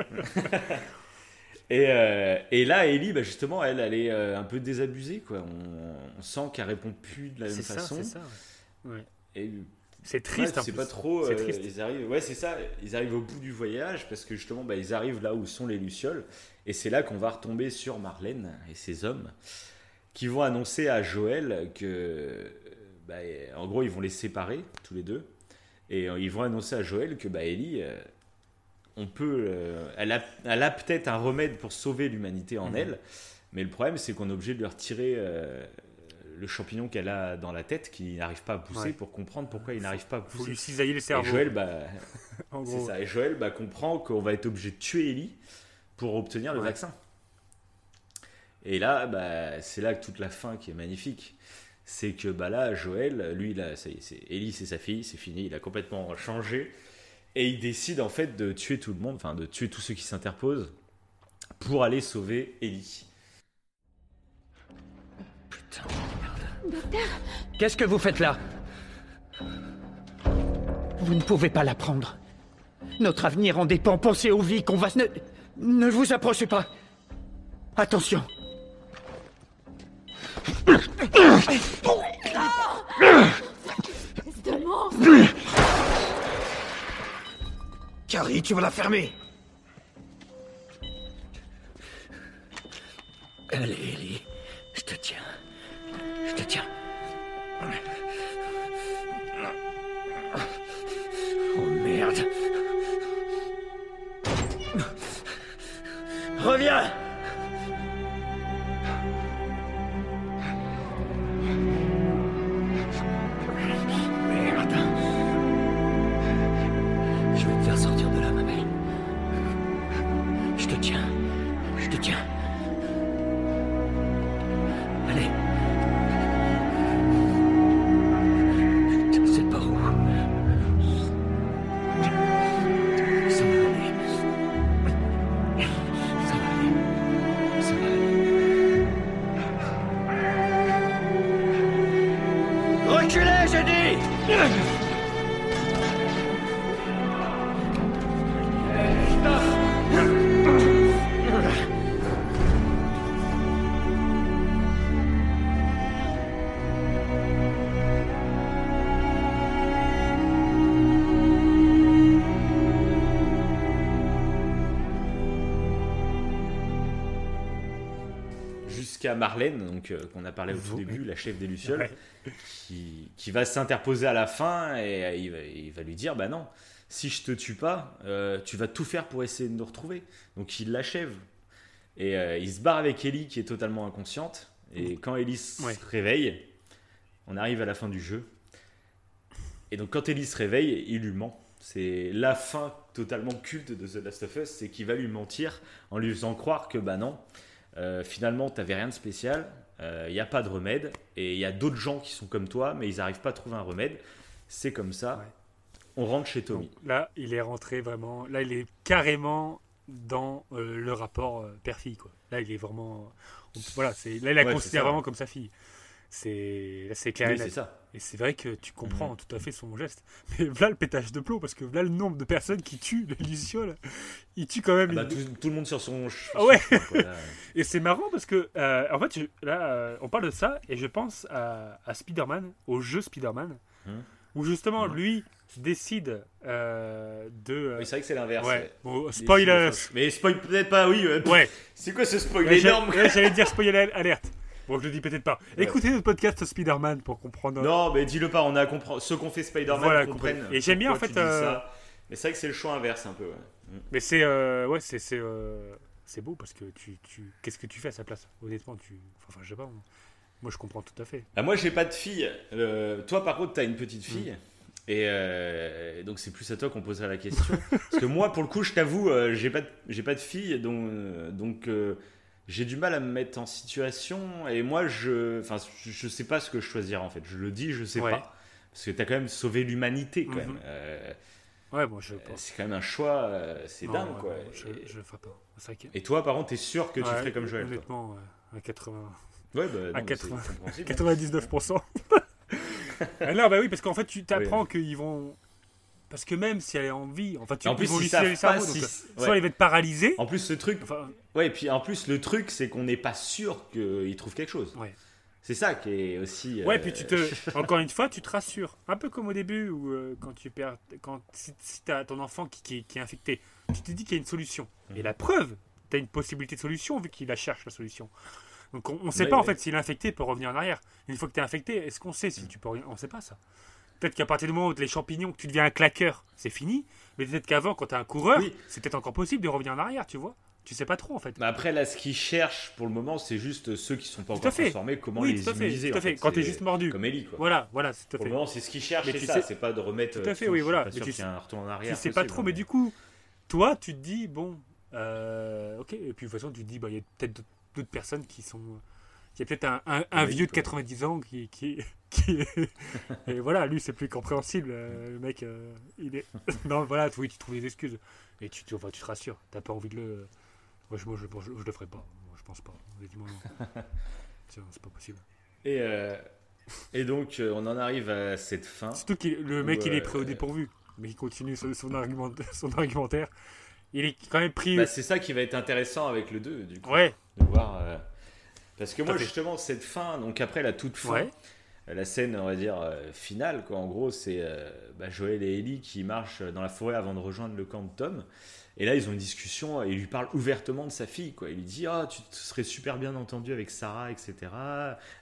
et, euh, et là, Ellie, bah, justement, elle, elle est euh, un peu désabusée, quoi. On, on sent qu'elle répond plus de la même C'est ça, façon. c'est ça. ouais. Ouais. Et C'est triste. Ouais, c'est pas trop. Euh, triste. Ils arrivent, ouais, c'est ça. Ils arrivent au bout du voyage parce que justement, bah, ils arrivent là où sont les lucioles, et c'est là qu'on va retomber sur Marlène et ses hommes qui vont annoncer à Joël que, bah, en gros, ils vont les séparer tous les deux, et euh, ils vont annoncer à Joël que bah, Ellie, euh, on peut, euh, elle a, elle a peut-être un remède pour sauver l'humanité en Mhm. elle, mais le problème c'est qu'on est obligé de lui retirer. Le champignon qu'elle a dans la tête qui n'arrive pas à pousser Ouais. pour comprendre pourquoi il n'arrive pas à pousser. Faut lui cisailler le cerveau. Et Joël, bah, c'est ça. Et Joël bah, comprend qu'on va être obligé de tuer Ellie pour obtenir le Ouais. vaccin. Et là, bah, c'est là que toute la fin qui est magnifique. C'est que bah, là, Joël, lui, là, ça y est, c'est Ellie, c'est sa fille, c'est fini, il a complètement changé. Et il décide en fait de tuer tout le monde, enfin de tuer tous ceux qui s'interposent pour aller sauver Ellie. Merde. Docteur Qu'est-ce que vous faites là? Vous ne pouvez pas la prendre. Notre avenir en dépend. Pensez aux vies qu'on va... Ne, ne vous approchez pas. Attention. Carrie, tu vas la fermer. Allez, Ellie. Je te tiens. Je te Jusqu'à Marlène, donc euh, qu'on a parlé au tout début, la chef des Lucioles, Ouais. qui, qui va s'interposer à la fin et euh, il va, il va lui dire Bah non, si je te tue pas, euh, tu vas tout faire pour essayer de nous retrouver. Donc il l'achève. Et il se barre avec Ellie qui est totalement inconsciente. Et quand Ellie se réveille, on arrive à la fin du jeu. Et donc quand Ellie se réveille, il lui ment. C'est la fin totalement culte de The Last of Us, c'est qu'il va lui mentir en lui faisant croire que bah non, euh, finalement t'avais rien de spécial, il n'y a pas de remède, et il y a d'autres gens qui sont comme toi, mais ils n'arrivent pas à trouver un remède. C'est comme ça. On rentre chez Tommy. Donc là, il est rentré vraiment. Là, il est carrément dans euh, le rapport euh, père-fille. Quoi. Là, il est vraiment. on- voilà, c'est, là, il la Ouais, considère vraiment comme sa fille. C'est, là, c'est clair Oui, c'est ça. Et c'est vrai que tu comprends Mhm. tout à fait son geste. Mais là, le pétage de plomb, parce que là, le nombre de personnes qui tuent les Lucioles, il tue quand même. Ah bah, une- tout, tout le monde sur son. ch- Ah ouais. son quoi. Et c'est marrant parce que, euh, en fait, je- là, euh, on parle de ça et je pense à, à Spider-Man, au jeu Spider-Man, Hum. où justement, Hum. lui décide euh, de. Oui, c'est vrai que c'est l'inverse. Ouais. ouais. Bon, spoiler. Mais spoil peut-être pas, oui. ouais. Ouais. C'est quoi ce spoil énorme J'allais dire spoiler alerte. Bon, je le dis peut-être pas. Ouais. Écoutez notre podcast Spider-Man pour comprendre. Non, mais dis-le pas, on a compris. Ceux qu'on fait Spider-Man Voilà, comprennent. Et j'aime bien, en fait, euh. Mais c'est vrai que c'est le choix inverse un peu. ouais. Mm. Mais c'est euh, ouais, c'est c'est euh, beau parce que tu, tu qu'est-ce que tu fais à sa place? Honnêtement, tu enfin je sais pas. Moi, je comprends tout à fait. Ah, moi, j'ai pas de fille. Euh, toi, par contre, t'as une Mm. petite fille. Et euh, donc, c'est plus à toi qu'on posera la question. Parce que moi, pour le coup, je t'avoue, euh, j'ai pas, de- j'ai pas de fille. Donc, euh, donc j'ai du mal à me mettre en situation. Et moi, je, enfin, je, sais pas ce que je choisirais en fait. Je le dis, je sais Ouais. pas. Parce que t'as quand même sauvé l'humanité, quand Mhm. même. Euh, Ouais, moi je euh, c'est quand même un choix, euh, c'est dingue, ouais, quoi. je, je le ferai pas. Et toi, par contre, t'es sûr que tu ferais comme Joël Honnêtement, à 80. Ouais, bah, non, à mais 80 c'est compréhensible. 99%. Ah non, bah oui, parce qu'en fait, tu t'apprends qu'ils vont. Parce que même si elle est en vie, enfin, tu En plus, savent scier le pas cerveau, si- donc, ouais. soit il va être paralysé. En plus, ce truc. Enfin, Ouais, et puis en plus, le truc, c'est qu'on n'est pas sûr qu'il trouve quelque chose. Ouais. C'est ça qui est aussi. Ouais, euh, puis tu te, encore une fois, tu te rassures. Un peu comme au début où euh, quand tu perds, quand si, si t'as ton enfant qui, qui, qui est infecté, tu te dis qu'il y a une solution. Mhm. Et la preuve, t'as une possibilité de solution vu qu'il la cherche la solution. Donc on, on sait Ouais, pas en ouais. fait s'il est infecté il peut revenir en arrière. Une fois que t'es infecté, est-ce qu'on sait si tu peux On sait pas ça. Peut-être qu'à partir du moment où les champignons, que tu deviens un claqueur, c'est fini. Mais peut-être qu'avant, quand t'es un coureur, Oui. c'est peut-être encore possible de revenir en arrière, tu vois. Tu sais pas trop en fait. Mais après, là, ce qu'ils cherchent pour le moment, c'est juste ceux qui sont pas Tout encore fait. transformés, comment Oui, les tout à fait, immuniser. tout à en fait. fait. Quand t'es juste mordu. Comme Ellie, quoi. Voilà, voilà, c'est tout à Pour fait. le moment, c'est ce qu'ils cherchent, Mais c'est tu ça. sais- C'est pas de remettre. Tout à euh, fait, toute oui, voilà. Je suis Mais pas tu sûr y ait un retour en arrière. Tu sais pas trop, mais du coup, toi, tu te dis, bon, euh, ok, et puis de toute façon, tu te dis, bah, il y a peut-être d'autres personnes qui sont. Il y a peut-être un, un- un Oui, vieux de quoi. 90 ans qui. qui, qui et voilà, lui, c'est plus compréhensible. euh, le mec, euh, il est. non, voilà, oui, tu trouves des excuses. Et tu, tu, enfin, tu te rassures. T'as pas envie de le. Moi, je, moi, je, je, je le ferai pas. Moi, je pense pas. C'est pas possible. Et, euh, Et donc, on en arrive à cette fin. Surtout que le mec, où, il est pris au dépourvu. Mais il continue son, son argument- son argumentaire. Il est quand même pris. Bah, c'est ça qui va être intéressant avec le 2, du coup. Ouais. De voir. euh, Parce que moi, justement, cette fin, donc après la toute fin, Ouais. euh, la scène, on va dire, euh, finale, quoi. En gros, c'est euh, bah, Joël et Ellie qui marchent dans la forêt avant de rejoindre le camp de Tom. Et là, ils ont une discussion et il lui parle ouvertement de sa fille, quoi. Il lui dit Ah, tu te serais super bien entendu avec Sarah, etc.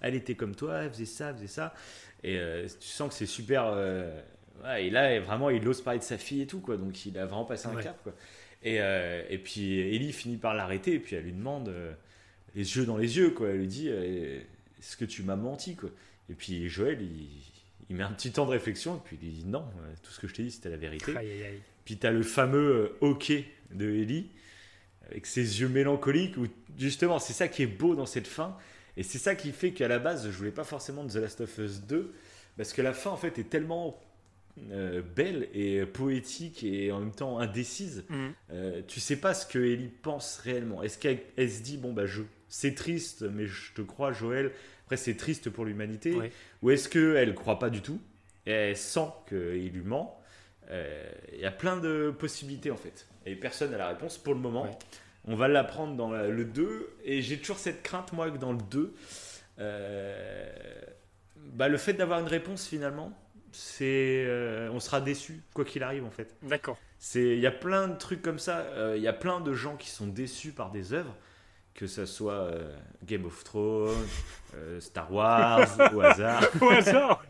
Elle était comme toi, elle faisait ça, elle faisait ça. Et euh, tu sens que c'est super. euh, ouais, et là, vraiment, il ose parler de sa fille et tout, quoi. Donc, il a vraiment passé un Ouais. cap, quoi. Et, euh, et puis Ellie finit par l'arrêter et puis elle lui demande les yeux dans les yeux quoi. Elle lui dit euh, est-ce que tu m'as menti quoi? Et puis Joël il, il met un petit temps de réflexion et puis il dit non euh, tout ce que je t'ai dit c'était la vérité. Aïe, aïe, aïe. Puis t'as le fameux euh, ok de Ellie avec ses yeux mélancoliques où justement c'est ça qui est beau dans cette fin et c'est ça qui fait qu'à la base je voulais pas forcément de The Last of Us 2 parce que la fin en fait est tellement euh, belle et poétique et en même temps indécise. Mhm. Euh, tu sais pas ce que Ellie pense réellement. Est-ce qu'elle elle se dit bon bah je c'est triste mais je te crois Joël. Après c'est triste pour l'humanité. Ou est-ce que elle croit pas du tout et elle sent qu'il lui ment? Euh, Il y a plein de possibilités en fait et personne n'a la réponse pour le moment. On va l'apprendre dans le 2 et j'ai toujours cette crainte moi que dans le 2 euh, bah, le fait d'avoir une réponse finalement c'est euh, on sera déçu quoi qu'il arrive en fait. D'accord. C'est il y a plein de trucs comme ça, euh, il y a plein de gens qui sont déçus par des œuvres que ça soit euh, Game of Thrones, euh, Star Wars au hasard. Au hasard.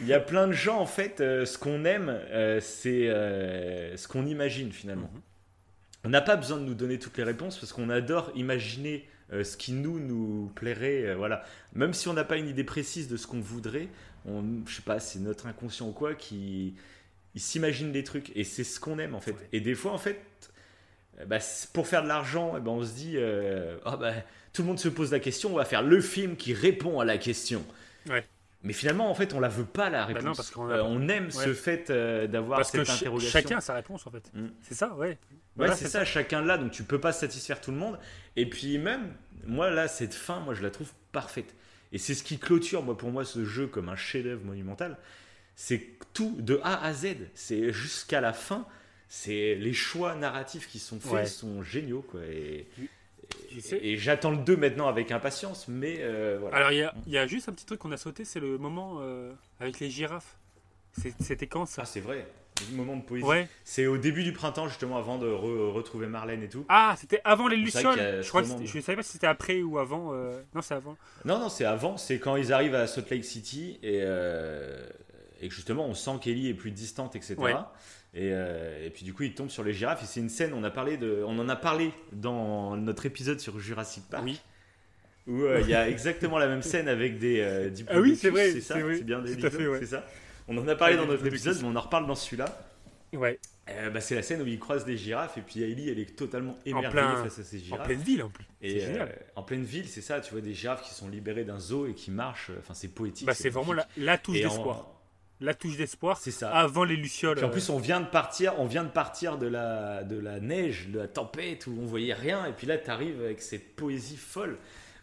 Il y a plein de gens en fait euh, ce qu'on aime c'est ce qu'on imagine finalement. On n'a pas besoin de nous donner toutes les réponses parce qu'on adore imaginer ce qui nous nous plairait. voilà, même si on n'a pas une idée précise de ce qu'on voudrait, on, je sais pas, c'est notre inconscient ou quoi qui s'imagine des trucs et c'est ce qu'on aime en fait. Et des fois en fait, bah, c'est- pour faire de l'argent, eh ben, on se dit, euh, Ah, bah, tout le monde se pose la question, on va faire le film qui répond à la question. Ouais. Mais finalement, en fait, on la veut pas la Bah réponse. non, parce qu'on Euh, on aime Ouais. ce fait euh, d'avoir que cette interrogation. chacun a sa réponse en fait. Mm. C'est ça, ouais. Ouais, c'est ça, chacun là, donc tu peux pas satisfaire tout le monde. Et puis même, moi là, cette fin, moi je la trouve parfaite. Et c'est ce qui clôture, moi pour moi, ce jeu comme un chef-d'œuvre monumental. C'est tout, de A à Z, c'est jusqu'à la fin, c'est les choix narratifs qui sont faits Ouais. sont géniaux, quoi. Et, j'attends le 2 maintenant avec impatience, mais euh, voilà. Alors il y a, il y a juste un petit truc qu'on a sauté, c'est le moment euh, avec les girafes. C'est- C'était quand ça Ah, c'est vrai. Le moment de poésie. Ouais. C'est au début du printemps, justement, avant de re- retrouver Marlène et tout. Ah, c'était avant les lucioles. Je crois que je savais pas si c'était après ou avant. euh, Non, c'est avant. Non, non, c'est avant. C'est quand ils arrivent à Salt Lake City et, euh, et que justement on sent qu'Ellie est plus distante, etc. Ouais. Et, euh, et puis du coup, ils tombent sur les girafes. Et c'est une scène. On a parlé de, on en a parlé dans notre épisode sur Jurassic Park. Oui. Où euh, il y a exactement la même scène avec des euh, Ah oui, c'est vrai, c'est ça, c'est bien des ouais. c'est ça? On en a parlé Ouais, dans notre épisode, mais on en reparle dans celui-là. Ouais. Euh, bah, c'est la scène où ils croisent des girafes et puis Ellie elle est totalement émerveillée plein- face à ces en girafes. pleine ville, en plus. Et C'est génial. en pleine ville, c'est ça, tu vois des girafes qui sont libérées d'un zoo et qui marchent. Enfin, c'est poétique. Bah, c'est vraiment la, touche en- d'espoir. La touche d'espoir. C'est ça. Avant les lucioles. Puis en euh, plus, on vient de partir, on vient de partir de la, de la neige, de la tempête où on voyait rien. Et puis là, tu arrives avec cette poésie folle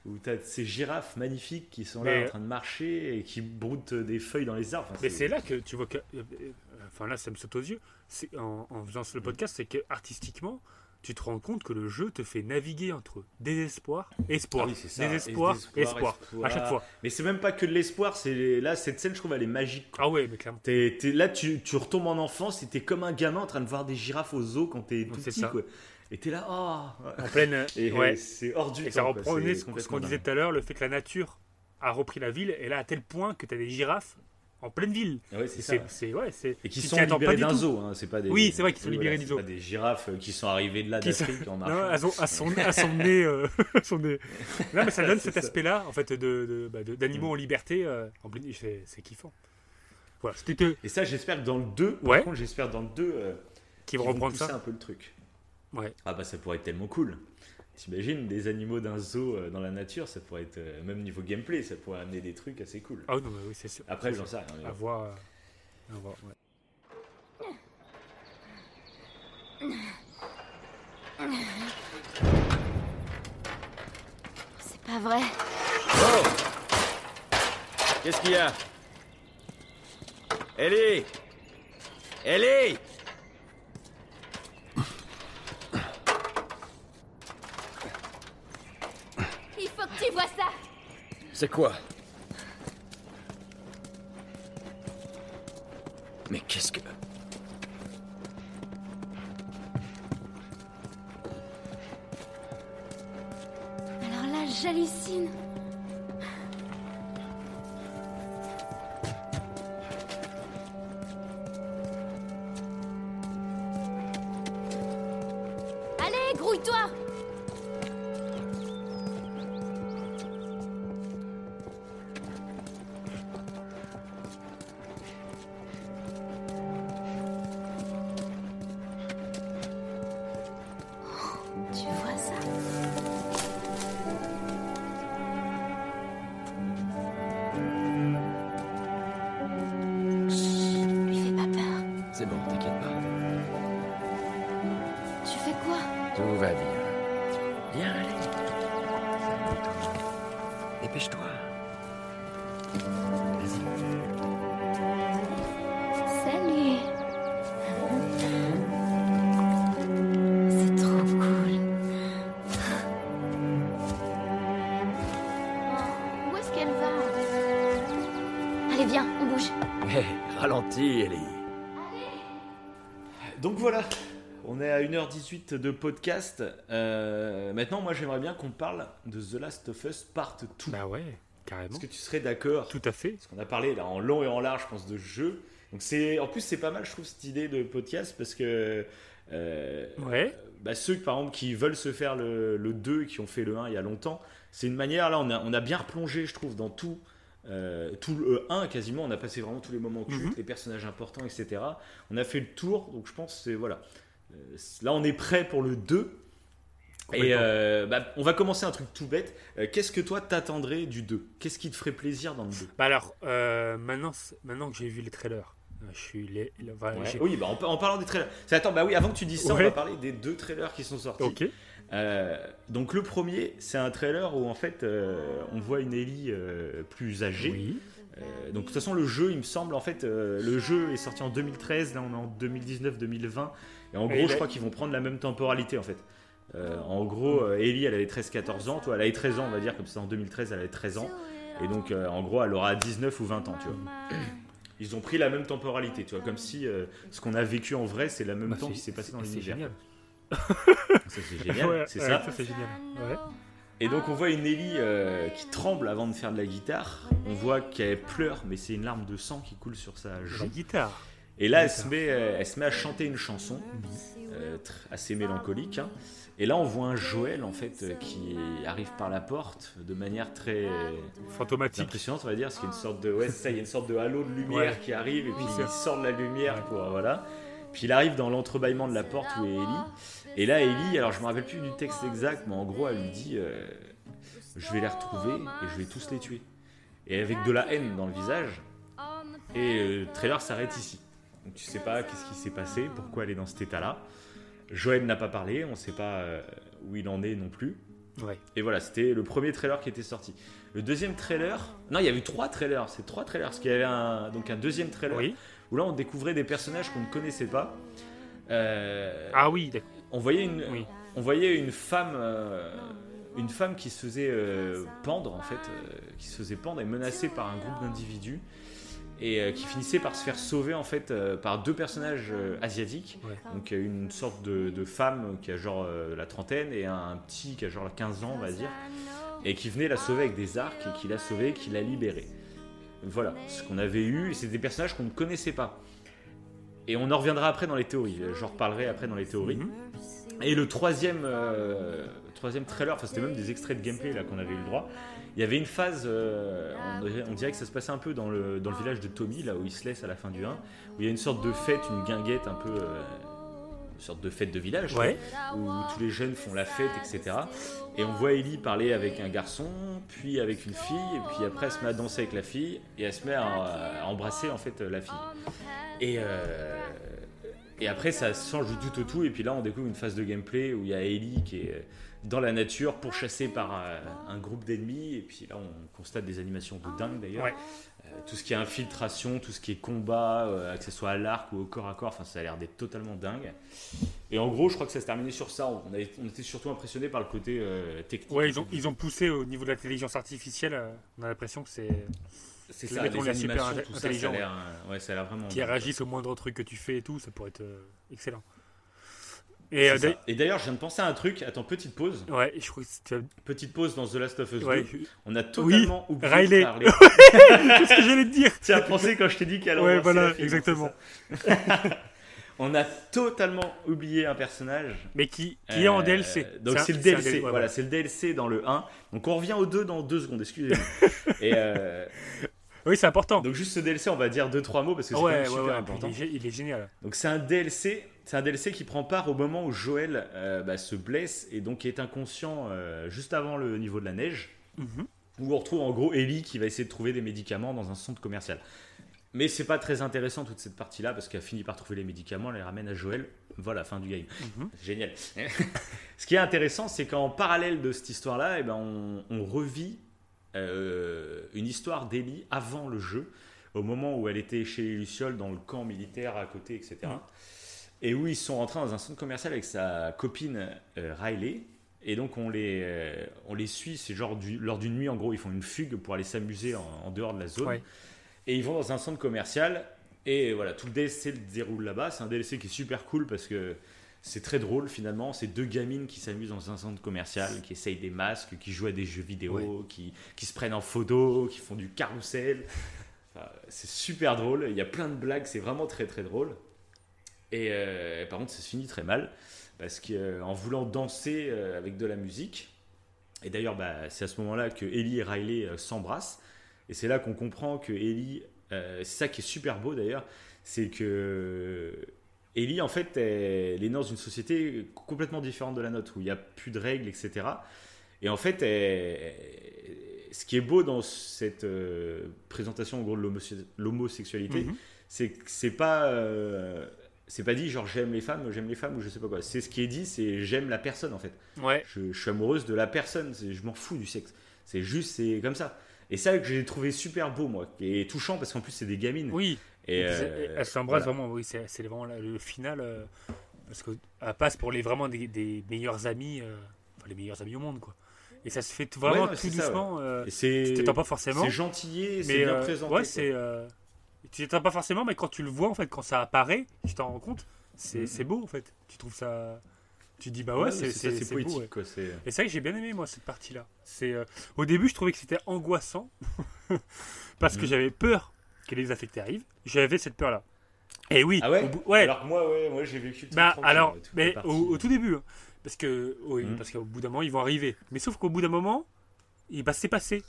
où tu as ces girafes magnifiques qui sont là en train de marcher et qui broutent des feuilles dans les arbres. Enfin, Mais c'est là que tu vois que. euh, euh, Enfin là, ça me saute aux yeux. C'est en, en faisant le podcast, c'est que artistiquement, tu te rends compte que le jeu te fait naviguer entre désespoir, espoir, Ah oui, ça. désespoir, Et espoir, à chaque fois. Mais c'est même pas que de l'espoir, c'est là cette scène, je trouve, elle est magique. Ah ouais, mais clairement. Là, tu, tu retombes en enfance et t'es comme un gamin en train de voir des girafes au zoo quand t'es tout petit, ça. quoi. Et t'es là, oh En pleine. Et ouais. c'est hors du Et ça temps, quoi, reprenait c'est ce qu'on disait tout à l'heure, le fait que la nature a repris la ville, et là à tel point que tu as des girafes en pleine ville. Ah ouais, c'est ouais, Et qui sont libérés d'un zoo, hein, c'est pas des. Oui, c'est vrai qu'ils sont libérés voilà, pas des girafes euh, qui sont arrivées de là Qui d'Afrique en Non, marchant. ont à son, à son nez. euh, son nez. Non, mais ça donne cet aspect-là, en fait, de, de- bah, de- d'animaux en liberté. euh, en pleine- c'est, c'est kiffant. Voilà, c'était. Et ça, j'espère que dans le 2, par Ouais. contre, j'espère dans le 2 euh, Qu'ils vont reprendre ça. un peu le truc. Ouais. Ah bah ça pourrait être tellement cool. T'imagines des animaux d'un zoo euh, dans la nature, ça pourrait être, euh, même niveau gameplay, ça pourrait amener des trucs assez cool. Ah oui, non, mais oui, c'est sûr. Après, j'en sais rien. mais À bon. voir. euh, à voir, ouais. C'est pas vrai. Qu'est-ce qu'il y a? Ellie Ellie Il ça C'est quoi? Mais qu'est-ce que... Alors là, j'hallucine. 1h18 de podcast. Euh, maintenant, moi j'aimerais bien qu'on parle de The Last of Us Part 2. Bah ouais, carrément. Est-ce que tu serais d'accord Tout à fait. Parce qu'on a parlé là en long et en large, je pense, de jeu. Donc c'est, en plus, c'est pas mal, je trouve, cette idée de podcast parce que euh, Ouais. bah, ceux par exemple qui veulent se faire le, le 2 et qui ont fait le 1 il y a longtemps, c'est une manière. Là, on a, on a bien replongé, je trouve, dans tout. euh, tout le 1 quasiment, on a passé vraiment tous les moments cultes, Mhm. les personnages importants, etc. On a fait le tour, donc je pense que c'est voilà. Euh, là, on est prêt pour le 2. Et euh, bah, on va commencer un truc tout bête. Euh, Qu'est-ce que toi t'attendrais du 2 Qu'est-ce qui te ferait plaisir dans le 2 Bah alors, euh, maintenant, maintenant que j'ai vu les trailers, je suis les, les- voilà, Ouais. j'ai- Oui, bah, en, en parlant des trailers. Attends, bah oui, avant que tu dises ça, on va parler des deux trailers qui sont sortis. Donc le premier, c'est un trailer où en fait on voit une Ellie plus âgée. Euh, donc de toute façon le jeu, il me semble en fait, le jeu est sorti en 2013, là on est en 2019-2020, et en gros je crois qu'ils vont prendre la même temporalité en fait. Euh, en gros, euh, Ellie elle avait 13-14 ans, toi elle avait 13 ans on va dire, comme c'est en 2013 elle avait 13 ans, et donc euh, en gros elle aura 19 ou 20 ans, tu vois. Ils ont pris la même temporalité, tu vois, comme si euh, ce qu'on a vécu en vrai, c'est la même Bah, temps qui s'est passé dans c'est l'univers. génial. Ça c'est génial, Ouais, c'est ouais, ça. ça, c'est génial. Ouais. Et donc on voit une Ellie euh, qui tremble avant de faire de la guitare. On voit qu'elle pleure, mais c'est une larme de sang qui coule sur sa joue. La guitare. Et là, La elle se, met, euh, elle se met à chanter une chanson euh, assez mélancolique. hein. Et là, on voit un Joël en fait euh, qui arrive par la porte de manière très fantomatique, impressionnante, on va dire, parce qu'il y a une sorte de, ouais, ça, il y a une sorte de halo de lumière Ouais. qui arrive et puis Oui, il sort de la lumière pour voilà. Puis il arrive dans l'entrebâillement de la porte où est Ellie. Et là, Ellie, alors je me rappelle plus du texte exact, mais en gros, elle lui dit euh, Je vais les retrouver et je vais tous les tuer. Et avec de la haine dans le visage. Et euh, le trailer s'arrête ici. Donc tu sais pas qu'est-ce qui s'est passé, pourquoi elle est dans cet état-là. Joël n'a pas parlé, on ne sait pas euh, où il en est non plus. Ouais. Et voilà, c'était le premier trailer qui était sorti. Le deuxième trailer, non, il y a eu trois trailers, c'est trois trailers, parce qu'il y avait un, donc un deuxième trailer où là on découvrait des personnages qu'on ne connaissait pas. Euh, Ah oui, d'accord. on voyait une, on voyait une femme, euh, une femme qui se faisait euh, pendre en fait, qui se faisait pendre et menacée par un groupe d'individus et euh, qui finissait par se faire sauver en fait euh, par deux personnages euh, asiatiques. Ouais. Donc une sorte de, de femme qui a genre la trentaine et un, petit qui a genre 15 ans on va dire et qui venait la sauver avec des arcs et qui l'a sauvée, qui l'a libérée. Voilà, ce qu'on avait eu, et c'est des personnages qu'on ne connaissait pas. Et on en reviendra après dans les théories, j'en reparlerai après dans les théories. Et le troisième, euh, troisième trailer, enfin c'était même des extraits de gameplay là qu'on avait eu le droit. Il y avait une phase, euh, on, dirait, on dirait que ça se passait un peu dans le, dans le village de Tommy, là où il se laisse à la fin du 1, où il y a une sorte de fête, une guinguette un peu, euh, une sorte de fête de village, Ouais. quoi, où tous les jeunes font la fête, etc. Et on voit Ellie parler avec un garçon, puis avec une fille, et puis après elle se met à danser avec la fille, et elle se met à, à embrasser en fait la fille. Et, euh, Et après, ça change du tout au tout. Et puis là, on découvre une phase de gameplay où il y a Ellie qui est dans la nature, pourchassée par euh, un groupe d'ennemis. Et puis là, on constate des animations de dingue d'ailleurs. Ouais. Euh, tout ce qui est infiltration, tout ce qui est combat, euh, que ce soit à l'arc ou au corps à corps, enfin, ça a l'air d'être totalement dingue. Et en gros, je crois que ça se terminait sur ça. On, avait- on était surtout impressionné par le côté euh, technique. Ouais, ils ont, ils ont poussé au niveau de l'intelligence artificielle. On a l'impression que c'est. C'est ça, les super animations, inté- tout ça, ça a l'air, ouais, vraiment Qui réagissent au moindre truc que tu fais et tout, ça pourrait être excellent. Et, euh, Et d'ailleurs, je viens de penser à un truc. Attends, petite pause. Ouais, je crois que c'était. Petite pause dans The Last of Us Ouais, 2. je- On a totalement Oui, oublié Riley. de parler. C'est ce que j'allais te dire. Tu as pensé quand je t'ai dit qu'elle Ouais, voilà, la fille, exactement. On a totalement oublié un personnage. Mais qui- qui est en Euh, DLC. Donc C'est le DLC. DLC, ouais, voilà, voilà. c'est le DLC dans le 1. Donc on revient au 2 dans 2 secondes, excusez-moi. Et euh, Oui, c'est important. Donc juste ce DLC, on va dire 2-3 mots parce que c'est Ouais, quand même ouais, super important. il est gé- il est génial. Donc c'est un DLC, c'est un DLC qui prend part au moment où Joël euh, bah, se blesse et donc est inconscient euh, juste avant le niveau de la neige. Mhm. Où on retrouve en gros Ellie qui va essayer de trouver des médicaments dans un centre commercial. Mais c'est pas très intéressant toute cette partie-là parce qu'elle finit par trouver les médicaments, elle les ramène à Joël. Voilà, fin du game. Mhm. Génial. Ce qui est intéressant, c'est qu'en parallèle de cette histoire-là, eh ben, on, on revit euh, une histoire d'Ellie avant le jeu, au moment où elle était chez les Lucioles dans le camp militaire à côté, etc. Mhm. Et où ils sont rentrés dans un centre commercial avec sa copine euh, Riley. Et donc on les, euh, on les suit, c'est genre du- lors d'une nuit en gros, ils font une fugue pour aller s'amuser en, en dehors de la zone. Ouais. Et ils vont dans un centre commercial et voilà, tout le DLC se déroule là-bas. C'est un DLC qui est super cool parce que c'est très drôle finalement. C'est deux gamines qui s'amusent dans un centre commercial, qui essayent des masques, qui jouent à des jeux vidéo, qui, qui se prennent en photo, qui font du carrousel. Enfin, c'est super drôle. Il y a plein de blagues, c'est vraiment très très drôle. Et euh, par contre, ça se finit très mal parce qu'en voulant danser euh, avec de la musique, et d'ailleurs, bah, c'est à ce moment-là que Ellie et Riley euh, s'embrassent. Et c'est là qu'on comprend que Ellie, euh, c'est ça qui est super beau d'ailleurs, c'est que Ellie, en fait, elle est dans une société complètement différente de la nôtre, où il n'y a plus de règles, etc. Et en fait, elle- ce qui est beau dans cette euh, présentation en gros de l'homo- l'homosexualité, Mhm. c'est que c'est pas euh, c'est pas dit genre j'aime les femmes, j'aime les femmes ou je sais pas quoi. C'est ce qui est dit, c'est j'aime la personne en fait. Ouais. Je, je suis amoureuse de la personne, je m'en fous du sexe. C'est juste c'est comme ça. Et ça que j'ai trouvé super beau moi, et touchant parce qu'en plus c'est des gamines. Oui. Et, Et puis, euh, elle s'embrasse voilà. vraiment, oui, c'est c'est vraiment le final. euh, parce qu'elle passe pour les, vraiment des, des meilleurs amis, euh, enfin les meilleurs amis au monde, quoi. Et ça se fait vraiment Ouais, non, tout c'est doucement. ouais. c'est- tu t'attends pas forcément. c'est gentillé, c'est bien présenté, Ouais, c'est. tu t'attends pas forcément, mais quand tu le vois, en fait, quand ça apparaît, tu t'en rends compte, c'est Mhm. c'est beau, en fait. Tu trouves ça. Tu te dis, bah ouais, Ouais, c'est c'est c'est- c'est c'est beau. poétique, ouais. quoi, c'est- Et c'est vrai que j'ai bien aimé, moi, cette partie-là. C'est euh, Au début, je trouvais que c'était angoissant, parce que Mhm. j'avais peur que les affectés arrivent. J'avais cette peur-là. Et oui, Ah ouais bout- ouais. Alors que moi, ouais, moi j'ai vécu le truc Bah alors, mais au, tout début, hein. parce que oui, Mhm. parce qu'au bout d'un moment ils vont arriver. Mais sauf qu'au bout d'un moment, il va s'est passé.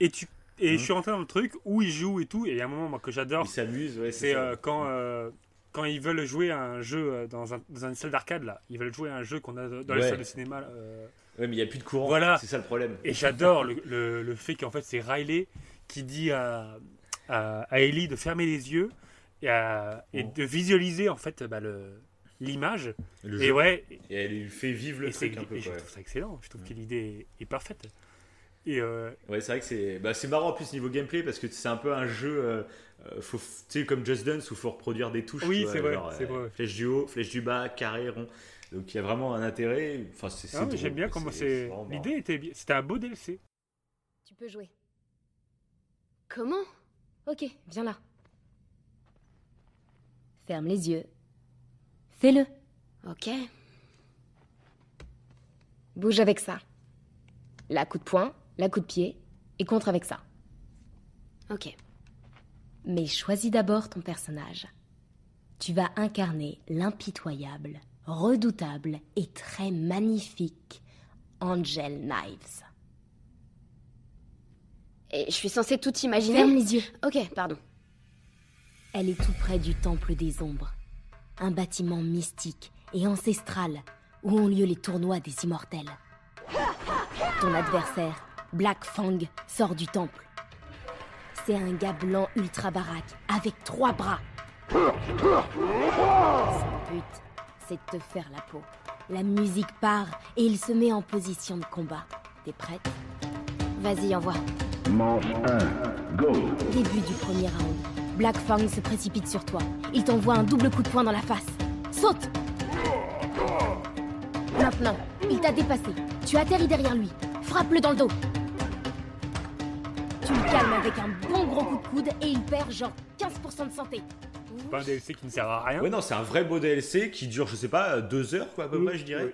Et tu et Mhm. je suis rentré dans le truc où ils jouent et tout. Et il y a un moment moi, que j'adore. Ils s'amusent, ouais, c'est C'est euh, quand euh, quand ils veulent jouer à un jeu euh, dans, un, dans une salle d'arcade là. Ils veulent jouer à un jeu qu'on a dans les Ouais. salles de cinéma. euh, Ouais, mais il n'y a plus de courant. voilà. C'est ça le problème. Et j'adore le, le, le fait qu'en fait c'est Riley qui dit à, à, à Ellie de fermer les yeux et, à- et Oh. de visualiser en fait bah, le l'image. Le Et ouais. Et elle lui fait vivre le et truc c'est- un peu, Et je trouve ça excellent. Je trouve que l'idée est, est parfaite. Et euh, Ouais, c'est vrai que c'est bah, c'est marrant en plus niveau gameplay parce que c'est un peu un jeu, euh, euh, faut, tu sais, comme Just Dance où il faut reproduire des touches. Oui, c'est vrai, euh, vrai. Flèche du haut, flèche du bas, carré, rond. Donc il y a vraiment un intérêt. Enfin, c'est ah, j'aime bien comment c'est. L'idée était bien. C'était un beau DLC. Tu peux jouer. Comment? Ok, viens là. Ferme les yeux. Fais-le. Ok. Bouge avec ça. La coup de poing, la coup de pied, et contre avec ça. Ok. Mais choisis d'abord ton personnage. Tu vas incarner l'impitoyable, redoutable et très magnifique Angel Knives. Et je suis censée tout imaginer Ferme les yeux. Ok, pardon. Elle est tout près du Temple des Ombres, un bâtiment mystique et ancestral où ont lieu les tournois des immortels. Ton adversaire, Black Fang, sort du temple. C'est un gars blanc ultra baraque avec trois bras. but, c'est de te faire la peau. La musique part et il se met en position de combat. T'es prête Vas-y, envoie. Manche 1, go Début du premier round. Black Fang se précipite sur toi. Il t'envoie un double coup de poing dans la face. Saute Maintenant, il t'a dépassé. Tu atterris derrière lui. Frappe-le dans le dos. Tu le calmes avec un bon gros coup de coude et il perd genre 15% de santé. C'est pas un DLC qui ne sert à rien. Ouais, non, c'est un vrai beau DLC qui dure, je sais pas, deux heures, quoi, à peu près, je dirais. oui.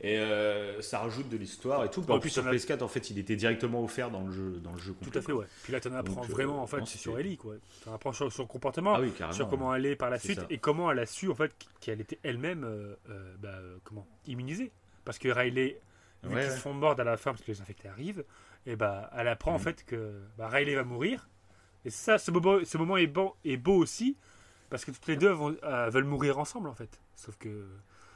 Et euh, ça rajoute de l'histoire et tout. En en plus, sur on a- PS4, en fait, il était directement offert dans le jeu, dans le jeu Tout à fait, ouais. Puis là, t'en apprends Donc, euh, vraiment, en fait, sur Ellie, quoi. T'en apprends sur son comportement, Ah oui, sur comment elle est par la suite, ça. et comment elle a su, en fait, qu'elle était elle-même, euh, bah, comment, immunisée. Parce que Riley, vu Ouais, qu'ils ouais. se font mordre à la fin parce que les infectés arrivent, et bah, elle apprend, en Mhm. fait, que bah, Riley va mourir. Et ça, ce moment, ce moment est, bon, est beau aussi, parce que toutes les deux vont- euh, veulent mourir ensemble, en fait. Sauf que...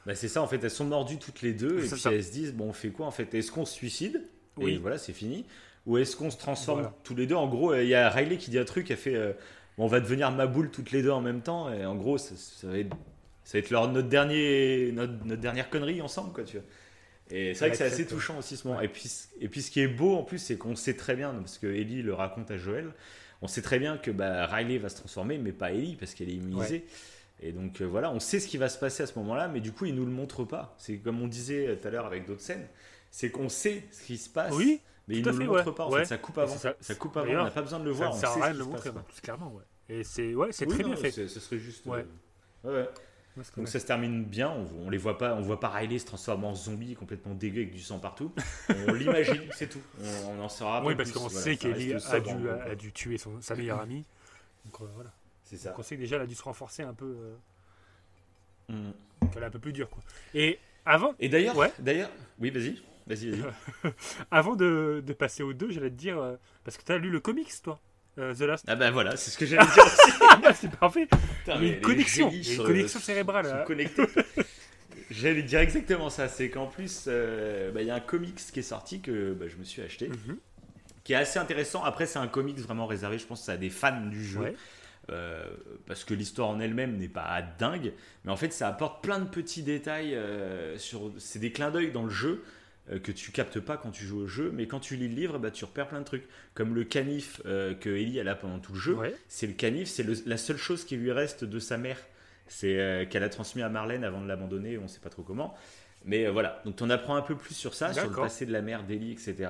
Bah, c'est ça, en fait, elles sont mordues toutes les deux et puis ça. elles se disent, bon, on fait quoi en fait? Est-ce qu'on se suicide? Oui. Et voilà, c'est fini. Ou est-ce qu'on se transforme Voilà. tous les deux? En gros, il y a Riley qui dit un truc, elle fait, euh, on va devenir ma boule toutes les deux en même temps. Et en gros, ça, ça va être, ça va être leur- notre, dernier, notre, notre dernière connerie ensemble, quoi, tu vois. Et c'est vrai que c'est assez touchant aussi ce moment. Et, puis, et puis ce qui est beau en plus, c'est qu'on sait très bien, parce que Ellie le raconte à Joël, on sait très bien que bah, Riley va se transformer, mais pas Ellie, parce qu'elle est immunisée. Et donc euh, voilà, on sait ce qui va se passer à ce moment-là, mais du coup, il nous le montre pas. C'est comme on disait tout à l'heure avec d'autres scènes, c'est qu'on sait ce qui se passe, Oui, mais il nous fait, le montre ouais. pas. En Ouais. fait, ça coupe avant. Ça, coupe avant. On n'a pas besoin de le ça voir. ne on sert à rien de le montrer, bah, clairement, ouais. Et c'est ouais, c'est Oui, très non, bien fait. Ce serait juste. Ouais. euh, ouais, Donc ça se termine bien, on, on les voit pas, on voit pas Riley se transformer en zombie complètement dégueu avec du sang partout. On l'imagine, c'est tout. On, on en saura pas Oui, parce qu'on sait ça qu'Ellie a dû, tuer sa meilleure amie. Donc euh, voilà. C'est ça. Donc on sait que déjà elle a dû se renforcer un peu. euh, Mm. qu'elle est un peu plus dure quoi. Et avant. Et d'ailleurs, Ouais. d'ailleurs, oui, vas-y, vas-y, vas-y. avant de, de passer aux deux, j'allais te dire euh, parce que tu as lu le comics toi, euh, The Last. Ah bah voilà, c'est ce que j'allais dire aussi. c'est parfait. Putain, Il a mais une connexion, il une connexion sont- cérébrale. sont là. connectés. J'allais dire exactement ça, c'est qu'en plus, euh, bah, il y a un comics qui est sorti que bah, je me suis acheté, Mhm. qui est assez intéressant. Après, c'est un comics vraiment réservé, je pense, à des fans du jeu. Ouais. Euh, parce que l'histoire en elle-même n'est pas dingue, mais en fait ça apporte plein de petits détails euh, sur. C'est des clins d'œil dans le jeu euh, que tu captes pas quand tu joues au jeu, mais quand tu lis le livre, bah, tu repères plein de trucs. Comme le canif que Ellie elle a pendant tout le jeu, Ouais. c'est le canif, c'est le- la seule chose qui lui reste de sa mère. C'est qu'elle a transmis à Marlène avant de l'abandonner, on sait pas trop comment. Mais voilà, donc on apprend un peu plus sur ça, sur le passé de la mère d'Ellie, etc.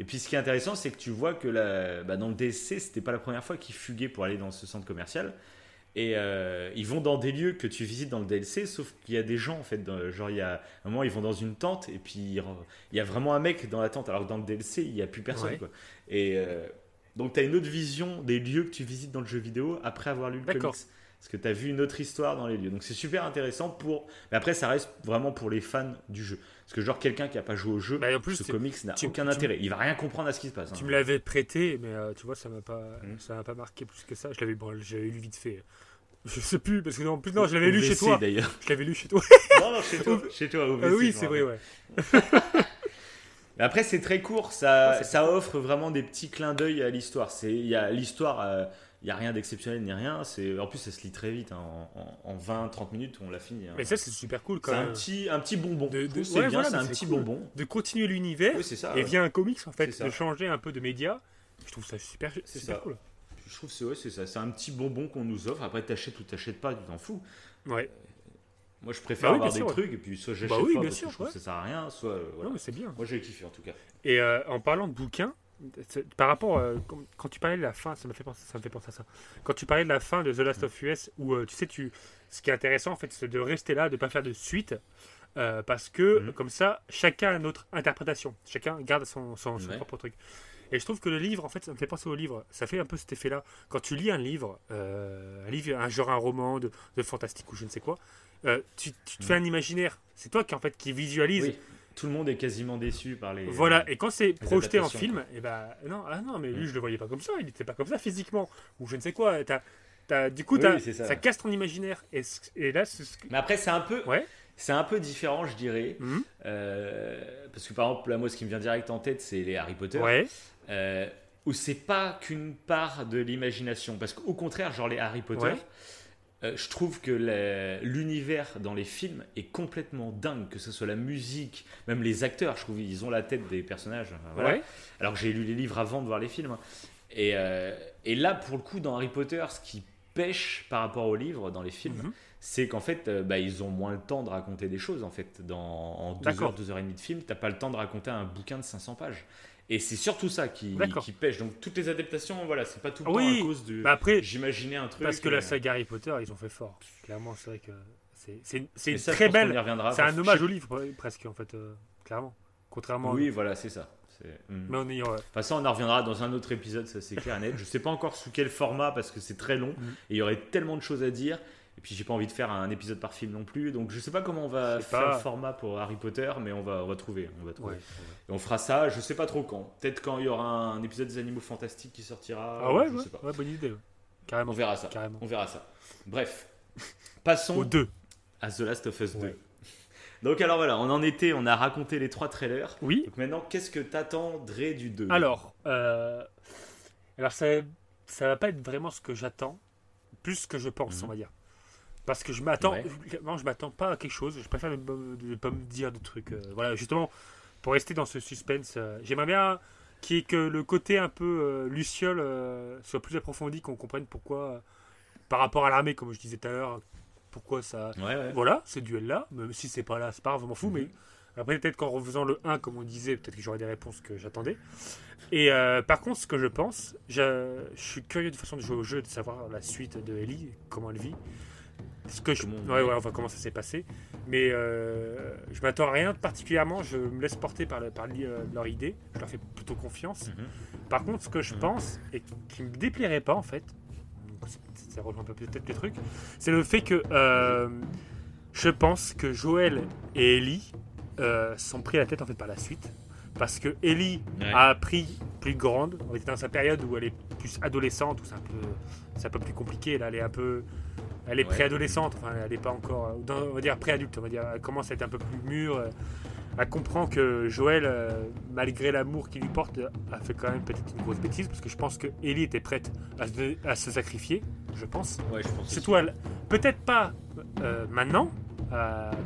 Et puis ce qui est intéressant, c'est que tu vois que la, bah, dans le DLC, c'était pas la première fois qu'ils fuguaient pour aller dans ce centre commercial. Et euh, ils vont dans des lieux que tu visites dans le DLC, sauf qu'il y a des gens en fait. dans- genre, il y a un moment, ils vont dans une tente et puis il y a vraiment un mec dans la tente, alors que dans le DLC, il n'y a plus personne. Ouais. Quoi. Et euh, donc, tu as une autre vision des lieux que tu visites dans le jeu vidéo après avoir lu le comics. Parce que tu as vu une autre histoire dans les lieux. Donc, c'est super intéressant pour. Mais après, ça reste vraiment pour les fans du jeu. Parce que, genre, quelqu'un qui n'a pas joué au jeu, Bah, en plus, ce tu- comics n'a tu- aucun tu- intérêt. Il va rien comprendre à ce qui se passe. Tu hein. me l'avais prêté, mais euh, tu vois, ça m'a pas, Mhm. ça m'a pas marqué plus que ça. Je l'avais, bon, j'avais lu vite fait. Je sais plus parce que en plus non, je l'avais lu chez toi. d'ailleurs. Je l'avais lu chez toi. Non, non, chez toi, chez toi, au Ah oui, c'est vrai, ouais. Mais après, c'est très court, ça, Ouais, ça offre vraiment des petits clins d'œil à l'histoire. C'est, il y a l'histoire, euh, il y a rien d'exceptionnel ni rien. C'est, en plus, ça se lit très vite, hein, en, en- en 20-30 minutes, on l'a fini. hein. Mais ça, c'est super cool quand c'est même. un petit, un petit bonbon. De- c'est ouais, bien, voilà, c'est un petit cool. bonbon. De continuer l'univers Oui, et ouais. via un comics en fait, de changer un peu de médias. Je trouve ça super, super ça. cool. Je trouve que c'est, ouais, c'est ça. C'est un petit bonbon qu'on nous offre. Après, t'achètes ou t'achètes pas, tu t'en fous. Ouais. Moi, je préfère Bah avoir des sûr, ouais. trucs et puis soit j'achète Bah oui, pas bien parce sûr, que je trouve ouais. que ça sert à rien, soit euh, voilà. Non, mais c'est bien. Moi, j'ai kiffé en tout cas. Et euh, en parlant de bouquins, par rapport euh, quand, tu parlais de la fin, ça me fait penser, ça me fait penser à ça. Quand tu parlais de la fin de The Last of Us, où euh, tu sais, tu, ce qui est intéressant en fait, c'est de rester là, de pas faire de suite, euh, parce que Mhm. comme ça, chacun a notre interprétation, chacun garde son, son, son Ouais. propre truc. Et je trouve que le livre, en fait, ça me fait penser au livre. Ça fait un peu cet effet-là. Quand tu lis un livre, un livre, un genre un roman de, de fantastique ou je ne sais quoi, tu, tu te fais un imaginaire. C'est toi qui en fait qui visualise. Oui, tout le monde est quasiment déçu par les. Voilà, et quand c'est projeté en film, et ben non, ah non, mais lui je le voyais pas comme ça, il était pas comme ça physiquement, ou je ne sais quoi. T'as, t'as- du coup, Oui, ça. ça. casse ton imaginaire. Et, là, ce Mais après, c'est un peu, Ouais. c'est un peu différent, je dirais. Mhm. Euh, parce que par exemple, là, moi, ce qui me vient direct en tête, c'est les Harry Potter. Ouais. Euh, où c'est pas qu'une part de l'imagination. Parce qu'au contraire, genre les Harry Potter, Ouais. Euh, je trouve que l'univers dans les films est complètement dingue, que ce soit la musique, même les acteurs, je trouve ils ont la tête des personnages. enfin, voilà. Ouais. Alors que j'ai lu les livres avant de voir les films. hein. Et, euh, et là, pour le coup, dans Harry Potter, ce qui pêche par rapport aux livres dans les films, Mhm. c'est qu'en fait, euh, bah, ils ont moins le temps de raconter des choses. En fait, dans, en deux heures, deux heures et demie de film, t'as pas le temps de raconter un bouquin de 500 pages. Et c'est surtout ça qui, qui pêche. Donc toutes les adaptations, voilà, c'est pas tout le temps oui. à cause du. Bah après, j'imaginais un truc. Parce que la saga Harry Potter, ils ont fait fort. Clairement, c'est vrai que c'est une ça, très belle. C'est un hommage au livre pre- presque en fait, euh, clairement. Contrairement. Oui, voilà, c'est ça. Hmm. Mais on y ouais. Enfin, ça, on en reviendra dans un autre épisode, ça c'est clair et net. Je sais pas encore sous quel format parce que c'est très long Mm. et il y aurait tellement de choses à dire. Puis j'ai pas envie de faire un épisode par film non plus. Donc je sais pas comment on va faire pas. le format pour Harry Potter, mais on va, on va trouver. On va trouver. Ouais, Et on fera ça, je sais pas trop quand. Peut-être quand il y aura un épisode des Animaux Fantastiques qui sortira. Ah ouais, je ouais, sais pas. ouais, bonne idée. Carrément. On verra ça. Carrément. On verra ça. Bref, passons Au 2. à The Last of Us 2. Ouais. Donc alors voilà, on en était, on a raconté les trois trailers. Oui. Donc maintenant, qu'est-ce que t'attendrais du 2 Alors, euh, alors ça, ça va pas être vraiment ce que j'attends, plus ce que je pense, Mhm. on va dire. Parce que je m'attends, Ouais. non, je m'attends pas à quelque chose. Je préfère ne pas, me dire de trucs. euh, voilà, justement, pour rester dans ce suspense, euh, j'aimerais bien que le côté un peu euh, Luciole soit plus approfondi, qu'on comprenne pourquoi, par rapport à l'armée, comme je disais tout à l'heure, pourquoi ça. Ouais, ouais. Voilà, ce duel-là, même si c'est pas là, c'est pas grave, je m'en fous, Mhm. mais après, peut-être qu'en refaisant le 1, comme on disait, peut-être que j'aurai des réponses que j'attendais. Et par contre, ce que je pense, je, je suis curieux de façon de jouer au jeu, de savoir la suite de Ellie, comment elle vit. Ce que je, ouais, ouais, enfin, comment ça s'est passé. Mais euh, je m'attends à rien de particulièrement, je me laisse porter par, le- euh, leur idée, je leur fais plutôt confiance. Mhm. Par contre, ce que je pense, et qui me déplairait pas en fait, ça rejoint peut-être les trucs, c'est le fait que euh, je pense que Joël et Ellie euh, sont pris la tête en fait par la suite. Parce que Ellie Ouais. a appris plus grande, on était dans sa période où elle est plus adolescente, où c'est un peu, c'est un peu plus compliqué. Là, elle est un peu, elle est Ouais. préadolescente, enfin, elle n'est pas encore, euh, on va dire préadulte, on va dire, elle commence à être un peu plus mûre. euh, Elle comprend que Joël, euh, malgré l'amour qu'il lui porte, a fait quand même peut-être une grosse bêtise, parce que je pense que Ellie était prête à se, à se sacrifier, je pense. Ouais, je pense. Surtout, elle- peut-être pas euh, maintenant,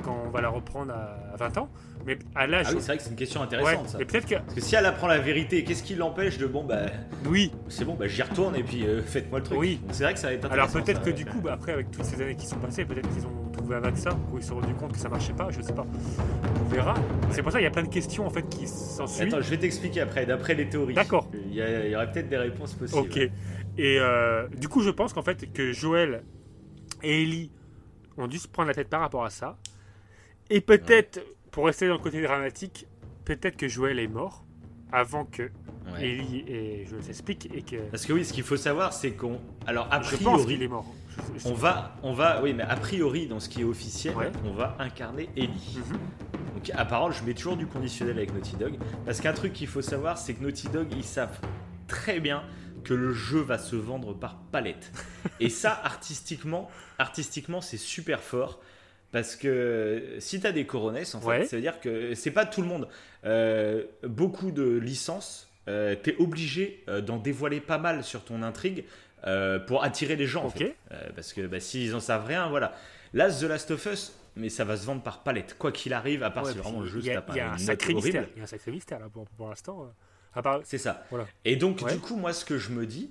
quand on va la reprendre à, à 20 ans, mais à l'âge. Ah oui, c'est vrai que c'est une question intéressante Ouais, ça. mais peut-être que. Parce que si elle apprend la vérité, qu'est-ce qui l'empêche de bon bah Oui. c'est bon bah j'y retourne et puis euh, faites-moi le truc. Oui. C'est vrai que ça va être Alors intéressant. peut-être ça, que du coup, bah, après, avec toutes ces années qui sont passées, peut-être qu'ils ont trouvé un vaccin ou ils se sont rendus compte que ça marchait pas, je sais pas. On verra. C'est pour ça qu'il y a plein de questions en fait qui s'ensuivent. Attends, je vais t'expliquer après, d'après les théories. D'accord. Il y, a- il y aurait peut-être des réponses possibles. Ok. Et euh, du coup, je pense qu'en fait, que Joël et Ellie ont dû se prendre la tête par rapport à ça. Et peut-être, pour rester dans le côté dramatique, peut-être que Joël est mort avant que Ouais. Ellie et je s'explique et que. Parce que oui, ce qu'il faut savoir, c'est qu'on. Alors, a Je priori. pense qu'il est mort. Je- je- On va, on va, oui, mais a priori, dans ce qui est officiel, Ouais. on va incarner Ellie. Mhm. Donc, à parole, je mets toujours du conditionnel avec Naughty Dog. Parce qu'un truc qu'il faut savoir, c'est que Naughty Dog, ils savent très bien que le jeu va se vendre par palette. Et ça, artistiquement, artistiquement, c'est super fort. Parce que si tu as des coronesses, en fait, ça veut dire que c'est pas tout le monde. Euh, beaucoup de licences, euh, tu es obligé euh, d'en dévoiler pas mal sur ton intrigue euh, pour attirer les gens. en Ok. fait. Euh, parce que bah, s'ils en savent rien, voilà. Là, The Last of Us, mais ça va se vendre par palette. Quoi qu'il arrive, à part Ouais, si vraiment le jeu se tape a une un sacré mystère. Il y a un sacré mystère là pour, pour l'instant. Part... C'est ça. Voilà. Et donc, Ouais. du coup, moi, ce que je me dis,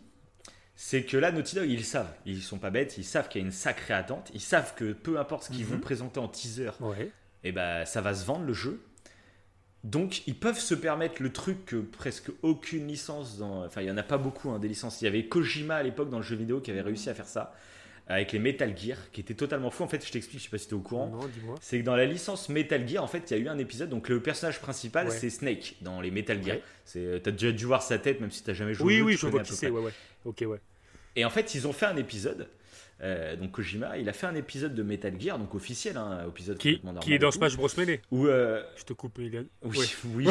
c'est que là, Naughty Dog, ils savent. Ils sont pas bêtes, ils savent qu'il y a une sacrée attente. Ils savent que peu importe ce qu'ils Mhm. vont présenter en teaser, Ouais. et ben, ça va se vendre le jeu. Donc, ils peuvent se permettre le truc que presque aucune licence, dans... enfin, il y en a pas beaucoup hein, des licences. Il y avait Kojima à l'époque dans le jeu vidéo qui avait réussi à faire ça avec les Metal Gear, qui était totalement fou. En fait, je t'explique, je sais pas si tu es au courant. Non, dis-moi. C'est que dans la licence Metal Gear, en fait, il y a eu un épisode. Donc, le personnage principal, Ouais. c'est Snake dans les Metal Gear. Ouais. C'est, t'as déjà dû voir sa tête, même si t'as jamais joué. au Oui, jeu, oui, je vois qui c'est. Ouais, ouais. Ok, ouais. Et en fait, ils ont fait un épisode. Euh, donc Kojima, il a fait un épisode de Metal Gear, donc officiel, hein, épisode Qui, est dans Smash Bros Melee. Où, euh, Je te coupe, Lilian. oui, oui.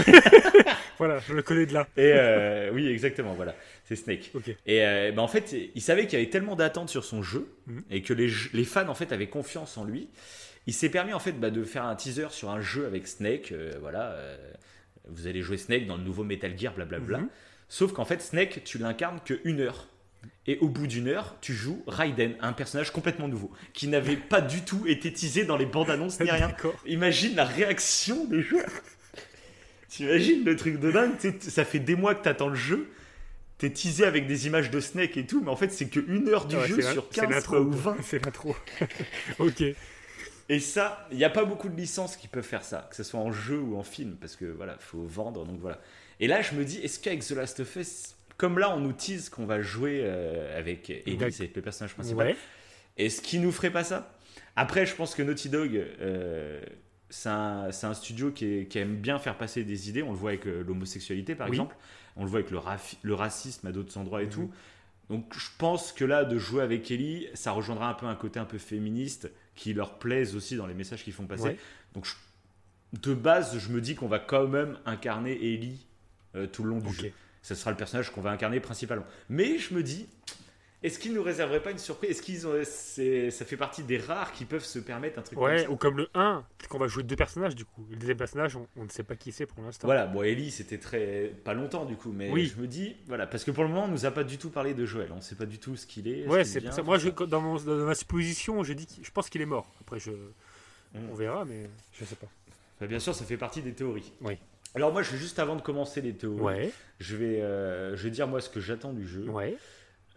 voilà, je le connais de là. Et euh, oui, exactement, voilà, c'est Snake. Et ben, en fait, il savait qu'il y avait tellement d'attentes sur son jeu Mhm. et que les, les fans en fait avaient confiance en lui. Il s'est permis en fait bah, de faire un teaser sur un jeu avec Snake. voilà, vous allez jouer Snake dans le nouveau Metal Gear, blablabla. Mhm. Sauf qu'en fait, Snake, tu l'incarnes que une heure Et au bout d'une heure, tu joues Raiden, un personnage complètement nouveau, qui n'avait pas du tout été teasé dans les bandes annonces ni rien. Imagine la réaction des joueurs. T'imagines le truc de dingue Ça fait des mois que t'attends le jeu. T'es teasé avec des images de Snake et tout, mais en fait, c'est que une heure du Ouais, jeu sur c'est 15 l'intro. ou 20. C'est l'intro. ok. Et ça, il n'y a pas beaucoup de licences qui peuvent faire ça, que ce soit en jeu ou en film, parce que voilà, faut vendre, donc voilà. Et là, je me dis, est-ce qu'avec The Last of Us, comme là, on nous tease qu'on va jouer euh, avec Ellie, c'est le personnage principal, Ouais. est-ce qu'il nous ferait pas ça? Après, je pense que Naughty Dog, euh, c'est un, studio qui, est- qui aime bien faire passer des idées. On le voit avec euh, l'homosexualité, par Oui. exemple. On le voit avec le, racisme à d'autres endroits et Mhm. tout. Donc, je pense que là, de jouer avec Ellie, ça rejoindra un peu un côté un peu féministe qui leur plaise aussi dans les messages qu'ils font passer. Ouais. Donc, je- de base, je me dis qu'on va quand même incarner Ellie tout le long du jeu. Ce sera le personnage qu'on va incarner principalement. Mais je me dis, est-ce qu'ils nous réserveraient pas une surprise? Est-ce qu'ils ont, c'est- ça fait partie des rares qui peuvent se permettre un truc comme Ouais, ça? ou comme le 1, peut-être qu'on va jouer deux personnages du coup. Le deuxième personnage, on, on ne sait pas qui c'est pour l'instant. Voilà, bon, Ellie, c'était très. pas longtemps du coup, mais Oui. je me dis, voilà, parce que pour le moment, on nous a pas du tout parlé de Joël. On sait pas du tout ce qu'il est. Ouais, c'est ça. Moi, je- dans, mon- dans ma supposition, j'ai dit je pense qu'il est mort. Après, je, on verra, mais je sais pas. Enfin, bien sûr, ça fait partie des théories. Oui. Alors moi, je vais juste avant de commencer les théories, Ouais. je, vais, euh, je vais dire moi ce que j'attends du jeu. Ouais.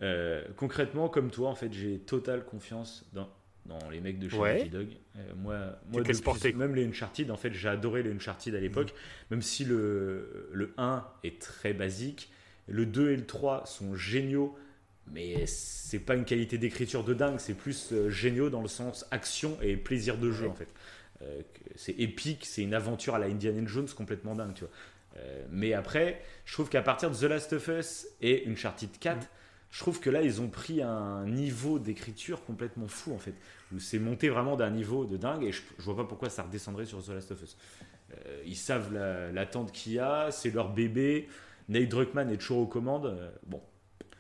Euh, concrètement, comme toi, en fait, j'ai totale confiance dans, dans les mecs de chez Ouais. Naughty Dog. Euh, moi, moi depuis- même les Uncharted, en fait, j'ai adoré les Uncharted à l'époque, même si le, le 1 est très basique. Le 2 et le 3 sont géniaux, mais c'est pas une qualité d'écriture de dingue, c'est plus géniaux dans le sens action et plaisir de jeu, en fait. Euh, c'est épique, c'est une aventure à la Indiana Jones complètement dingue, tu vois. Euh, mais après, je trouve qu'à partir de The Last of Us et Uncharted 4, je trouve que là, ils ont pris un niveau d'écriture complètement fou, en fait. Où c'est monté vraiment d'un niveau de dingue, et je, je vois pas pourquoi ça redescendrait sur The Last of Us. Euh, ils savent la- l'attente qu'il y a, c'est leur bébé. Nate Druckmann est toujours aux commandes. Bon,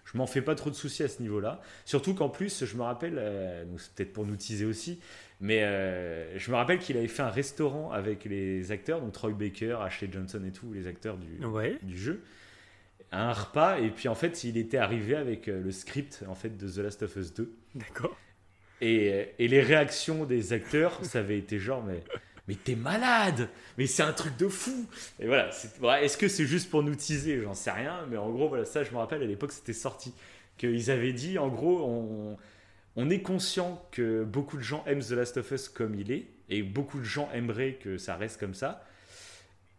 je m'en fais pas trop de soucis à ce niveau-là. Surtout qu'en plus, je me rappelle, euh, c'est peut-être pour nous teaser aussi, mais euh, je me rappelle qu'il avait fait un restaurant avec les acteurs, donc Troy Baker, Ashley Johnson et tout, les acteurs du, Ouais. du jeu. Un repas, et puis en fait, il était arrivé avec euh, le script en fait, de The Last of Us 2. D'accord. Et, euh, et les réactions des acteurs, ça avait été genre, mais, mais t'es malade Mais c'est un truc de fou Et voilà, est-ce que c'est juste pour nous teaser? J'en sais rien, mais en gros, voilà, ça, je me rappelle, à l'époque, c'était sorti. Qu'ils avaient dit, en gros, on, on est conscient que beaucoup de gens aiment The Last of Us comme il est, et beaucoup de gens aimeraient que ça reste comme ça.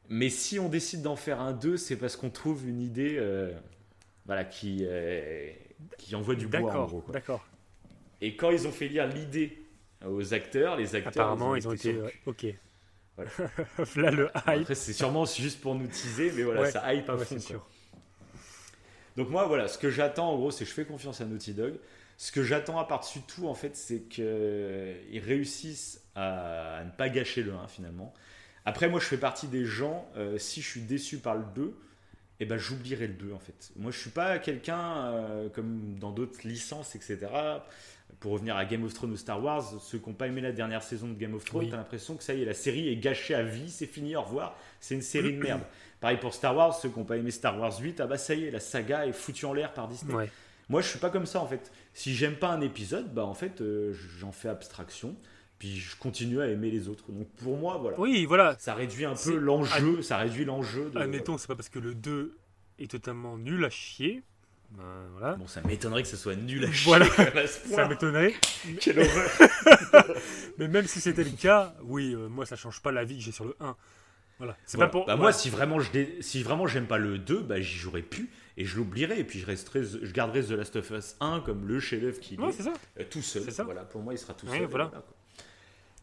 Mais si on décide d'en faire un 2, c'est parce qu'on trouve une idée euh, voilà, qui, euh, qui envoie du bois, en gros. d'accord. Et quand ils ont fait lire l'idée aux acteurs, les acteurs. Apparemment, ils ont été. sur le ouais, cul. ok. Voilà. Là, le hype. Après, c'est sûrement juste pour nous teaser, mais voilà, Ouais, ça hype à ouais, fond. sûr. Donc, moi, voilà, ce que j'attends, en gros, c'est que je fais confiance à Naughty Dog. Ce que j'attends à par-dessus tout, en fait, c'est qu'ils réussissent à, à ne pas gâcher le 1, finalement. Après, moi, je fais partie des gens, euh, si je suis déçu par le 2, eh ben, j'oublierai le 2, en fait. Moi, je suis pas quelqu'un, euh, comme dans d'autres licences, etc. Pour revenir à Game of Thrones ou Star Wars, ceux qui n'ont pas aimé la dernière saison de Game of Thrones, Oui. t'as l'impression que ça y est, la série est gâchée à vie, c'est fini, au revoir, c'est une série de merde. Pareil pour Star Wars, ceux qui n'ont pas aimé Star Wars 8, ah bah ça y est, la saga est foutue en l'air par Disney. Ouais. Moi, je suis pas comme ça en fait. Si j'aime pas un épisode, bah en fait, euh, j'en fais abstraction, puis je continue à aimer les autres. Donc pour moi, voilà. Oui, voilà. Ça réduit un peu l'enjeu, ça réduit l'enjeu. De... Admettons, c'est pas parce que le 2 est totalement nul à chier. Ben, voilà. Bon, ça m'étonnerait que ce soit nul à chier. Voilà, à ça m'étonnerait. Quelle horreur. Mais même si c'était le cas, oui, euh, moi ça change pas la vie que j'ai sur le 1. Voilà. C'est Voilà. pas pour. Bah. Moi, si vraiment je dé- si vraiment j'aime pas le 2, bah j'y jouerai plus et je l'oublierai et puis je resterai je garderai The Last of Us 1 comme le chef-d'œuvre qu'il Ouais, est, ça. euh, tout seul. Ça. Voilà, pour moi, il sera tout Ouais, seul. voilà. quoi.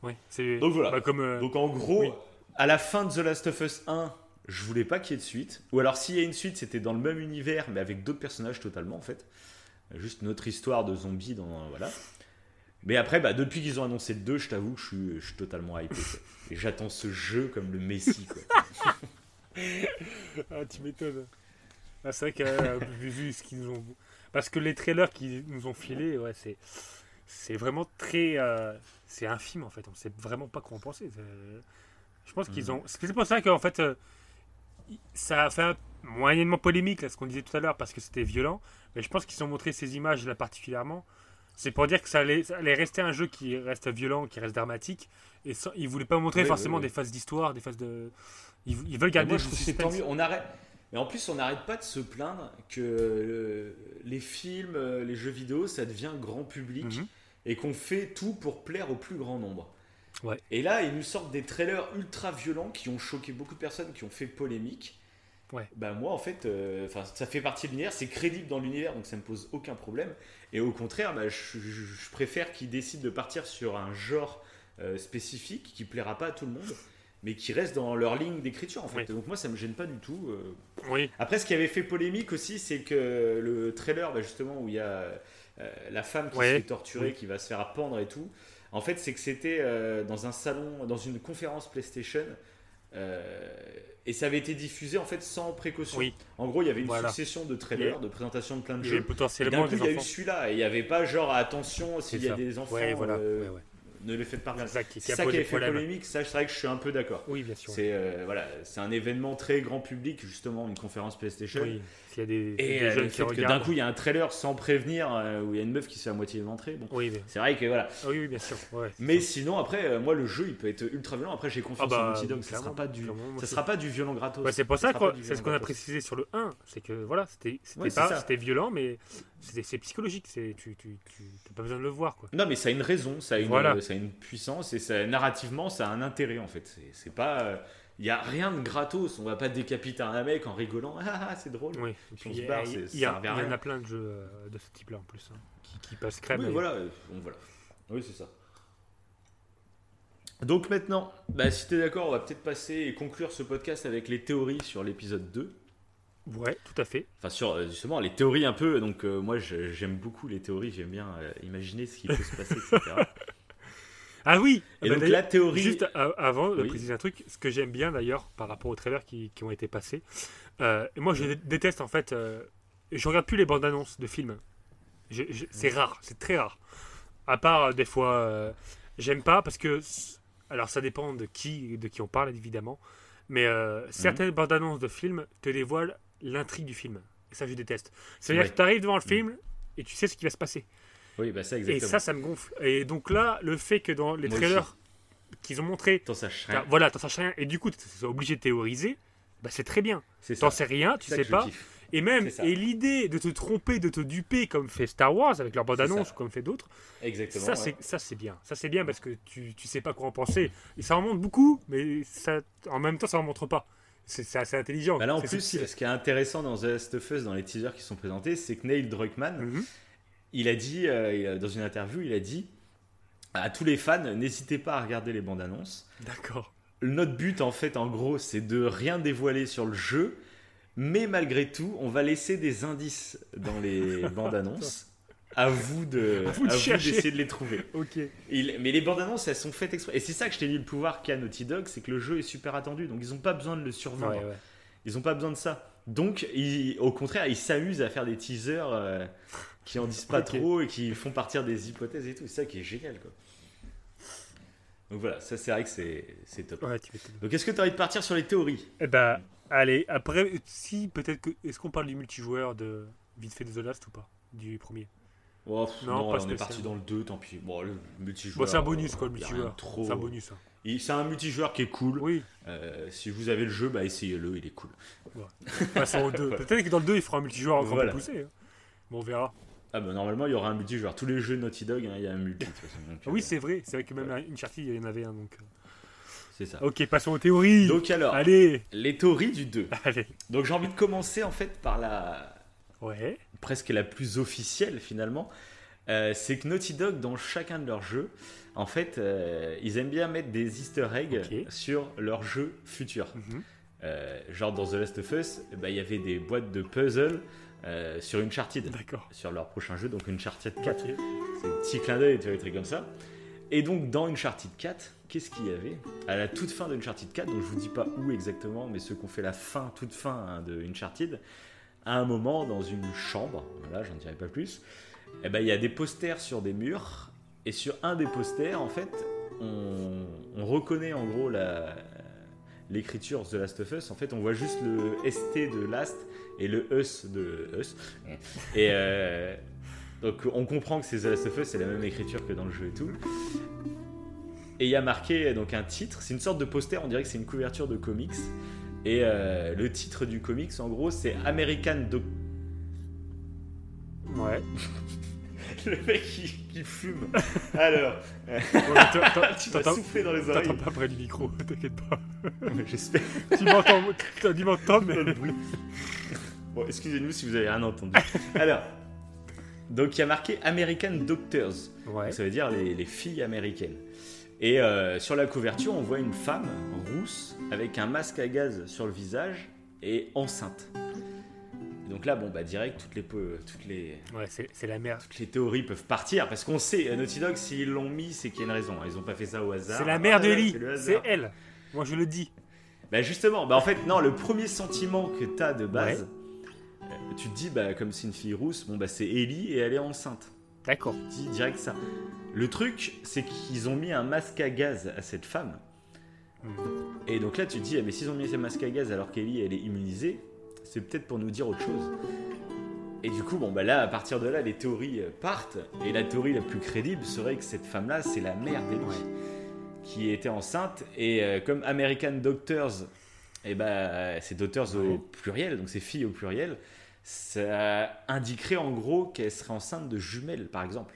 Ouais. Donc voilà. bah, comme. euh, Donc en gros, oui. à la fin de The Last of Us 1, je voulais pas qu'il y ait de suite. Ou alors s'il y a une suite, c'était dans le même univers, mais avec d'autres personnages totalement en fait. Juste notre histoire de zombies dans voilà. Mais après, bah, depuis qu'ils ont annoncé le 2, je t'avoue que je suis, je suis totalement hypé. quoi. Et j'attends ce jeu comme le Messi. Quoi. ah, tu m'étonnes. Ah, c'est vrai que euh, vu, vu ce qu'ils nous ont. Parce que les trailers qu'ils nous ont filés, ouais, c'est. C'est vraiment très. euh, c'est infime en fait. On sait vraiment pas quoi en penser. C'est- Je pense qu'ils Mhm. ont. C'est pour ça qu'en fait. euh, ça a fait un- moyennement polémique, là, ce qu'on disait tout à l'heure, parce que c'était violent. Mais je pense qu'ils ont montré ces images-là particulièrement. C'est pour dire que ça allait, ça allait rester un jeu qui reste violent, qui reste dramatique. Et sans- ils voulaient pas montrer Oui, forcément oui, des phases d'histoire, des phases de. Ils, ils veulent garder moi, du je trouve que c'est tant suspense. mieux. On arrête. Mais en plus, on n'arrête pas de se plaindre que euh, les films, euh, les jeux vidéo, ça devient grand public Mhm. et qu'on fait tout pour plaire au plus grand nombre. Ouais. Et là, ils nous sortent des trailers ultra violents qui ont choqué beaucoup de personnes, qui ont fait polémique. Ouais. Bah moi, en fait, euh, ça fait partie de l'univers, c'est crédible dans l'univers, donc ça me pose aucun problème. Et au contraire, bah, je, je- je préfère qu'ils décident de partir sur un genre euh, spécifique qui plaira pas à tout le monde, mais qui reste dans leur ligne d'écriture en fait. Donc moi, ça me gêne pas du tout. euh. Oui. Après, ce qui avait fait polémique aussi, c'est que le trailer, bah, justement, où il y a euh, la femme qui Ouais. se fait torturer, Oui. qui va se faire appendre et tout. En fait, c'est que c'était euh, dans un salon, dans une conférence PlayStation. euh, et ça avait été diffusé en fait sans précaution. Oui. En gros, il y avait une Voilà. succession de trailers, de présentations de plein de jeux. potentiellement Et d'un coup, il y a eu celui-là. Et il n'y avait pas genre attention s'il y a des enfants. Ouais, voilà. ouais. Ne les faites pas regarder. C'est ça qui- qui a ça qui posé avait fait polémique. Ça, c'est vrai que je suis un peu d'accord. Oui, bien sûr. C'est euh, voilà, c'est un événement très grand public, justement, une conférence PlayStation. Oui, s'il y a des- et des euh, jeunes le qui que d'un coup il y a un trailer sans prévenir euh, où il y a une meuf qui se fait à moitié. Bon, Oui, mais- c'est vrai que voilà. Ah oui, oui, bien sûr. Ouais, mais sinon après, euh, moi le jeu il peut être ultra violent. Après j'ai confiance Ah bah, en Naughty Dog. Ça sera pas du, ça sera pas du violent gratos. Ouais, c'est pour ça, sera que c'est ce qu'on a précisé sur le 1, c'est que voilà, c'était c'était ça. violent mais c'est psychologique, c'est tu tu tu t'as pas besoin de le voir quoi. Non, mais ça a une raison, ça a une, Voilà. euh, ça a une puissance et ça, narrativement, ça a un intérêt en fait. C'est- pas. Il y a rien de gratos. On va pas décapiter un mec en rigolant. Ah, ah, c'est drôle. Oui, il y, y y y en a plein de jeux euh, de ce type-là en plus hein, qui, qui passent crème. Oui, voilà. euh, voilà. Oui, c'est ça. Donc maintenant, bah, si tu es d'accord, on va peut-être passer et conclure ce podcast avec les théories sur l'épisode 2. Ouais, tout à fait. Enfin, sur euh, justement les théories un peu. Donc, euh, moi, j'aime beaucoup les théories. J'aime bien euh, imaginer ce qui peut se passer, etc. Ah oui Et Bah, donc, la théorie- Juste avant de Oui. préciser un truc, ce que j'aime bien d'ailleurs par rapport aux trailers qui, qui ont été passés, euh, moi je dé- déteste en fait, je regarde plus les bandes annonces de films. C'est rare, c'est très rare. À part des fois, j'aime pas parce que, alors ça dépend de qui, de qui on parle évidemment, mais Mhm. certaines bandes annonces de films te dévoilent l'intrigue du film. Et ça je déteste. C'est-à-dire Ouais. que tu arrives devant le film et tu sais ce qui va se passer. Oui, bah ça, Et exactement. ça, ça me gonfle. Et donc là, le fait que dans les Moi trailers qu'ils ont montré, T'en saches rien. voilà, t'en saches rien, et du coup, tu es obligé de théoriser, bah, c'est très bien. T'en sais rien, tu sais pas. Et même, et l'idée de te tromper, de te duper, comme fait Star Wars avec leur bande-annonce, ou comme fait d'autres, Exactement. ça, ouais. c'est ça c'est bien. Ça, c'est bien parce que tu, tu sais pas quoi en penser. Et ça en montre beaucoup, mais ça, en même temps, ça en montre pas. C'est assez intelligent. Bah là, en plus, ce qui est intéressant dans The Last of Us, dans les teasers qui sont présentés, c'est que Neil Druckmann, Mhm. il a dit, euh, dans une interview, il a dit à tous les fans, n'hésitez pas à regarder les bandes annonces. D'accord. Notre but, en fait, en gros, c'est de rien dévoiler sur le jeu, mais malgré tout, on va laisser des indices dans les bandes annonces. À vous de, À vous de d'essayer de les trouver. Ok. Il- mais les bandes annonces, elles sont faites exprès. Et c'est ça que je t'ai dit, le pouvoir qu'a Naughty Dog, c'est que le jeu est super attendu. Donc ils n'ont pas besoin de le survendre. Ouais, ouais. Ils n'ont pas besoin de ça. Donc, ils- au contraire, ils s'amusent à faire des teasers euh, qui en disent pas trop et qui font partir des hypothèses et tout. C'est ça qui est génial, quoi. Donc voilà, ça c'est vrai que c'est top. Ouais. Donc est-ce que tu as envie de partir sur les théories? Eh ben, allez, après, si, peut-être que. Est-ce qu'on parle du multijoueur de vite fait de The Last ou pas? Du premier Oh, pff, Non, non, pas on est parti dans le 2, tant pis. Bon, le multijoueur. Bon, c'est un bonus, quoi, le euh, multijoueur. Trop... C'est un bonus, hein. C'est un multijoueur qui est cool. Oui. Euh, si vous avez le jeu, bah essayez-le, il est cool. Passons au 2. Peut-être que dans le 2, il fera un multijoueur encore Voilà. plus poussé. hein. Bon, on verra. Ah bah normalement il y aura un multijoueur. Tous les jeux Naughty Dog, hein, il y a un multi. de toute façon. Donc, Ah oui, c'est vrai. C'est vrai que même une Uncharted, il y en avait un. Donc... euh. C'est ça. Ok, passons aux théories. Donc alors, Allez. les théories du 2. Allez. Donc j'ai envie de commencer en fait par la Ouais. Presque la plus officielle finalement. Euh, c'est que Naughty Dog dans chacun de leurs jeux, en fait, euh, ils aiment bien mettre des Easter eggs sur leurs jeux futurs. Mhm. Euh, genre dans The Last of Us, eh ben, il y avait des boîtes de puzzle sur Uncharted. D'accord. Sur leur prochain jeu, donc Uncharted 4. Ok. C'est un petit clin d'œil, tu vois, des trucs comme ça. Et donc dans Uncharted 4, qu'est-ce qu'il y avait? À la toute fin d'Uncharted 4, donc je vous dis pas où exactement, mais ceux qui ont fait la fin, toute fin hein, de Uncharted, à un moment dans une chambre, voilà, j'en dirai pas plus, eh ben il y a des posters sur des murs, et sur un des posters, en fait, on, on reconnaît en gros la, l'écriture The Last of Us, en fait, on voit juste le ST de Last et le Us de Us. Et euh, donc, on comprend que c'est The Last of Us, c'est la même écriture que dans le jeu et tout. Et il y a marqué donc un titre, c'est une sorte de poster, on dirait que c'est une couverture de comics. Et euh, le titre du comics, en gros, c'est American Doc. Ouais. le mec qui, qui fume. Alors, euh, tu vas souffler dans les oreilles. T'entends pas près du micro, t'inquiète pas. J'espère. tu m'entends, tu m'entends, mais. Bon, excusez-nous si vous avez rien entendu. Alors, donc il y a marqué American Doctors. Ouais. Ça veut dire les, les filles américaines. Et euh, sur la couverture, on voit une femme rousse avec un masque à gaz sur le visage et enceinte. Et donc là, bon, bah direct, toutes les, toutes les, Ouais, c'est la merde. toutes les théories peuvent partir parce qu'on sait, euh, Naughty Dog, s'ils l'ont mis, c'est qu'il y a une raison. Ils n'ont pas fait ça au hasard. C'est la mère de Ah, Ellie, c'est elle. Moi je le dis. Bah justement, bah en fait, non, le premier sentiment que t'as de base, euh, tu te dis, bah comme c'est une fille rousse, bon bah c'est Ellie et elle est enceinte. D'accord. Dis direct ça. Le truc, c'est qu'ils ont mis un masque à gaz à cette femme. Et donc là, tu te dis, ah, mais s'ils ont mis ce masque à gaz alors qu'Ellie, elle est immunisée, c'est peut-être pour nous dire autre chose. Et du coup, bon, bah là, à partir de là, les théories euh, partent. Et la théorie la plus crédible serait que cette femme-là, c'est la mère d'Ellie, qui était enceinte. Et euh, comme American Doctors, et bah, c'est Doctors au pluriel, donc c'est filles au pluriel, ça indiquerait en gros qu'elle serait enceinte de jumelles, par exemple.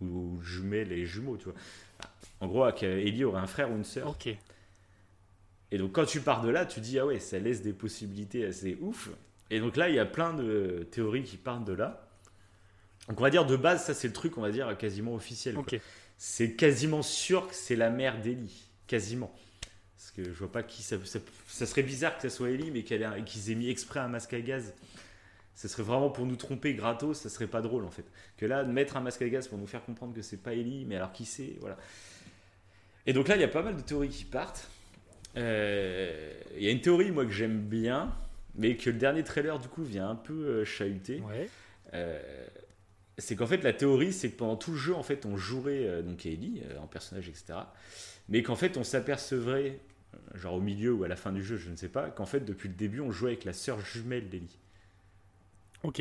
Ou jumelles et jumeaux, tu vois. En gros, qu'Ellie aurait un frère ou une sœur. Ok. Et donc quand tu pars de là, tu dis ah ouais, ça laisse des possibilités assez ouf. Et donc là, il y a plein de théories qui partent de là. Donc on va dire de base, ça c'est le truc, on va dire quasiment officiel. C'est quasiment sûr que c'est la mère d'Ellie, quasiment. Parce que je vois pas qui ça, ça, ça serait bizarre que ça soit Ellie, mais qu'ils aient mis exprès un masque à gaz. Ce serait vraiment pour nous tromper gratos, ça serait pas drôle en fait. Que là, mettre un masque à gaz pour nous faire comprendre que c'est pas Ellie, mais alors qui c'est, voilà. Et donc là, il y a pas mal de théories qui partent. Euh, Il y a une théorie, moi, que j'aime bien, mais que le dernier trailer, du coup, vient un peu euh, chahuter. Ouais. Euh, c'est qu'en fait, la théorie, c'est que pendant tout le jeu, en fait, on jouerait euh, donc Ellie en personnage, etc. Mais qu'en fait, on s'apercevrait, genre au milieu ou à la fin du jeu, je ne sais pas, qu'en fait, depuis le début, on jouait avec la sœur jumelle d'Ellie. Ok.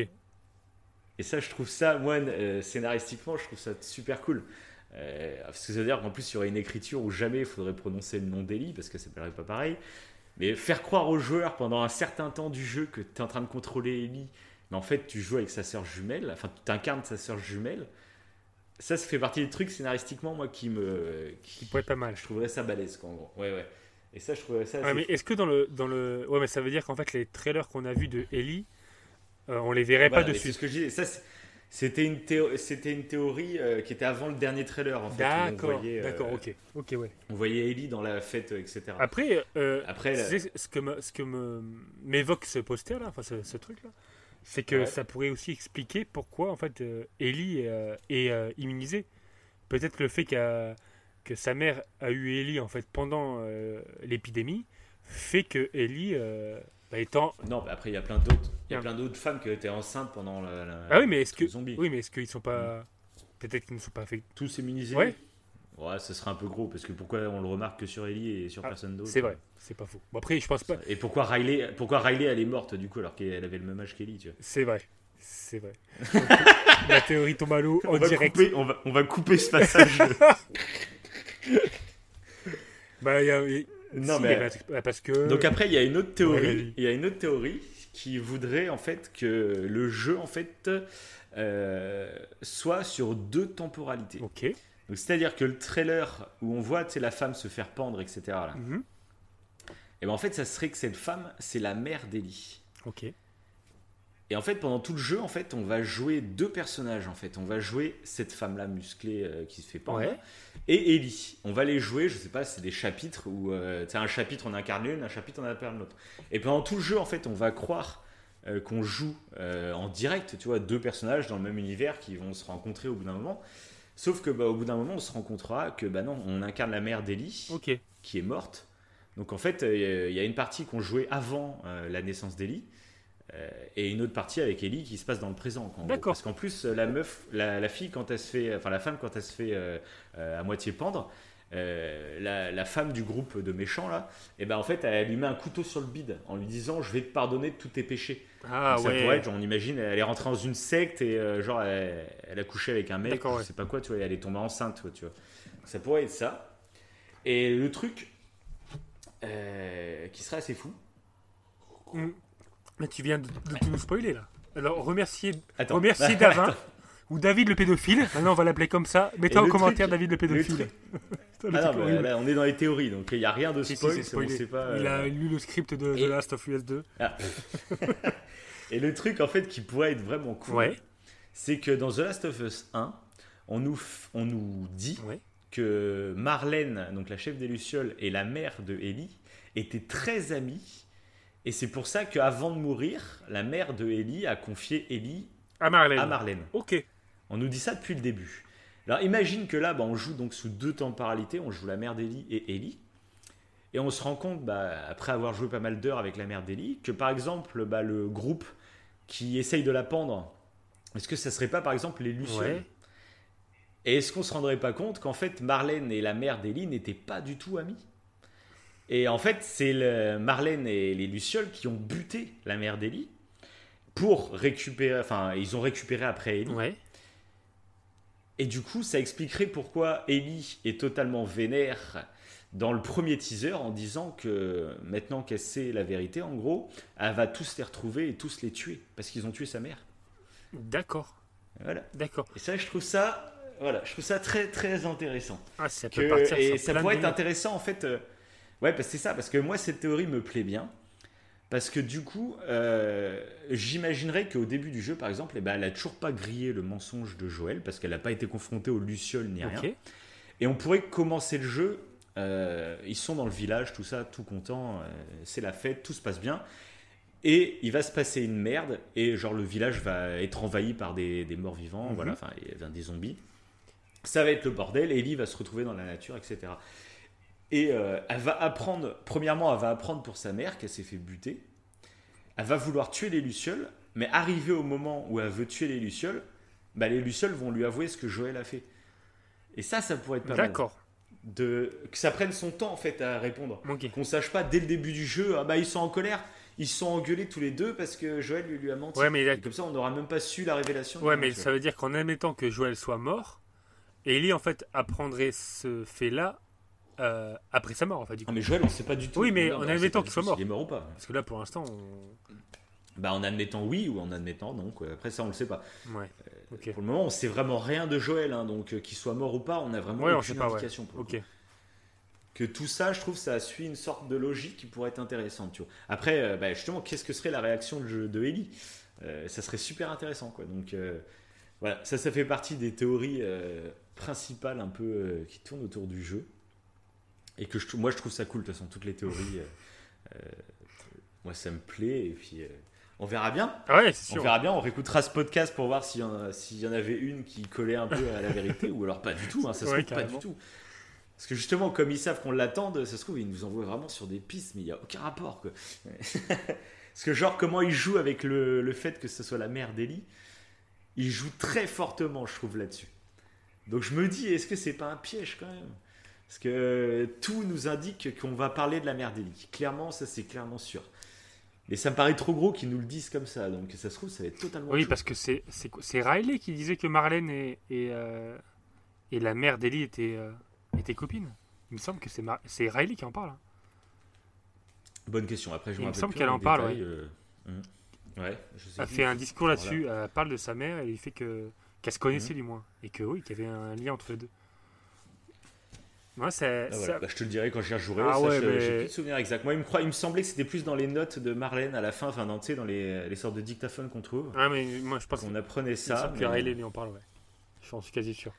Et ça, je trouve ça, moi, euh, scénaristiquement, je trouve ça super cool. Euh, parce que ça veut dire qu'en plus, il y aurait une écriture où jamais il faudrait prononcer le nom d'Ellie, parce que ça ne pas pareil. Mais faire croire aux joueurs pendant un certain temps du jeu que tu es en train de contrôler Ellie, mais en fait, tu joues avec sa sœur jumelle, enfin, tu incarnes sa sœur jumelle. Ça, ça fait partie des trucs scénaristiquement, moi, qui me. Qui pourrait pas mal. Je trouverais ça balèze, quoi, en gros. Ouais, ouais. Et ça, je trouverais ça. Ouais, mais est-ce que dans le, dans le. Ouais, mais ça veut dire qu'en fait, les trailers qu'on a vus de Ellie, euh, on les verrait Voilà, pas dessus. C'est ce que je disais. Ça, c'était une, théo- c'était une théorie euh, qui était avant le dernier trailer, en fait. D'accord, euh, d'accord, ok. Ok, ouais. On voyait Ellie dans la fête, etc. Après, euh, Après, la- ce que me- ce que me m'évoque ce poster là, enfin ce, ce truc là, c'est que Ouais. ça pourrait aussi expliquer pourquoi en fait Ellie est immunisée. Peut-être le fait que sa mère a eu Ellie en fait pendant euh, l'épidémie fait que Ellie euh, bah, étant Non, mais après, il y a plein d'autres. Il y a plein d'autres femmes qui étaient enceintes pendant la. la- ah oui mais est-ce que zombie. oui mais est-ce qu'ils sont pas peut-être qu'ils ne sont pas fait Tous immunisés Ouais. Ouais, ce serait un peu gros parce que pourquoi on le remarque que sur Ellie et sur Ah, personne d'autre c'est vrai c'est pas faux. Bon, après je pense pas Et pourquoi Riley, pourquoi Riley elle est morte du coup alors qu'elle avait le même âge qu'Ellie, tu vois? C'est vrai c'est vrai. La théorie tombe à l'eau en on va direct. Couper, on, va, on va couper ce passage. Bah, il y a- Non, si, mais- parce que. Donc après, il y a une autre théorie. il y a une autre théorie qui voudrait en fait que le jeu en fait euh, soit sur deux temporalités. Ok. Donc c'est-à-dire que le trailer où on voit la femme se faire pendre, etc. Là, Mhm. et ben en fait, ça serait que cette femme, c'est la mère d'Ellie. Ok. Et en fait, pendant tout le jeu, en fait, on va jouer deux personnages. En fait, on va jouer cette femme-là musclée euh, qui se fait pendre Ouais. et Ellie. On va les jouer, je sais pas, c'est des chapitres où, euh, un chapitre on incarne l'une, un chapitre on incarne l'autre. Et pendant tout le jeu, en fait, on va croire euh, qu'on joue euh, en direct, tu vois, deux personnages dans le même univers qui vont se rencontrer au bout d'un moment. Sauf que, bah, au bout d'un moment, on se rencontrera que, bah non, on incarne la mère d'Ellie, qui est morte. Donc en fait, il y a une partie qu'on jouait avant la naissance d'Ellie. Euh, et une autre partie avec Ellie qui se passe dans le présent. D'accord. Parce qu'en plus, euh, la meuf, la, la fille, quand elle se fait, enfin la femme, quand elle se fait euh, euh, à moitié pendre, euh, la, la femme du groupe de méchants là, et ben en fait elle lui met un couteau sur le bide en lui disant je vais te pardonner de tous tes péchés. Ah, Donc, ça ouais. pourrait être, genre, on imagine, elle est rentrée dans une secte et euh, genre elle, elle a couché avec un mec, D'accord, je ouais. sais pas quoi, tu vois, elle est tombée enceinte, tu vois. Ça pourrait être ça. Et le truc euh, qui serait assez fou. Mm. Mais tu viens de, de tout nous spoiler là. Alors remerciez, Attends. remerciez Davin ou David le pédophile. Maintenant on va l'appeler comme ça. Mettez Et en commentaire truc- David le pédophile. le Ah non, là, on est dans les théories, donc il n'y a rien de Si, si, spoil, on sait pas. Il a euh, lu le script de The Last of Us 2. Ah. Et le truc en fait qui pourrait être vraiment cool, Ouais. c'est que dans The Last of Us 1, on nous, on nous dit que Marlène, donc la chef des Lucioles, et la mère de Ellie étaient très amies. Et c'est pour ça qu'avant de mourir, la mère de Ellie a confié Ellie À Marlène. à Marlène. Ok. On nous dit ça depuis le début. Alors imagine que là, bah, on joue donc sous deux temporalités. On joue la mère d'Ellie et Ellie. Et on se rend compte, bah, après avoir joué pas mal d'heures avec la mère d'Ellie, que par exemple, bah, le groupe qui essaye de la pendre, est-ce que ça serait pas par exemple les Lucioles Ouais. Et est-ce qu'on se rendrait pas compte qu'en fait Marlène et la mère d'Ellie n'étaient pas du tout amies? Et en fait, c'est le- Marlène et les Lucioles qui ont buté la mère d'Ellie pour récupérer, enfin, ils ont récupéré après Ellie. Et du coup, ça expliquerait pourquoi Ellie est totalement vénère dans le premier teaser en disant que maintenant qu'elle sait la vérité, en gros, elle va tous les retrouver et tous les tuer parce qu'ils ont tué sa mère. D'accord. Voilà. D'accord. Et ça, je trouve ça, voilà, je trouve ça très très intéressant. Ah, ça peut Que- partir et sur ça plein pourrait être intéressant en fait. euh, ouais, parce que c'est ça, parce que moi cette théorie me plaît bien. Parce que du coup, euh, j'imaginerais qu'au début du jeu, par exemple, eh ben, elle a toujours pas grillé le mensonge de Joël parce qu'elle n'a pas été confrontée aux lucioles ni rien. Et on pourrait commencer le jeu. euh, ils sont dans le village, tout ça, tout content. euh, c'est la fête, tout se passe bien. Et il va se passer une merde et genre le village va être envahi par des, des morts vivants, Mhm. voilà, enfin et- enfin, des zombies. Ça va être le bordel. Ellie va se retrouver dans la nature, etc. Et euh, elle va apprendre, premièrement, elle va apprendre pour sa mère qu'elle s'est fait buter. Elle va vouloir tuer les Lucioles, mais arrivé au moment où elle veut tuer les Lucioles, bah, les Lucioles vont lui avouer ce que Joël a fait. Et ça, ça pourrait être pas mal. D'accord. De... Que ça prenne son temps en fait à répondre. Ok. Qu'on sache pas dès le début du jeu, ah bah ils sont en colère, ils sont engueulés tous les deux parce que Joël lui, lui a menti. Ouais, mais a- comme ça, on n'aura même pas su la révélation. Ouais, mais ça veut dire qu'en admettant que Joël soit mort, Ellie en fait apprendrait ce fait-là euh, après sa mort en fait. Du coup. Ah, mais Joël, on sait pas du tout. Oui, mais Non, en admettant pas qu'il du soit tout mort. s'il est mort ou pas. Parce que là pour l'instant, on... Bah en admettant oui ou en admettant non. Quoi. Après ça, on le sait pas. Ouais. Euh. Pour le moment, on sait vraiment rien de Joël, hein, donc euh, qu'il soit mort ou pas, on a vraiment Ouais, aucune ouais. indication. pour le Ok. coup. Que tout ça, je trouve, ça suit une sorte de logique qui pourrait être intéressante. Tu vois. Après, bah, justement, qu'est-ce que serait la réaction de, de Ellie? Ça serait super intéressant, quoi. Donc voilà, ça, ça fait partie des théories principales un peu qui tournent autour du jeu. Et que je, moi, je trouve ça cool, de toute façon, toutes les théories. euh, euh, moi, ça me plaît, et puis. euh, on verra bien. Ouais, c'est sûr. On verra bien. On réécoutera ce podcast pour voir s'il y, en a- s'il y en avait une qui collait un peu à la vérité ou alors pas du tout. hein, ça se Ouais, trouve pas du tout. Parce que justement, comme ils savent qu'on l'attende, ça se trouve, ils nous envoient vraiment sur des pistes, mais il n'y a aucun rapport. Quoi. Parce que, genre, comment ils jouent avec le, le fait que ce soit la mère d'Ellie, ils jouent très fortement, je trouve, là-dessus. Donc je me dis, est-ce que c'est pas un piège quand même? Parce que tout nous indique qu'on va parler de la mère d'Ellie. Clairement, ça c'est clairement sûr. Mais ça me paraît trop gros qu'ils nous le disent comme ça, donc ça se trouve, ça va être totalement. Oui, chaud. parce que c'est c'est quoi- c'est Riley qui disait que Marlène et, et, euh, et la mère étaient, euh, étaient copines. Il me semble que c'est Mar- c'est Riley qui en parle. hein. Bonne question. Après, je Il me semble qu'elle en parle, détails, ouais. euh. Ouais, je sais Elle fait un discours Voilà. là-dessus, elle parle de sa mère et il fait que qu'elle se connaissait Mhm. du moins. Et que oui, qu'il y avait un lien entre les deux. C'est. Ah, voilà. Bah, je te le dirai quand j'y rejouerai. Ah ouais, je- mais- J'ai plus de souvenir exact. Moi, il me, croit, il me semblait que c'était plus dans les notes de Marlène à la fin, enfin, dans, dans les, les sortes de dictaphones qu'on trouve. Ah, mais moi, je pense qu'on apprenait ça. que mais- Riley lui en parle, ouais. Je suis quasi sûr.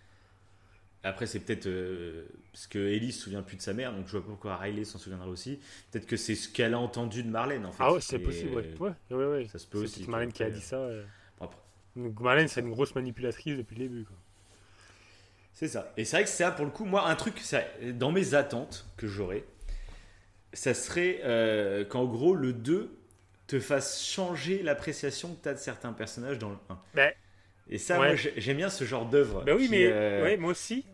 Après, c'est peut-être euh, parce que Ellie se souvient plus de sa mère, donc je vois pas pourquoi Riley s'en souviendra aussi. Peut-être que c'est ce qu'elle a entendu de Marlène, en fait. Ah ouais, c'est possible, ouais. Ouais, ouais, ouais. Ça se peut C'est aussi. tu Marlène qui a dit ça. euh. Marlène, c'est une grosse manipulatrice depuis le début. Quoi. C'est ça. Et c'est vrai que ça, pour le coup, moi, un truc, ça, dans mes attentes que j'aurais, ça serait euh, qu'en gros, le 2 te fasse changer l'appréciation que tu as de certains personnages dans le 1. Ben, Et ça, ouais. moi, j'ai- j'aime bien ce genre d'œuvre. Bah oui, qui, mais euh, ouais, moi aussi.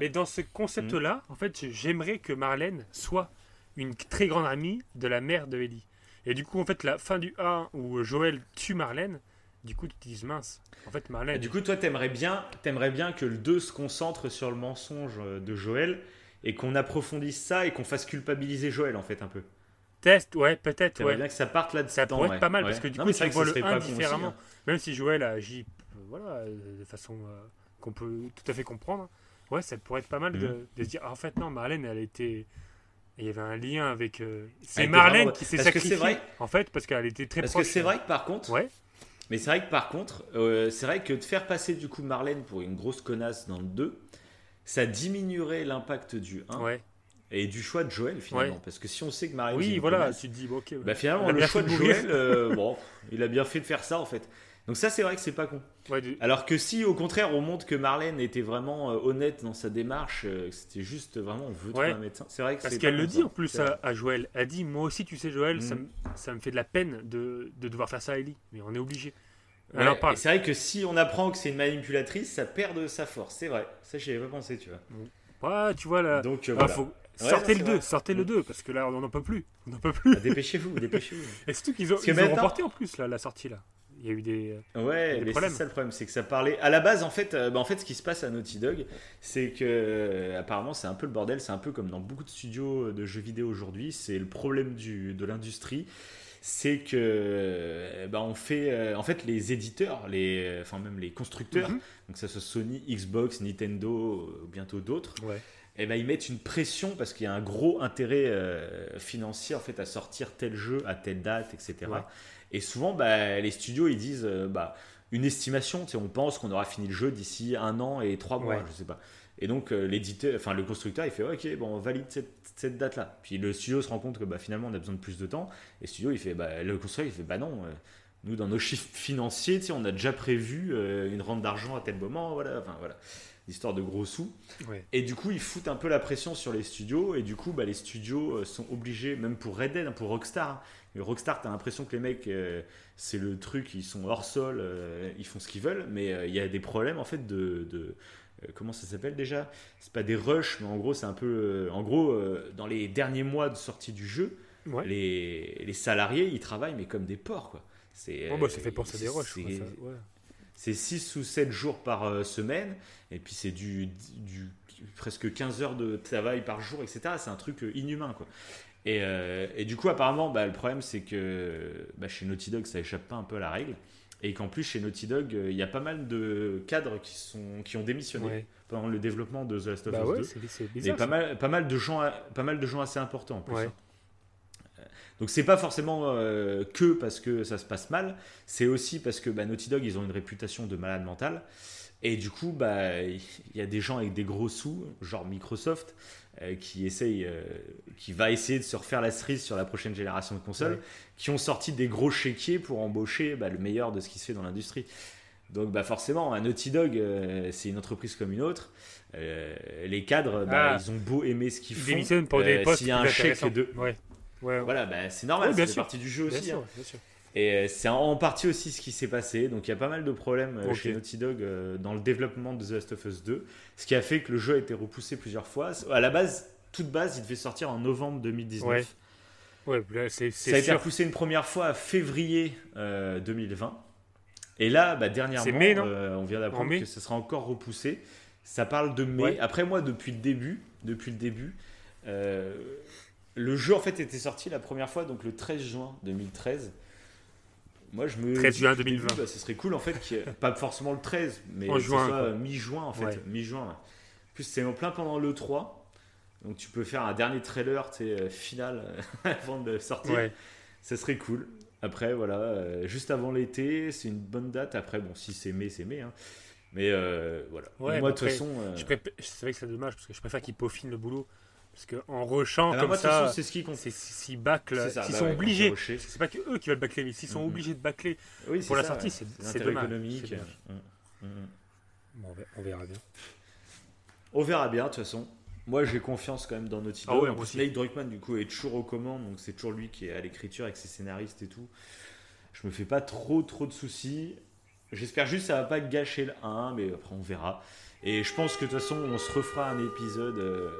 Mais dans ce concept-là, en fait, j'aimerais que Marlène soit une très grande amie de la mère de Ellie. Et du coup, en fait, la fin du 1 où Joël tue Marlène, du coup, tu te dis mince. En fait, Marlène. Et du coup, toi, t'aimerais bien, aimerais bien que le 2 se concentre sur le mensonge de Joël et qu'on approfondisse ça et qu'on fasse culpabiliser Joël, en fait, un peu. Test, ouais, peut-être. Ouais. bien que ça parte là-dedans. Ça pourrait ouais. être pas mal Ouais. parce que du Non, coup, tu vois le serait 1 pas con aussi, différemment. hein. Même si Joël agit euh, voilà, euh, de façon euh, qu'on peut tout à fait comprendre. Ouais, ça pourrait être pas mal de, Mhm. de se dire ah, en fait, non, Marlène, elle était. Il y avait un lien avec. euh, C'est Marlène vraiment- qui s'est parce sacrifiée. vrai- En fait, parce qu'elle était très Parce proche. que c'est vrai que par contre, Ouais. Mais c'est vrai que par contre, euh, c'est vrai que de faire passer du coup Marlène pour une grosse connasse dans le 2, ça diminuerait l'impact du 1 Ouais. et du choix de Joël finalement. Ouais. Parce que si on sait que Marlène, Oui, voilà, connasse, tu te dis, bon, ok, bah finalement le choix de. Joël, euh, bon, il a bien fait de faire ça en fait. Donc ça c'est vrai que c'est pas con. Ouais, du- Alors que si au contraire on montre que Marlène était vraiment euh, honnête dans sa démarche, euh, c'était juste vraiment on veut trouver Ouais. un médecin, c'est vrai que Parce qu'elle le dit ça. en plus à, à Joël. Elle dit Moi aussi, tu sais, Joël, ça, me, ça me fait de la peine de, de devoir faire ça à Ellie. Mais on est obligé. Ouais, et c'est vrai que si on apprend que c'est une manipulatrice, ça perd de sa force. C'est vrai. Ça, j'y avais pas pensé, tu vois. Ouais, tu vois là. Donc, euh, Ah, voilà. faut- Ouais, sortez non, le c'est 2, vrai. sortez le Mm. 2, parce que là, on n'en peut plus. On n'en peut plus. Ah, dépêchez-vous, dépêchez-vous. Et surtout qu'ils ont, ils ont reporté en plus là, la sortie là. Il y a eu des, Ouais, des mais c'est ça le problème, c'est que ça parlait. À la base, en fait, euh, bah, en fait, ce qui se passe à Naughty Dog, c'est que euh, apparemment, c'est un peu le bordel. C'est un peu comme dans beaucoup de studios de jeux vidéo aujourd'hui. C'est le problème du, de l'industrie. C'est que euh, bah, on fait, euh, en fait, les éditeurs, les, enfin même les constructeurs, Mhm. donc ça soit Sony, Xbox, Nintendo, euh, bientôt d'autres. Ouais. et ben, ils mettent une pression parce qu'il y a un gros intérêt euh, financier en fait à sortir tel jeu à telle date, etc. Ouais. Et souvent, bah, les studios ils disent euh, bah, une estimation, tu sais, on pense qu'on aura fini le jeu d'ici un an et trois mois, Ouais. je sais pas. Et donc euh, l'éditeur, enfin le constructeur, il fait ok, bon, on valide cette, cette date-là. Puis le studio se rend compte que bah, finalement on a besoin de plus de temps. Et le studio, il fait, bah, le constructeur, il fait bah non. euh, nous, dans nos chiffres financiers, on a déjà prévu une rente d'argent à tel moment, voilà, enfin voilà, l'histoire de gros sous. Ouais. Et du coup, ils foutent un peu la pression sur les studios. Et du coup, bah, les studios sont obligés, même pour Red Dead, hein, pour Rockstar. Et Rockstar, t'as l'impression que les mecs, euh, c'est le truc, ils sont hors sol, euh, ils font ce qu'ils veulent. Mais euh, il y a des problèmes, en fait, de. de- comment ça s'appelle déjà? C'est pas des rushs, mais en gros, c'est un peu. en gros, dans les derniers mois de sortie du jeu, Ouais. les, les salariés, ils travaillent, mais comme des porcs, quoi. C'est, Oh, bah, ça fait penser à des rushs, c'est- ça, ouais. c'est 6 ou 7 jours par semaine, et puis c'est du, du presque 15 heures de travail par jour, etc. C'est un truc inhumain, quoi. Et, euh, et du coup, apparemment, bah, le problème, c'est que bah, chez Naughty Dog, ça échappe pas un peu à la règle. Et qu'en plus, chez Naughty Dog, euh, il y a pas mal de cadres qui, sont, qui ont démissionné Ouais. pendant le développement de The Last of Bah Us ouais, 2. c'est- c'est Et bizarre, pas mal, pas, mal de gens, pas mal de gens assez importants en plus. Ouais. hein. Donc c'est pas forcément euh, que parce que ça se passe mal, c'est aussi parce que Naughty Dog ils ont une réputation de malade mental et du coup il y a des gens avec des gros sous genre Microsoft euh, qui essaye euh, qui va essayer de se refaire la cerise sur la prochaine génération de consoles Ouais. qui ont sorti des gros chéquiers pour embaucher bah, le meilleur de ce qui se fait dans l'industrie. Donc bah forcément un Naughty Dog euh, c'est une entreprise comme une autre. Euh, les cadres bah, Ah. ils ont beau aimer ce qu'ils Ils font. euh, S'il y a un chèque de Ouais. Ouais. voilà, bah, c'est normal, c'est partie du jeu Bien aussi. sûr, hein. bien sûr. Et euh, c'est en partie aussi ce qui s'est passé. Donc il y a pas mal de problèmes euh, chez Naughty Dog euh, dans le développement de The Last of Us 2, ce qui a fait que le jeu a été repoussé plusieurs fois. À la base, toute base, il devait sortir en novembre 2019. Ouais. Ouais, là, c'est Ça a été repoussé une première fois à février euh, 2020. Et là, bah, dernièrement, mai, euh, on vient En d'apprendre que ça sera encore repoussé. Ça parle de mai. Ouais. Après moi, depuis le début, depuis le début, euh, le jeu en fait était sorti la première fois donc le 13 juin 2013. Moi, je me 13 dis juin depuis le début, 2020. bah, ce serait cool en fait, ait- pas forcément le 13, mais En juin, mi-juin en fait, Ouais. mi-juin. En plus, c'est en plein pendant le 3. Donc tu peux faire un dernier trailer, euh, final avant de sortir. Ouais. Ça serait cool. Après, voilà, euh, juste avant l'été, c'est une bonne date. Après, bon, si c'est mai, c'est mai. hein. Mais euh, voilà. Ouais, moi, de toute façon. euh, c'est vrai que c'est dommage parce que je préfère qu'ils peaufinent le boulot. Parce qu'en rushant Ah bah comme moi, ça, c'est ce qui compte. c'est- S'ils bâclent, ça, s'ils bah sont ouais, obligés, c'est pas que eux qui veulent bâcler, mais s'ils sont Mhm. obligés de bâcler Oui, pour la ça, sortie, ouais. c'est dommage. économique. Dommage. Mm, mm, mm. Bon, on verra- bien. On verra bien, de toute façon. Moi, j'ai confiance quand même dans Naughty Ah Dog. ouais, aussi. Nate Druckmann, du coup, est toujours aux commandes. Donc, c'est toujours lui qui est à l'écriture avec ses scénaristes et tout. Je me fais pas trop, trop de soucis. J'espère juste que ça va pas gâcher le 1, mais après on verra. Et je pense que de toute façon, on se refera un épisode euh,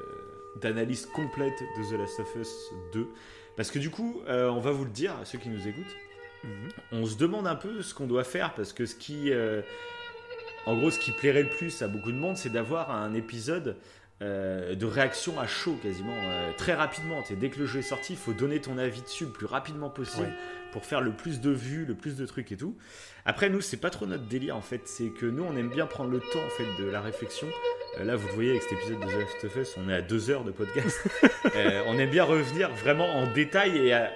d'analyse complète de The Last of Us 2. Parce que du coup, euh, on va vous le dire, à ceux qui nous écoutent, on se demande un peu ce qu'on doit faire, parce que ce qui... euh, en gros, ce qui plairait le plus à beaucoup de monde, c'est d'avoir un épisode euh, de réaction à chaud quasiment, euh, très rapidement. Dès que le jeu est sorti, il faut donner ton avis dessus le plus rapidement possible Ouais. pour faire le plus de vues, le plus de trucs et tout. Après, nous, c'est pas trop notre délire en fait. C'est que nous, on aime bien prendre le temps en fait de la réflexion. Euh, là, vous le voyez avec cet épisode de The Last of Us, on est à deux heures de podcast. On aime bien revenir vraiment en détail et à-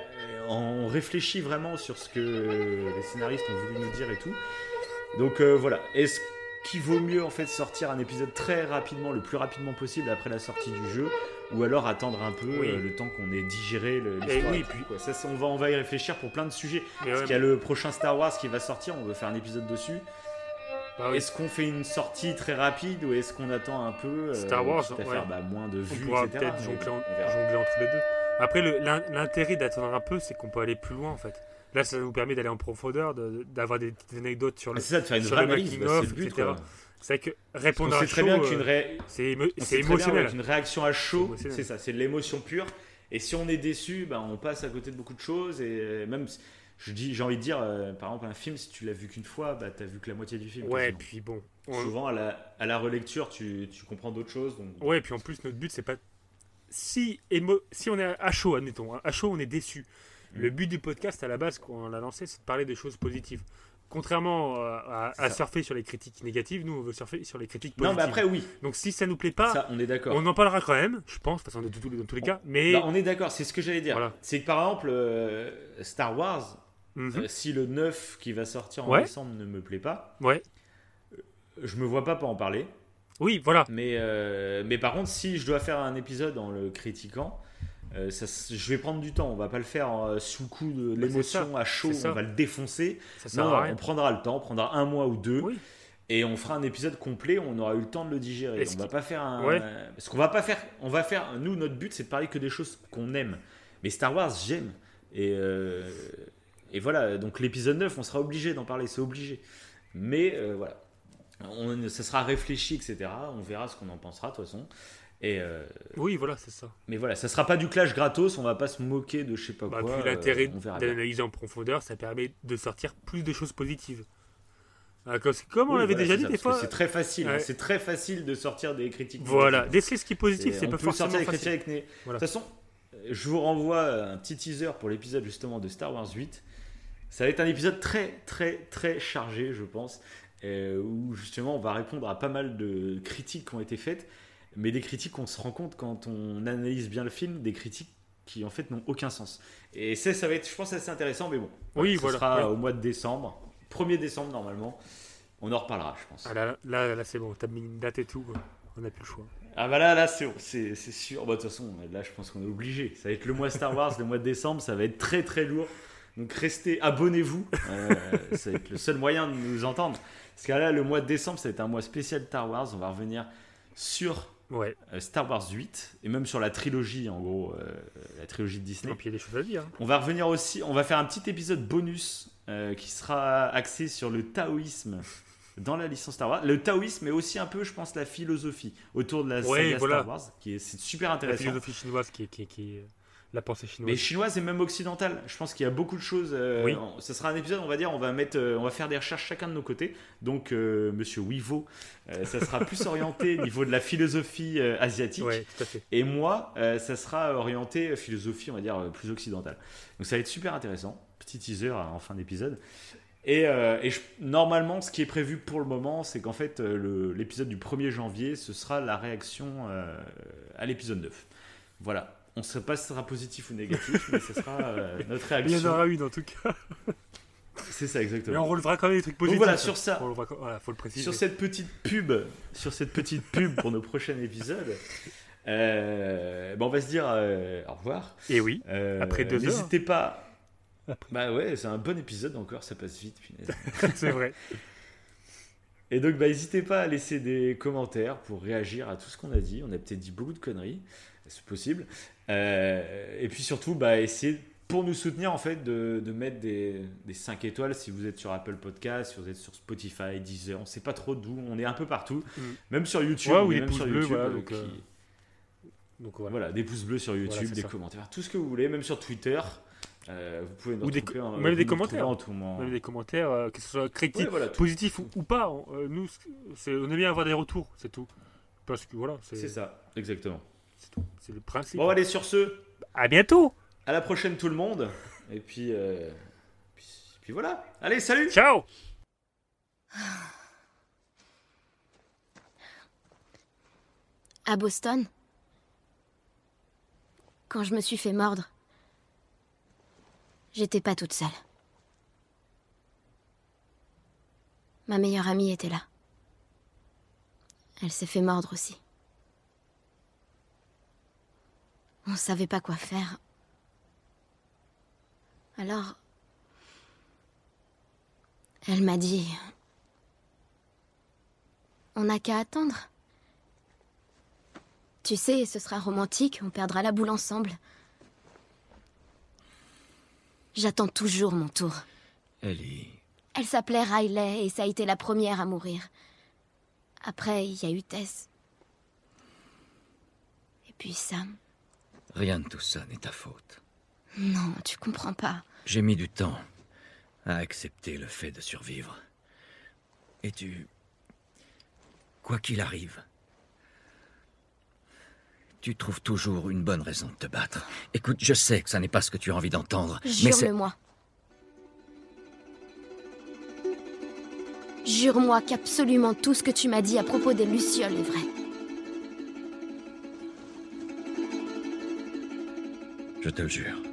on réfléchit vraiment sur ce que les scénaristes ont voulu nous dire et tout. Donc voilà. Est-ce qu'il vaut mieux en fait sortir un épisode très rapidement, le plus rapidement possible après la sortie du jeu, ou alors attendre un peu Oui. euh, le temps qu'on ait digéré le- Et l'histoire oui, quoi. Ça, c'est- on va on va y réfléchir pour plein de sujets. Mais Parce ouais, qu'il y a mais- le prochain Star Wars qui va sortir, on veut faire un épisode dessus. Bah oui. Est-ce qu'on fait une sortie très rapide ou est-ce qu'on attend un peu euh, Star Wars, à ouais. faire bah, moins de on vues, pourra etc. peut-être jongler, en- on verra. jongler entre les deux. Après, l'intérêt d'attendre un peu, c'est qu'on peut aller plus loin en fait. Là, ça nous permet d'aller en profondeur, de- d'avoir des petites anecdotes sur le, Ah, c'est ça, de faire une sur vraie le analyse, making bah, of, c'est le but, etc. C'est vrai que répondre à très chaud, bien qu'une euh, ré- c'est émo- très bien, émotionnel. ouais, qu'une réaction à chaud, émotionnel. c'est ça, c'est de l'émotion pure. Et si on est déçu, ben, on passe à côté de beaucoup de choses. Et même, je dis, j'ai envie de dire, euh, par exemple, un film, si tu l'as vu qu'une fois, bah, tu as vu que la moitié du film. Ouais, quasiment. puis bon, on- Souvent, à la, à la relecture, tu, tu comprends d'autres choses. Donc... Ouais, et puis en plus, notre but, c'est pas. Si, émo- si on est à chaud, admettons, hein, à chaud, on est déçu. Le but du podcast, à la base, quand on l'a lancé, c'est de parler des choses positives. Contrairement euh, à, surfer sur les critiques négatives, nous, on veut surfer sur les critiques Non, positives. mais après, oui. Donc si ça nous plaît pas, Ça, on est d'accord. on en parlera quand même, je pense, de toute façon, de tous- dans tous les cas. Mais Bah, on est d'accord, c'est ce que j'allais dire. Voilà. C'est que par exemple, euh, Star Wars, Mhm. euh, si le 9 qui va sortir en Ouais. décembre ne me plaît pas, Ouais. je me vois pas pas en parler. Oui, voilà. Mais, euh, mais par contre, si je dois faire un épisode en le critiquant, euh, ça je vais prendre du temps. On va pas le faire euh, sous le coup de Bah, l'émotion à chaud, on va le défoncer. Ça non, on prendra le temps, on prendra un mois ou deux. Oui. Et on fera un épisode complet, on aura eu le temps de le digérer. On va pas faire un. Ouais. Parce qu'on va pas faire. On va faire. Nous, notre but, c'est de parler que des choses qu'on aime. Mais Star Wars, j'aime. Et, euh, et voilà, donc l'épisode 9, on sera obligé d'en parler, c'est obligé. Mais voilà. On, ça sera réfléchi, etc. On verra ce qu'on en pensera, de toute façon. Et euh, Oui, voilà, c'est ça. mais voilà, ça sera pas du clash gratos, on va pas se moquer de je sais pas Bah, quoi. puis l'intérêt euh, d'analyser en profondeur, ça permet de sortir plus de choses positives. Euh, Comme, comme on Oui, l'avait voilà, déjà dit ça, des fois. C'est très facile, hein, c'est très facile de sortir des critiques. Voilà, déceler ce qui est positif, c'est pas forcément sortir des facile. avec Voilà. De toute façon, je vous renvoie un petit teaser pour l'épisode justement de Star Wars 8. Ça va être un épisode très très très chargé, je pense, euh, où justement on va répondre à pas mal de critiques qui ont été faites, mais des critiques qu'on se rend compte quand on analyse bien le film, des critiques qui en fait n'ont aucun sens. Et ça, ça va être, je pense, assez intéressant, mais bon, Oui, ce voilà, sera au mois de décembre, 1er décembre normalement. On en reparlera, je pense. Ah là, là, là, c'est bon, t'as mis une date et tout, on n'a plus le choix. Ah bah là, là c'est, c'est, c'est sûr. Bah, de toute façon, là, je pense qu'on est obligé. Ça va être le mois Star Wars, le mois de décembre, ça va être très très lourd. Donc restez, abonnez-vous. Euh, ça va être le seul moyen de nous entendre. Parce que là, le mois de décembre, ça va être un mois spécial Star Wars. On va revenir sur Ouais. euh, Star Wars 8 et même sur la trilogie, en gros, euh, la trilogie de Disney. Et puis il y a des choses à dire. hein. On va revenir aussi, on va faire un petit épisode bonus euh, qui sera axé sur le taoïsme dans la licence Star Wars. Le taoïsme est aussi un peu, je pense, la philosophie autour de la Ouais, saga voilà. Star Wars, qui est c'est super La intéressant. philosophie chinoise qui est, qui est- qui est- la pensée chinoise. Mais chinoise et même occidentale. Je pense qu'il y a beaucoup de choses. euh, Oui. on- Ce sera un épisode, on va dire, on va mettre, euh, on va faire des recherches chacun de nos côtés. Donc, euh, Monsieur Wivo, euh, ça sera plus orienté au niveau de la philosophie asiatique. Ouais, tout à fait. Et moi, ça sera orienté philosophie, on va dire, plus occidentale. Donc ça va être super intéressant. Petit teaser en fin d'épisode. Et, et je- normalement, ce qui est prévu pour le moment, c'est qu'en fait, l'épisode du 1er janvier, ce sera la réaction à l'épisode 9. Voilà. On ne sait pas si ce sera positif ou négatif, mais ce sera euh, notre Il réaction. y en aura une en tout cas. C'est ça, exactement. Mais on relevera quand même des trucs Donc positifs. voilà, sur ça, On relevera quand- voilà, faut le préciser. sur cette petite pub, sur cette petite pub pour nos prochains épisodes, euh, ben on va se dire euh, au revoir. Et oui, Euh, après deux heures. N'hésitez pas. Bah ouais, c'est un bon épisode encore, ça passe vite. C'est vrai. Et donc, bah, n'hésitez pas à laisser des commentaires pour réagir à tout ce qu'on a dit. On a peut-être dit beaucoup de conneries, c'est possible. Euh, et puis surtout, bah, essayez pour nous soutenir, en fait, de, de mettre des, des 5 étoiles si vous êtes sur Apple Podcast, si vous êtes sur Spotify, Deezer, on sait pas trop d'où, on est un peu partout, Mm. même sur YouTube. Ouais, ou des même pouces sur bleus, YouTube, voilà, donc, qui- euh, Donc voilà. voilà, des pouces bleus sur YouTube, Voilà, des ça. commentaires, tout ce que vous voulez, même sur Twitter. euh, vous pouvez nous Ou des, en- même retrouvez commentaires. en tout moment. Même des commentaires, euh, que ce soit critique, Ouais, voilà, tout. positif ou, ou pas. on- nous, on aime bien avoir des retours, c'est tout. Parce que voilà, C'est ça, exactement. C'est le principe. Bon, allez, sur ce. À bientôt. À la prochaine, tout le monde. Et puis, euh, puis, puis voilà. Allez, salut. Ciao. À Boston, quand je me suis fait mordre, j'étais pas toute seule. Ma meilleure amie était là. Elle s'est fait mordre aussi. On savait pas quoi faire. Alors, elle m'a dit, on n'a qu'à attendre. Tu sais, ce sera romantique, on perdra la boule ensemble. J'attends toujours mon tour. Ellie, Elle s'appelait Riley et ça a été la première à mourir. Après, il y a eu Tess. Et puis Sam. Rien de tout ça n'est ta faute. Non, tu comprends pas. J'ai mis du temps à accepter le fait de survivre. Et tu... Quoi qu'il arrive, tu trouves toujours une bonne raison de te battre. Écoute, je sais que ça n'est pas ce que tu as envie d'entendre, mais c'est... Jure-le-moi. Jure-moi qu'absolument tout ce que tu m'as dit à propos des Lucioles est vrai. Je te le jure.